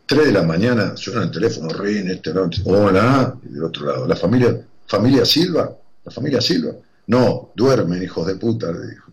Tres de la mañana suena el teléfono, rin, este, hola, y del otro lado, la familia, familia Silva, la familia Silva, no, duermen, hijos de puta, le dijo.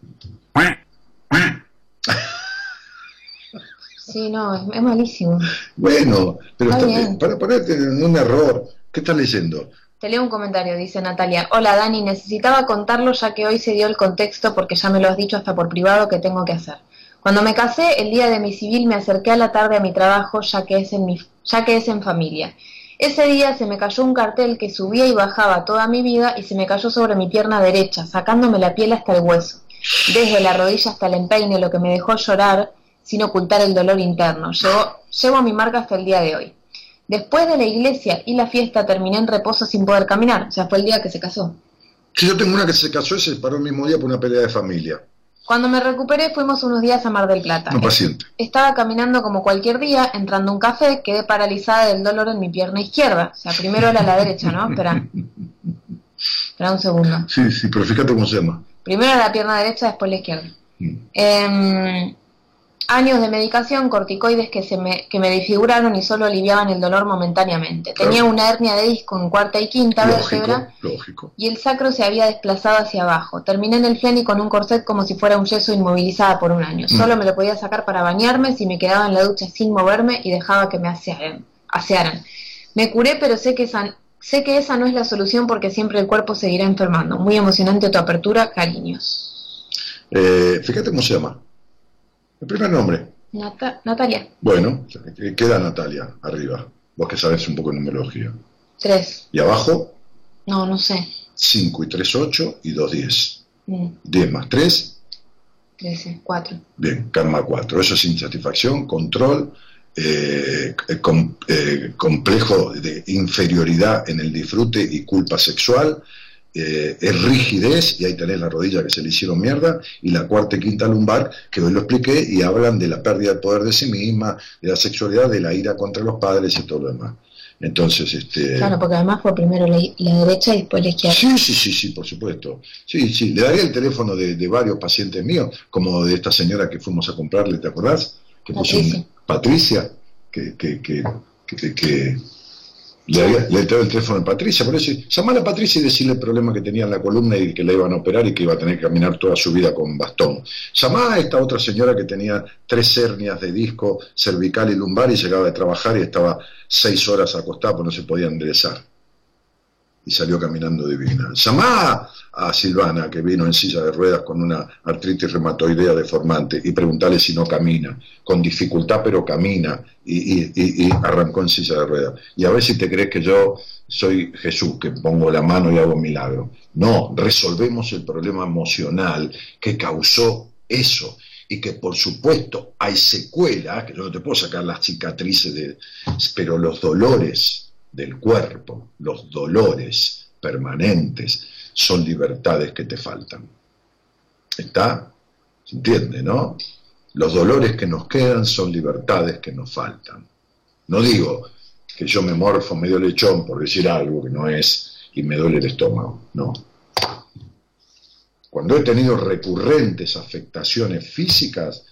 Sí, no, es, malísimo. Bueno, pero para ponerte en un error, ¿qué estás leyendo? Te leo un comentario, dice Natalia. Hola Dani, necesitaba contarlo ya que hoy se dio el contexto porque ya me lo has dicho hasta por privado que tengo que hacer. Cuando me casé, el día de mi civil me acerqué a la tarde a mi trabajo ya que es en, mi, ya que es en familia. Ese día se me cayó un cartel que subía y bajaba toda mi vida y se me cayó sobre mi pierna derecha, sacándome la piel hasta el hueso. Desde la rodilla hasta el empeine, lo que me dejó llorar sin ocultar el dolor interno. Llevo, llevo mi marca hasta el día de hoy. Después de la iglesia y la fiesta terminé en reposo sin poder caminar. O sea, fue el día que se casó. Sí, yo tengo una que se casó y se paró el mismo día por una pelea de familia. Cuando me recuperé fuimos unos días a Mar del Plata. No paciente. Estaba caminando como cualquier día, entrando a un café, quedé paralizada del dolor en mi pierna izquierda. O sea, primero era la derecha, ¿no? Espera. Espera un segundo. Sí, sí, pero fíjate cómo se llama. Primero la pierna derecha, después la izquierda. Eh, años de medicación, corticoides que, se me, que me disfiguraron y solo aliviaban el dolor momentáneamente. Tenía una hernia de disco en cuarta y quinta vértebra y el sacro se había desplazado hacia abajo. Terminé en el FLENI con un corset como si fuera un yeso inmovilizada por un año. Mm. Solo me lo podía sacar para bañarme si me quedaba en la ducha sin moverme y dejaba que me asearan. asearan. Me curé, pero sé que esa, sé que esa no es la solución porque siempre el cuerpo seguirá enfermando. Muy emocionante tu apertura, cariños. Eh, fíjate cómo se llama. El primer nombre. Natalia. Bueno, queda Natalia arriba. Vos que sabés un poco de numerología. Tres. ¿Y abajo? No, no sé. 5 y 3, 8 y 2, 10. 10 más 3. 13, 4. Bien, karma 4. Eso es insatisfacción, control, eh, eh, eh, complejo de inferioridad en el disfrute y culpa sexual, es rigidez, y ahí tenés la rodilla que se le hicieron mierda, y la cuarta y quinta lumbar, que hoy lo expliqué, y hablan de la pérdida del poder de sí misma, de la sexualidad, de la ira contra los padres y todo lo demás. Entonces, este... Claro, porque además fue primero la, derecha y después la izquierda. Sí, sí, sí, sí, por supuesto. Sí, sí, le daría el teléfono de, varios pacientes míos, como de esta señora que fuimos a comprarle, ¿te acordás? Que Patricia. Patricia, que, que, que, que le, había, le el teléfono a Patricia, por eso llamar a Patricia y decirle el problema que tenía en la columna y que la iban a operar y que iba a tener que caminar toda su vida con bastón. Llamá a esta otra señora que tenía tres hernias de disco cervical y lumbar y llegaba de trabajar y estaba seis horas acostada porque no se podía enderezar y salió caminando divina. Llamá a Silvana, que vino en silla de ruedas con una artritis reumatoidea deformante, y preguntale si no camina, con dificultad pero camina, y, arrancó en silla de ruedas. Y a ver si te crees que yo soy Jesús, que pongo la mano y hago milagro. No, resolvemos el problema emocional que causó eso y que por supuesto hay secuelas, que yo no te puedo sacar las cicatrices, de, pero los dolores del cuerpo, los dolores permanentes, son libertades que te faltan. ¿Está? ¿Se entiende, no? Los dolores que nos quedan son libertades que nos faltan. No digo que yo me morfo medio lechón por decir algo que no es y me duele el estómago, no. Cuando he tenido recurrentes afectaciones físicas,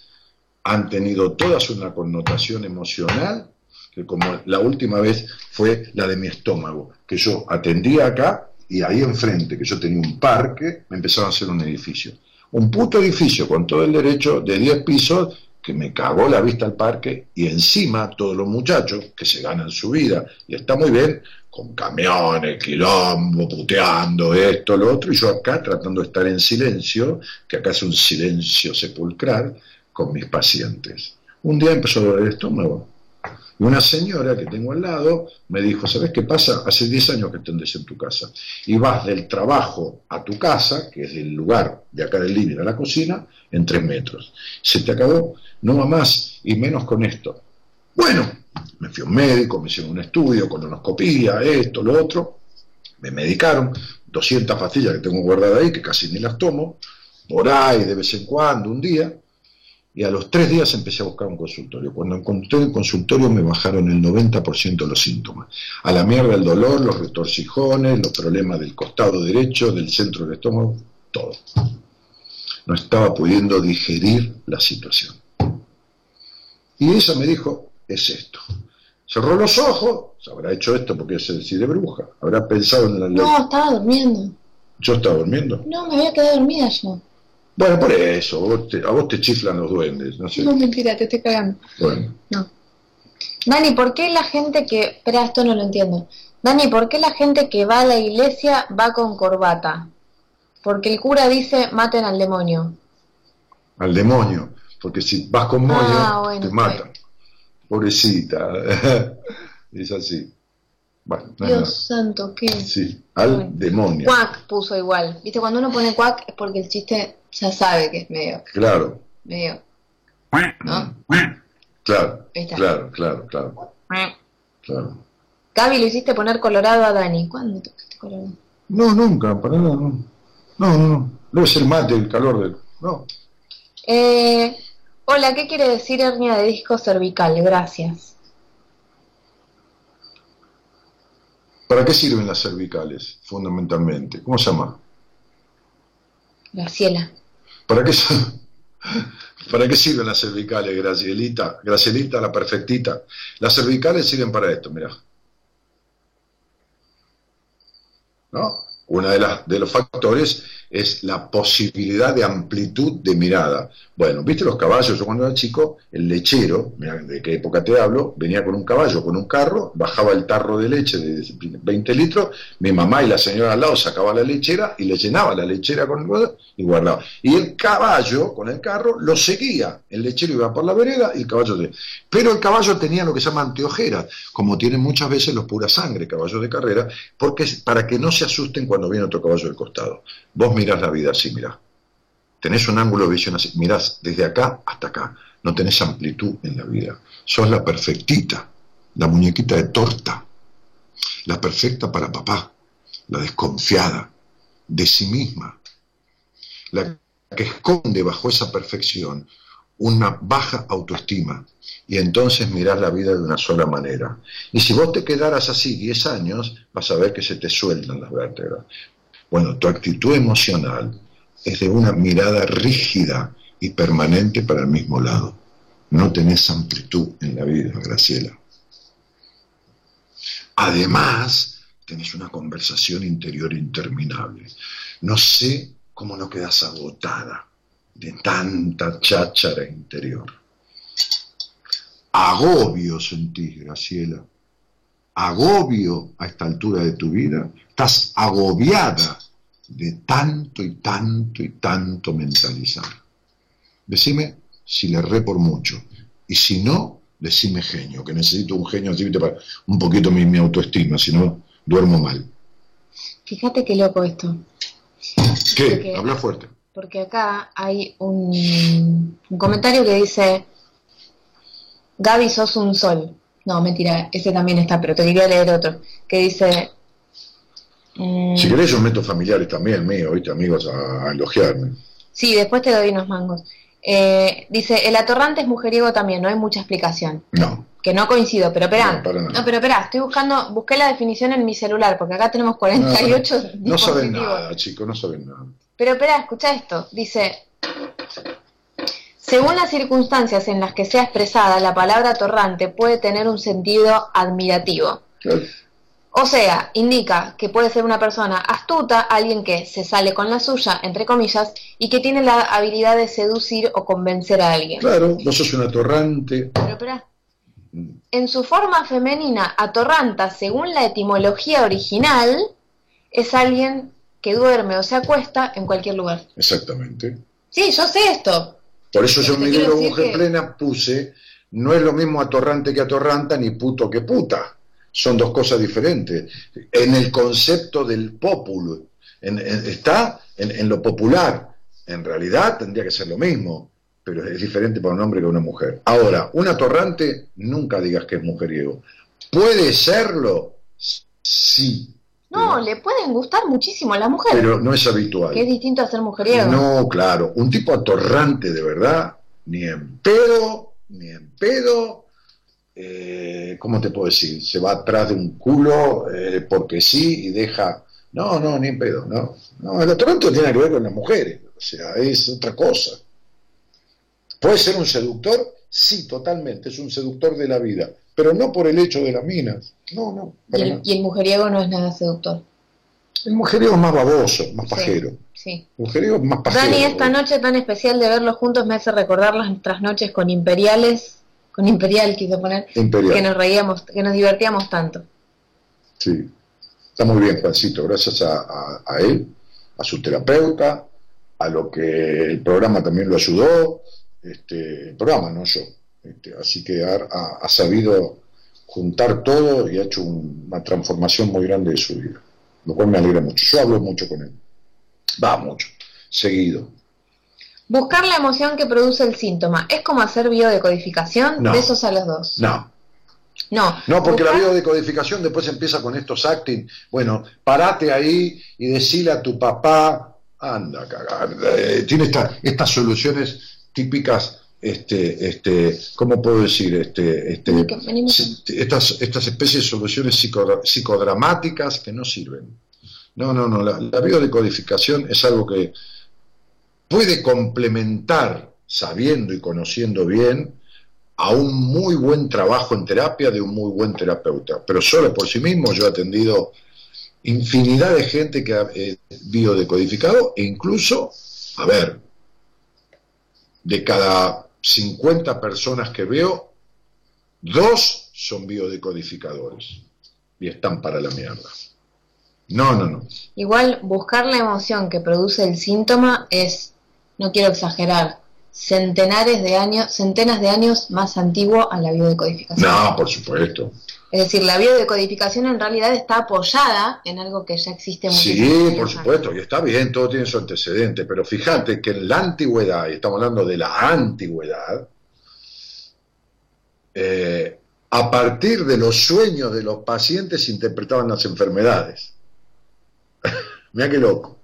han tenido todas una connotación emocional que como la última vez fue la de mi estómago, que yo atendía acá y ahí enfrente, que yo tenía un parque, me empezaron a hacer un edificio. Un puto edificio con todo el derecho de 10 pisos que me cagó la vista al parque y encima todos los muchachos que se ganan su vida y está muy bien con camiones, quilombo, puteando esto, lo otro, y yo acá tratando de estar en silencio, que acá es un silencio sepulcral, con mis pacientes. Un día empezó a doler el estómago, y una señora que tengo al lado me dijo, ¿sabes qué pasa? Hace 10 años que tendes en tu casa. Y vas del trabajo a tu casa, que es el lugar de acá del living a la cocina, en 3 metros. Se te acabó, no va más, y menos con esto. Bueno, me fui a un médico, me hicieron un estudio, colonoscopía, esto, lo otro. Me medicaron, 200 pastillas que tengo guardadas ahí, que casi ni las tomo, por ahí de vez en cuando, un día y a los tres días empecé a buscar un consultorio. Cuando encontré el consultorio me bajaron el 90% de los síntomas. A la mierda el dolor, los retorcijones, los problemas del costado derecho, del centro del estómago, todo. No estaba pudiendo digerir la situación. Y ella me dijo, es esto. Cerró los ojos, se habrá hecho esto porque se decide bruja, habrá pensado en la. No, estaba durmiendo. ¿Yo estaba durmiendo? No, me había quedado dormida yo. Bueno, por eso, a vos te chiflan los duendes, no sé. No, mentira, te estoy cagando. Bueno. No. Dani, ¿por qué la gente que... Espera, esto no lo entiendo. Dani, ¿por qué la gente que va a la iglesia va con corbata? Porque el cura dice, maten al demonio. Al demonio, porque si vas con moño, ah, te matan. Pobrecita. es así. Dios santo, ¿qué? Sí, al demonio. Cuac puso igual. Viste, cuando uno pone cuac es porque el chiste ya sabe que es medio. Claro. Medio. ¿No? Claro. Claro, claro, claro. Claro. Gaby, lo hiciste poner colorado a Dani. ¿Cuándo tocaste colorado? No, nunca, para nada, no. No, no, no. Debe ser mate, el calor del. No. Eh, hola, ¿qué quiere decir hernia de disco cervical? Gracias. ¿Para qué sirven las cervicales, fundamentalmente? ¿Cómo se llama? Graciela. ¿Para qué, ¿Para qué sirven las cervicales, Gracielita? Gracielita, la perfectita. Las cervicales sirven para esto, mira. ¿No? Uno de, las, de los factores es la posibilidad de amplitud de mirada. Bueno, ¿viste los caballos? Yo cuando era chico, el lechero, de qué época te hablo, venía con un caballo, con un carro, bajaba el tarro de leche de 20 litros, mi mamá y la señora al lado sacaban la lechera y le llenaba la lechera con el y guardaba. Y el caballo, con el carro, lo seguía. El lechero iba por la vereda y el caballo... Pero el caballo tenía lo que se llama anteojeras, como tienen muchas veces los pura sangre, caballos de carrera, porque para que no se asusten cuando viene otro caballo del costado. Mirás la vida así, mirá. Tenés un ángulo de visión así, mirás desde acá hasta acá. No tenés amplitud en la vida. Sos la perfectita, la muñequita de torta, la perfecta para papá, la desconfiada de sí misma, la que esconde bajo esa perfección una baja autoestima y entonces mirás la vida de una sola manera. Y si vos te quedaras así 10 años, vas a ver que se te sueltan las vértebras. Bueno, tu actitud emocional es de una mirada rígida y permanente para el mismo lado. No tenés amplitud en la vida, Graciela. Además, tenés una conversación interior interminable. No sé cómo no quedas agotada de tanta cháchara interior. Agobio sentís, Graciela. Agobio a esta altura de tu vida. Estás agobiada de tanto y tanto y tanto mentalizar. Decime si le re por mucho. Y si no, decime genio, que necesito un genio así para un poquito mi, mi autoestima, si no, duermo mal. Fíjate qué loco esto. ¿Qué? Habla fuerte. Porque acá hay un, comentario que dice, Gaby, sos un sol. No, mentira, ese también está, pero te quería leer otro, que dice... Mm, si querés yo meto familiares también mío, ¿viste? Amigos a, elogiarme. Sí, después te doy unos mangos. Eh, dice, el atorrante es mujeriego también, no hay mucha explicación. No. Que no coincido, pero espera. No, pero espera, estoy buscando, busqué la definición en mi celular, porque acá tenemos 48 No, no saben nada, chicos, no saben nada. Pero espera, escucha esto. Dice, según las circunstancias en las que sea expresada, la palabra atorrante puede tener un sentido admirativo. O sea, indica que puede ser una persona astuta, alguien que se sale con la suya, entre comillas, y que tiene la habilidad de seducir o convencer a alguien. Claro, no sos un atorrante. Pero espera. En su forma femenina, atorranta, según la etimología original, es alguien que duerme o se acuesta en cualquier lugar. Exactamente. Sí, yo sé esto. Por eso yo en mi libro Mujer Plena puse, no es lo mismo atorrante que atorranta, ni puto que puta son dos cosas diferentes. En el concepto del populo, está en, lo popular. En realidad tendría que ser lo mismo, pero es diferente para un hombre que una mujer. Ahora, un atorrante, nunca digas que es mujeriego. ¿Puede serlo? Sí. No, le pueden gustar muchísimo a las mujeres. Pero no es habitual. Que es distinto a ser mujeriego. No, claro. Un tipo atorrante de verdad, ni en pedo, ni en pedo, eh, ¿cómo te puedo decir? Se va atrás de un culo eh, porque sí y deja... No, no, ni en pedo, no. No, el Toronto tiene que ver con las mujeres, o sea, es otra cosa. ¿Puede ser un seductor? Sí, totalmente, es un seductor de la vida, pero no por el hecho de las minas. No, no. ¿Y el, mujeriego no es nada seductor? El mujeriego es más baboso, más pajero. Sí. Mujeriego más pajero. Dani, esta noche tan especial de verlos juntos me hace recordar nuestras noches con imperiales con Imperial quiso poner, que nos reíamos, que nos divertíamos tanto. Sí, está muy bien, Juancito, gracias a, él, a su terapeuta, a lo que el programa también lo ayudó, este, el programa, no yo. Este, así que ha, sabido juntar todo y ha hecho una transformación muy grande de su vida, lo cual me alegra mucho. Yo hablo mucho con él, va mucho, seguido. Buscar la emoción que produce el síntoma. ¿Es como hacer biodecodificación? De esos a los dos. No. No. No, porque la biodecodificación después empieza con estos acting. Bueno, parate ahí y decile a tu papá, anda a cagar. Eh, tiene estas soluciones típicas este, este, ¿cómo puedo decir? Este, este, estas, estas especies de soluciones psicodramáticas que no sirven. No, no, no, la, la biodecodificación es algo que puede complementar, sabiendo y conociendo bien, a un muy buen trabajo en terapia de un muy buen terapeuta. Pero solo por sí mismo yo he atendido infinidad de gente que ha eh, biodecodificado e incluso, a ver, de cada 50 personas que veo, dos son biodecodificadores y están para la mierda. No, no, no. Igual buscar la emoción que produce el síntoma es, no quiero exagerar, centenares de años, centenas de años más antiguo a la biodecodificación. No, por supuesto. Es decir, la biodecodificación en realidad está apoyada en algo que ya existe Sí, por supuesto, y está bien, todo tiene su antecedente, pero fíjate que en la antigüedad, y estamos hablando de la antigüedad, eh, a partir de los sueños de los pacientes se interpretaban las enfermedades. Mira qué loco.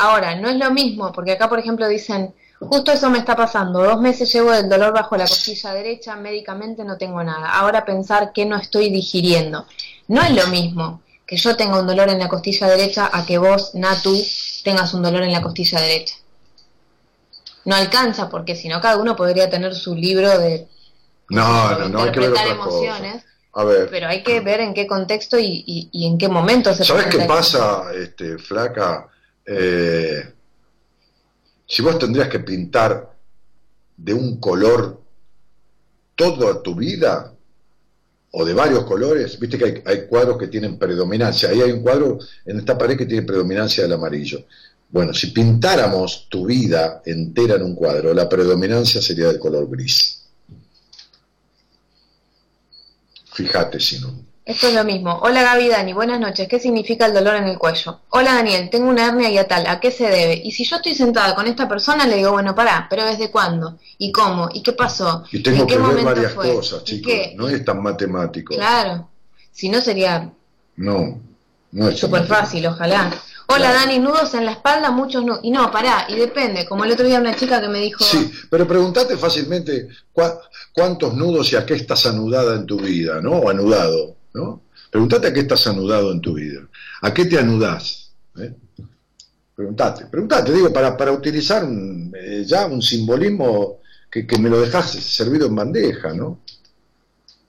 Ahora, no es lo mismo, porque acá, por ejemplo, dicen, justo eso me está pasando, dos meses llevo del dolor bajo la costilla derecha, médicamente no tengo nada. Ahora pensar que no estoy digiriendo. No es lo mismo que yo tenga un dolor en la costilla derecha a que vos, Natu, tengas un dolor en la costilla derecha. No alcanza, porque si no, cada uno podría tener su libro de... No, no, no, hay que ver emociones. A ver. Pero hay que ver en qué contexto y, en qué momento se ¿Sabes qué pasa, este, flaca? Eh, si vos tendrías que pintar de un color toda tu vida, o de varios colores, viste que hay, cuadros que tienen predominancia, ahí hay un cuadro en esta pared que tiene predominancia del amarillo. Bueno, si pintáramos tu vida entera en un cuadro, la predominancia sería del color gris. Fíjate si no. Esto es lo mismo. Hola Gaby Dani, buenas noches. ¿Qué significa el dolor en el cuello? Hola Daniel, tengo una hernia y tal. ¿A qué se debe? Y si yo estoy sentada con esta persona, le digo, bueno, pará, pero ¿desde cuándo? ¿Y cómo? ¿Y qué pasó? Y tengo que ver varias cosas, chicos. No es tan matemático. Claro. Si no sería... No, no es Súper fácil, ojalá. Hola Dani, nudos en la espalda, muchos nudos. Y no, pará, y depende. Como el otro día una chica que me dijo... Sí, pero pregúntate fácilmente cuántos nudos y a qué estás anudada en tu vida, ¿no? O anudado, ¿no? Pregúntate a qué estás anudado en tu vida. ¿A qué te anudás? ¿Eh? Pregúntate, digo, para, para utilizar eh, ya un simbolismo que, me lo dejas servido en bandeja, ¿no?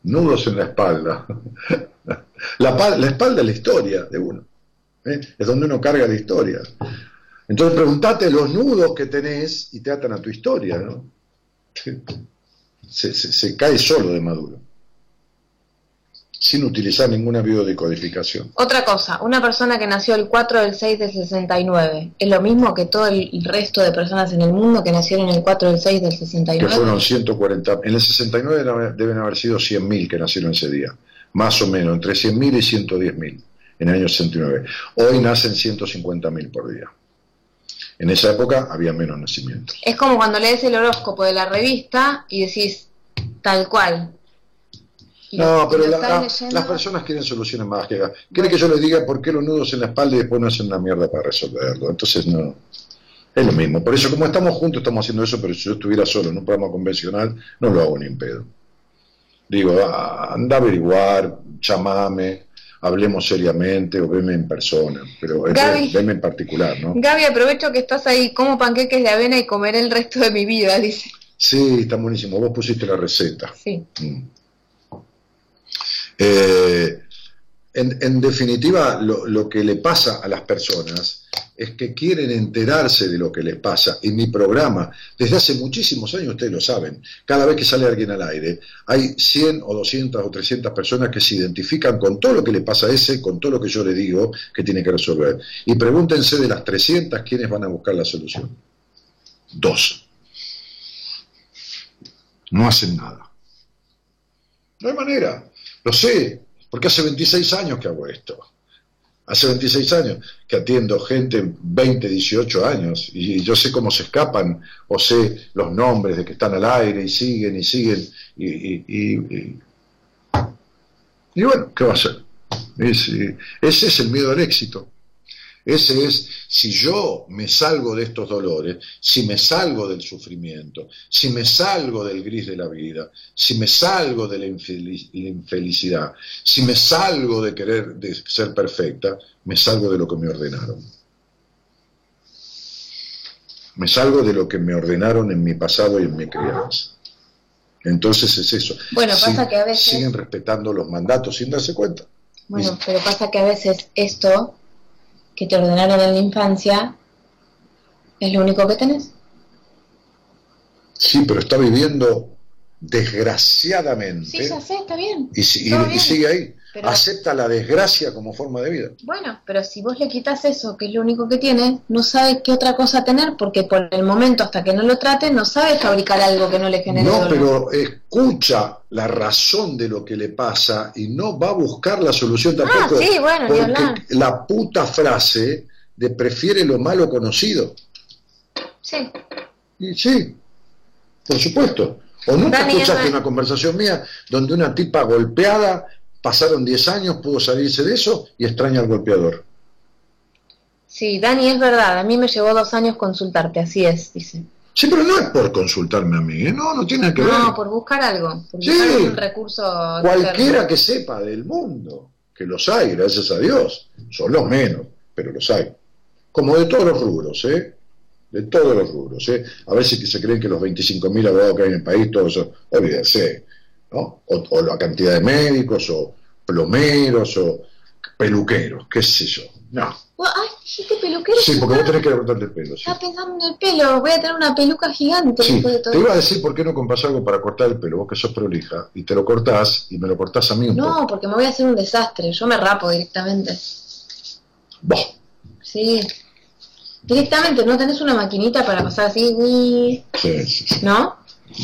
Nudos en la espalda. la, la espalda es la historia de uno. ¿eh? Es donde uno carga la historia. Entonces pregúntate los nudos que tenés y te atan a tu historia, ¿no? se cae solo de maduro sin utilizar ninguna biodecodificación. Otra cosa, una persona que nació el 4 del 6 del 69, ¿es lo mismo que todo el resto de personas en el mundo que nacieron el 4 del 6 del 69? Que fueron 140, en el 69 deben haber sido 100.000 que nacieron ese día, más o menos, entre 100.000 y 110.000 en el año 69. Hoy nacen 150.000 por día. En esa época había menos nacimientos. Es como cuando lees el horóscopo de la revista y decís tal cual, no, pero las personas quieren soluciones mágicas. Quiere que yo les diga por qué los nudos en la espalda y después no hacen una mierda para resolverlo. Entonces, no. Es lo mismo. Por eso, como estamos juntos, estamos haciendo eso, pero si yo estuviera solo en un programa convencional, no lo hago ni en pedo. Digo, ah, anda a averiguar, chamame, hablemos seriamente o veme en persona, pero veme en particular, ¿no? Gaby, aprovecho que estás ahí, como panqueques de avena y comeré el resto de mi vida, dice. Sí, está buenísimo. Vos pusiste la receta. Sí. Mm. Eh, en, definitiva, lo, que le pasa a las personas es que quieren enterarse de lo que les pasa. En mi programa, desde hace muchísimos años, ustedes lo saben, cada vez que sale alguien al aire, hay 100 o 200 o 300 personas que se identifican con todo lo que le pasa a ese, con todo lo que yo le digo que tiene que resolver. Y pregúntense de las 300 quiénes van a buscar la solución. Dos. No hacen nada. No hay manera. Lo sé, porque hace 26 años que hago esto. Hace 26 años que atiendo gente 20, 18 años y yo sé cómo se escapan o sé los nombres de que están al aire y siguen y siguen y, bueno, ¿qué va a ser? ese es el miedo al éxito. Ese es, si yo me salgo de estos dolores, si me salgo del sufrimiento, si me salgo del gris de la vida, si me salgo de la, infelicidad, si me salgo de querer de ser perfecta, me salgo de lo que me ordenaron. Me salgo de lo que me ordenaron en mi pasado y en mi crianza. Entonces es eso. Bueno, pasa que a veces... Siguen respetando los mandatos sin darse cuenta. Bueno, pero pasa que a veces esto que te ordenaron en la infancia es lo único que tenés. Sí, pero está viviendo desgraciadamente. Sí, ya sé, está bien. Y, sigue ahí. Acepta la desgracia como forma de vida. Bueno, pero si vos le quitas eso, que es lo único que tiene, no sabe qué otra cosa tener, porque por el momento, hasta que no lo trate, no sabe fabricar algo que no le genere No, pero escucha la razón de lo que le pasa y no va a buscar la solución ah, tampoco. Ah, sí, bueno, porque la puta frase de prefiere lo malo conocido. Sí. Y sí, por supuesto. O nunca escuchaste una conversación mía donde una tipa golpeada, pasaron 10 años, pudo salirse de eso y extraña al golpeador. Sí, Dani, es verdad, a mí me llevó dos años consultarte, así es, dice. Sí, pero no es por consultarme a mí, ¿eh? no, no tiene que ver. No, por buscar algo, por sí, un recurso. Cualquiera que sepa del mundo, que los hay, gracias a Dios, son los menos, pero los hay. Como de todos los rubros, ¿eh? de todos los rubros. ¿eh? A veces que se creen que los 25.000 abogados que hay en el país, todos son, olvídense, ¿no? O, la cantidad de médicos, o plomeros, o peluqueros, qué sé yo. No. Ay, dijiste peluquero. Sí, porque vos tenés que el pelo. Sí. Estaba pensando en el pelo, voy a tener una peluca gigante sí. de todo. Te iba a decir por qué no compras algo para cortar el pelo, vos que sos prolija, y te lo cortás y me lo cortás a mí un no, poco. No, porque me voy a hacer un desastre, yo me rapo directamente. Vos. Sí. Directamente, ¿no tenés una maquinita para pasar así? Sí, sí, sí. ¿No?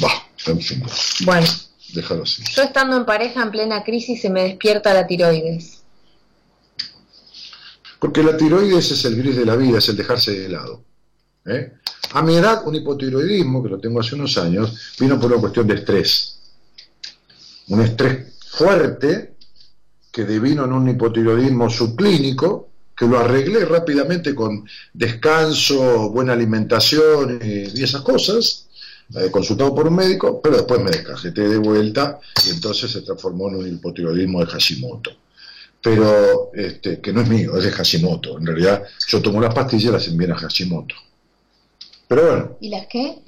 Va, en fin. Bueno. Así. Yo estando en pareja en plena crisis se me despierta la tiroides. Porque la tiroides es el gris de la vida, es el dejarse de lado. ¿eh? A mi edad, un hipotiroidismo, que lo tengo hace unos años, vino por una cuestión de estrés. Un estrés fuerte que devino en un hipotiroidismo subclínico, que lo arreglé rápidamente con descanso, buena alimentación y, esas cosas, eh, consultado por un médico, pero después me descajeté de vuelta y entonces se transformó en un hipotiroidismo de Hashimoto. Pero este, que no es mío, es de Hashimoto. En realidad yo tomo las pastillas y las envían a Hashimoto. Pero bueno. ¿Y las qué?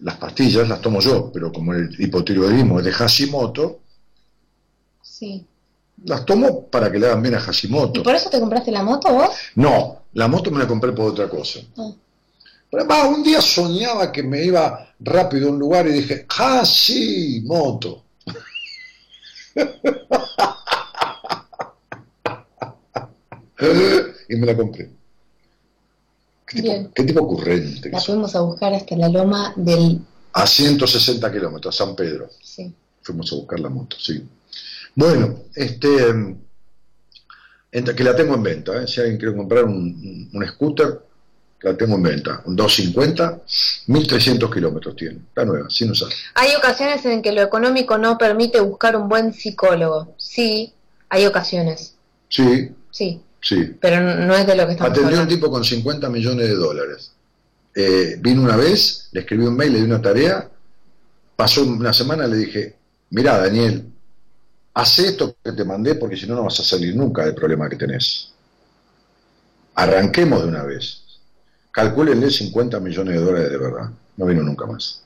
Las pastillas las tomo yo, pero como el hipotiroidismo es de Hashimoto, sí. Las tomo para que le hagan bien a Hashimoto. ¿Y por eso te compraste la moto vos? No, la moto me la compré por otra cosa. Ah. Pero un día soñaba que me iba rápido a un lugar y dije, Hashimoto. y me la compré. ¿Qué tipo, ¿qué tipo ocurrente? La fuimos a buscar hasta la loma del... A 160 kilómetros, San Pedro. Sí. Fuimos a buscar la moto, sí. Bueno, este, que la tengo en venta, ¿eh? si alguien quiere comprar un, scooter, la tengo en venta, un 250, 1300 kilómetros tiene, la nueva, sin usar. Hay ocasiones en que lo económico no permite buscar un buen psicólogo, sí, hay ocasiones. Sí. Sí. Sí. Pero no es de lo que estamos Atendió a un tipo con 50 millones de dólares. Eh, vino una vez, le escribí un mail, le di una tarea, pasó una semana, le dije, mira Daniel, haz esto que te mandé porque si no, no vas a salir nunca del problema que tenés. Arranquemos de una vez. Calcúlenle 50 millones de dólares de verdad. No vino nunca más.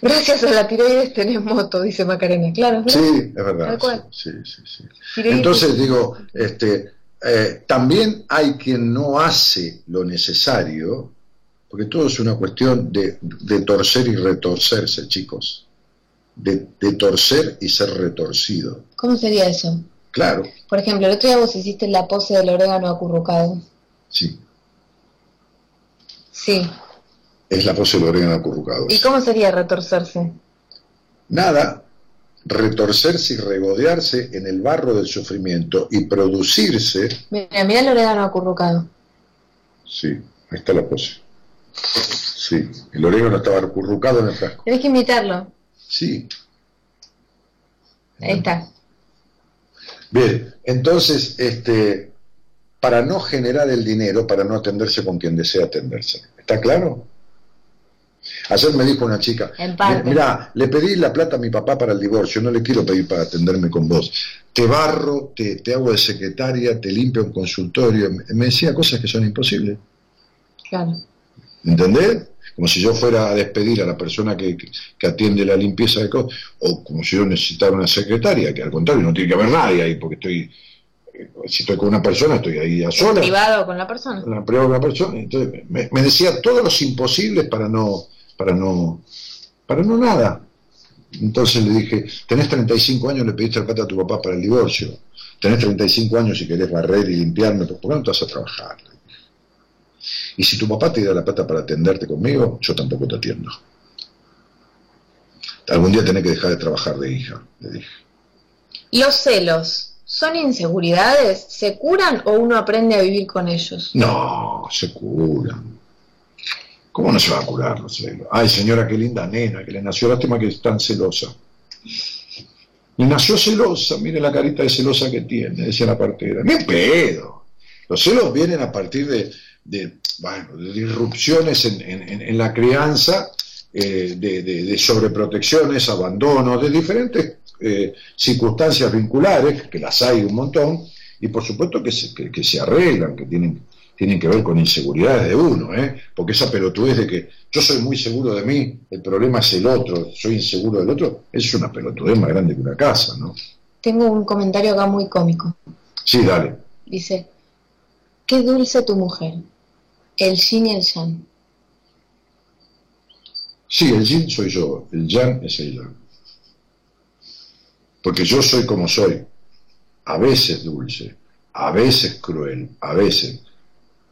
Gracias a la tiroides tenés moto, dice Macarena. Claro, Sí, es verdad. Sí, sí, sí, Entonces digo, este, eh, también hay quien no hace lo necesario, porque todo es una cuestión de, de torcer y retorcerse, chicos de, torcer y ser retorcido. ¿Cómo sería eso? Claro. Por ejemplo, el otro día vos hiciste la pose del orégano acurrucado. Sí. Sí. Es la pose del orégano acurrucado. ¿Y cómo sería retorcerse? Nada. Retorcerse y regodearse en el barro del sufrimiento y producirse. Mira, mira el orégano acurrucado. Sí, ahí está la pose. Sí, el orégano estaba acurrucado en el frasco. Tienes que imitarlo. Sí. Ahí está. Bien, entonces, este, para no generar el dinero, para no atenderse con quien desea atenderse. ¿Está claro? Ayer me dijo una chica, mira, le pedí la plata a mi papá para el divorcio, no le quiero pedir para atenderme con vos. Te barro, te, te hago de secretaria, te limpio un consultorio. Me decía cosas que son imposibles. Claro. ¿Entendés? Como si yo fuera a despedir a la persona que, atiende la limpieza de cosas, o como si yo necesitara una secretaria, que al contrario no tiene que haber nadie ahí, porque estoy, si estoy con una persona, estoy ahí a sola. privado con la persona. privado con la persona. Entonces me, me, decía todos los imposibles para no, para no, para no nada. Entonces le dije, tenés 35 años, le pediste el plata a tu papá para el divorcio. Tenés 35 años y querés barrer y limpiarme, ¿por qué no te vas a trabajar? Y si tu papá te da la plata para atenderte conmigo, yo tampoco te atiendo. Algún día tenés que dejar de trabajar de hija, le dije. ¿Los celos son inseguridades? ¿Se curan o uno aprende a vivir con ellos? No, se curan. ¿Cómo no se va a curar los celos? Ay, señora, qué linda nena, que le nació lástima que es tan celosa. Y nació celosa, mire la carita de celosa que tiene, decía la partera. ¡Qué pedo! Los celos vienen a partir de, de, bueno, de disrupciones en, la crianza, eh, de, sobreprotecciones, abandonos, de diferentes eh, circunstancias vinculares, que las hay un montón, y por supuesto que se, que, se arreglan, que tienen, tienen que ver con inseguridades de uno, ¿eh? porque esa pelotudez de que yo soy muy seguro de mí, el problema es el otro, soy inseguro del otro, es una pelotudez más grande que una casa, ¿no? Tengo un comentario acá muy cómico. Sí, dale. Dice, qué dulce tu mujer. El yin y el yang. Sí, el yin soy yo, el yang es el yang. Porque yo soy como soy, a veces dulce, a veces cruel, a veces.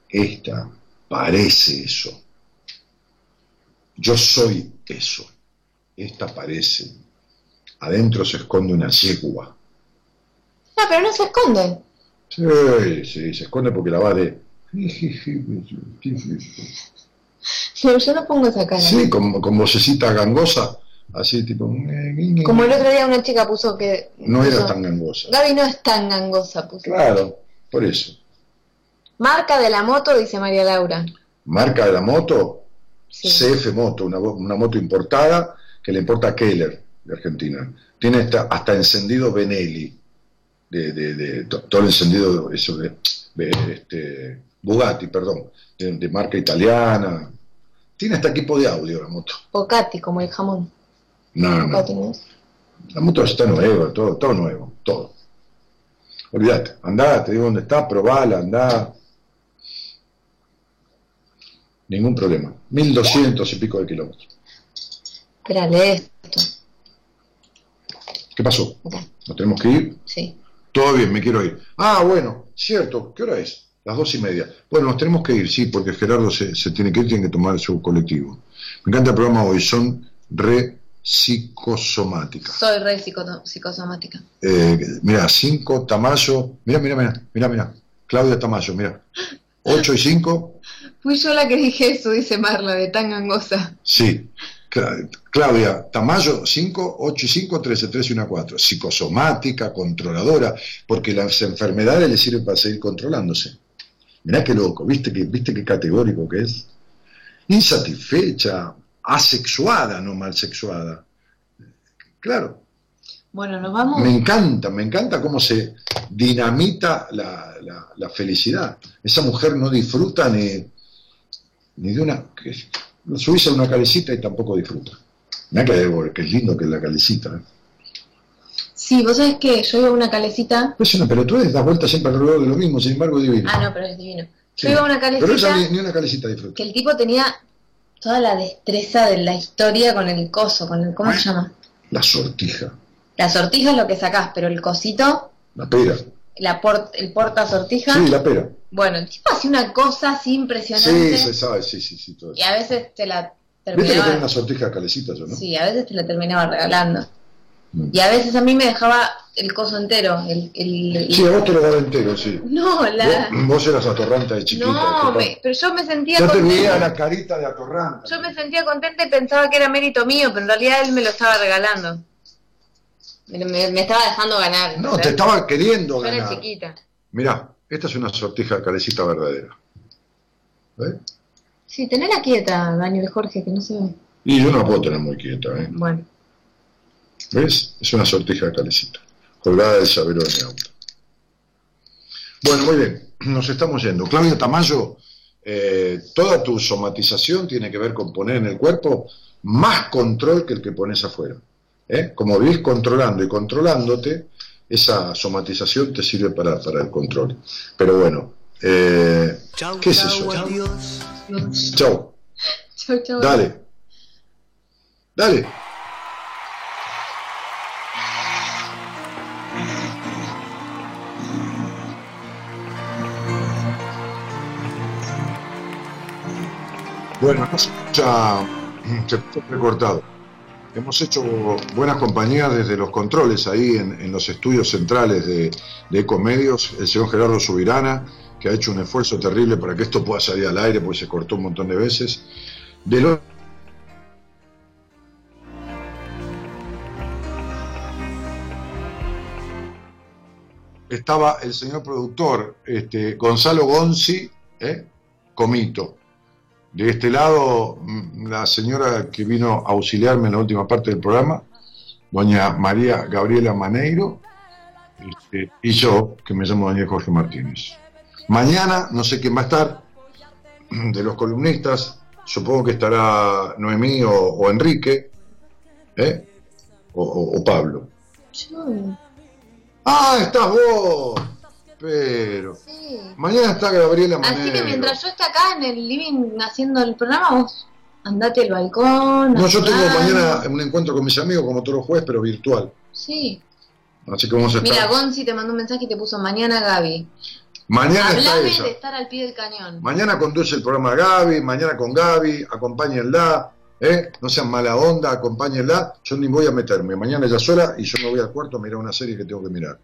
Esta parece eso. Yo soy eso. Esta parece. Adentro se esconde una yegua. No, pero no se esconde. Sí, sí, se esconde porque la va de pero yo no pongo esa cara. Sí, con, con vocecita gangosa, así tipo... Como el otro día una chica puso que... No era tan gangosa. Gaby no es tan gangosa, puso. Claro, por eso. Marca de la moto, dice María Laura. Marca de la moto, CF Moto, una, una, moto importada que le importa a Keller, de Argentina. Tiene hasta, hasta encendido Benelli, de, de, de, todo el encendido eso de, este, Bugatti, perdón, de, marca italiana. Tiene hasta equipo de audio la moto. Bocati, como el jamón. No, no. La moto está nueva, todo, todo nuevo, todo. Olvídate, andá, te digo dónde está, probala, andá. Ningún problema. 1200 y pico de kilómetros. Espérale esto. ¿Qué pasó? ¿Nos tenemos que ir? Sí. Todo bien, me quiero ir. Ah, bueno, cierto, ¿qué hora es? Las dos y media. Bueno, nos tenemos que ir, sí, porque Gerardo se, tiene que ir, tiene que tomar su colectivo. Me encanta el programa hoy, son re psicosomática. Soy re psicosomática. Eh, mira, 5, Tamayo, mira, mira, mira, mira, mira, Claudia Tamayo, mira. 8 y 5. Fui yo la que dije eso, dice Marla, de tan gangosa. Sí. Claudia, Tamayo, 5, 8 y 5, 13, 13 y 1, 4. Psicosomática, controladora, porque las enfermedades le sirven para seguir controlándose. Mirá qué loco, ¿viste, que, ¿viste qué categórico que es? Insatisfecha, asexuada, no malsexuada. Claro. Bueno, nos vamos. Me encanta, me encanta cómo se dinamita la, la, felicidad. Esa mujer no disfruta ni, ni de una. Subís a una calecita y tampoco disfruta. Mirá que, que es lindo que es la calecita. ¿eh? Sí, vos sabés que yo iba a una calecita. Pues una pero tú das vuelta siempre alrededor de lo mismo, sin embargo es divino. Ah, no, pero es divino. Yo iba a una calecita. Pero esa ni, una calecita disfruta. Que el tipo tenía toda la destreza de la historia con el coso, con el. ¿Cómo se llama? La sortija. La sortija es lo que sacás, pero el cosito. La pera. La el porta sortija. Sí, la pera. Bueno, el tipo hacía una cosa así impresionante. Sí, se sabe, sí, sí, sí. Todo Y a veces te la terminaba. Viste que tenía una sortija calecita yo, ¿no? Sí, a veces te la terminaba regalando. Y a veces a mí me dejaba el coso entero. El, el, sí, a vos te lo daba entero, sí. No, la... Vos, eras atorranta de chiquita. No, pero yo me sentía Yo te veía la carita de atorranta. Yo me sentía contenta y pensaba que era mérito mío, pero en realidad él me lo estaba regalando. Me, estaba dejando ganar. No, te estaba queriendo ganar. Yo era chiquita. Mirá, esta es una sortija de calecita verdadera. ¿Ves? Sí, tenela quieta, Daniel Jorge, que no se ve. Y yo no la puedo tener muy quieta, ¿eh? Bueno. ¿Ves? Es una sortija de calecita, colgada del llavero de mi auto. Bueno, muy bien, nos estamos yendo. Claudia Tamayo, eh, toda tu somatización tiene que ver con poner en el cuerpo más control que el que pones afuera. ¿eh? Como vivís controlando y controlándote, esa somatización te sirve para, el control. Pero bueno, eh, ¿qué es eso? Chau. Chau, Dale. Dale. Bueno, ya se recortado. Hemos hecho buenas compañías desde los controles ahí en, los estudios centrales de, Ecomedios, el señor Gerardo Subirana, que ha hecho un esfuerzo terrible para que esto pueda salir al aire, porque se cortó un montón de veces. De Estaba el señor productor este, Gonzalo Gonzi, ¿eh? Comito de este lado, mm, la señora que vino a auxiliarme en la última parte del programa, doña María Gabriela Maneiro, este, y yo, que me llamo Daniel Jorge Martínez. Mañana, no sé quién va a estar, de los columnistas, supongo que estará Noemí o, Enrique, ¿eh? o, Pablo. ¡Ah, estás vos! Pero. Mañana está Gabriela Así que mientras yo esté acá en el living haciendo el programa, vos andate al balcón. No, yo tengo mañana un encuentro con mis amigos, como todos los jueves, pero virtual. Sí. Así que vamos a estar. Mira, Gonzi te mandó un mensaje y te puso mañana Gaby. Mañana Hablame de estar al pie del cañón. Mañana conduce el programa Gaby, mañana con Gaby, acompáñenla. ¿Eh? No sean mala onda, acompáñenla. Yo ni voy a meterme. Mañana ella sola y yo me voy al cuarto a mirar una serie que tengo que mirar.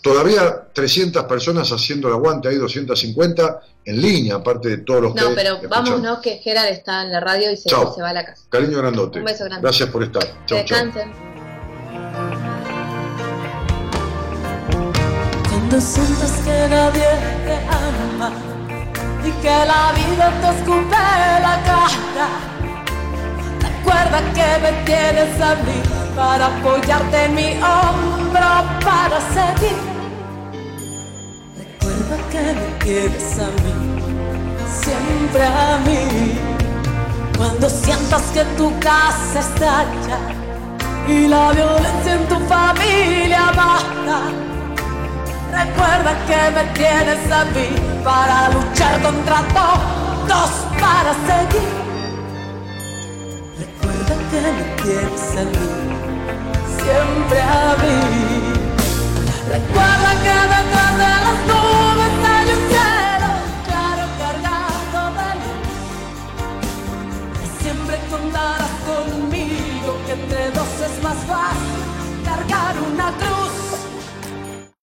Todavía 300 personas haciendo el aguante, hay 250 en línea, aparte de todos los no, que. No, pero vámonos que Gerard está en la radio y se, va a la casa. Cariño grandote. Un beso grande. Gracias por estar. Chau, Descansen. Cuando sientes que nadie te ama y que la vida te escupe la cara, recuerda que me tienes a mí para apoyarte en mi hombro para seguir que me quieres a mí, siempre a mí. Cuando sientas que tu casa estalla y la violencia en tu familia baja, recuerda que me tienes a mí para luchar contra todos, para seguir. Que tienes a mí, siempre a mí. Recuerda que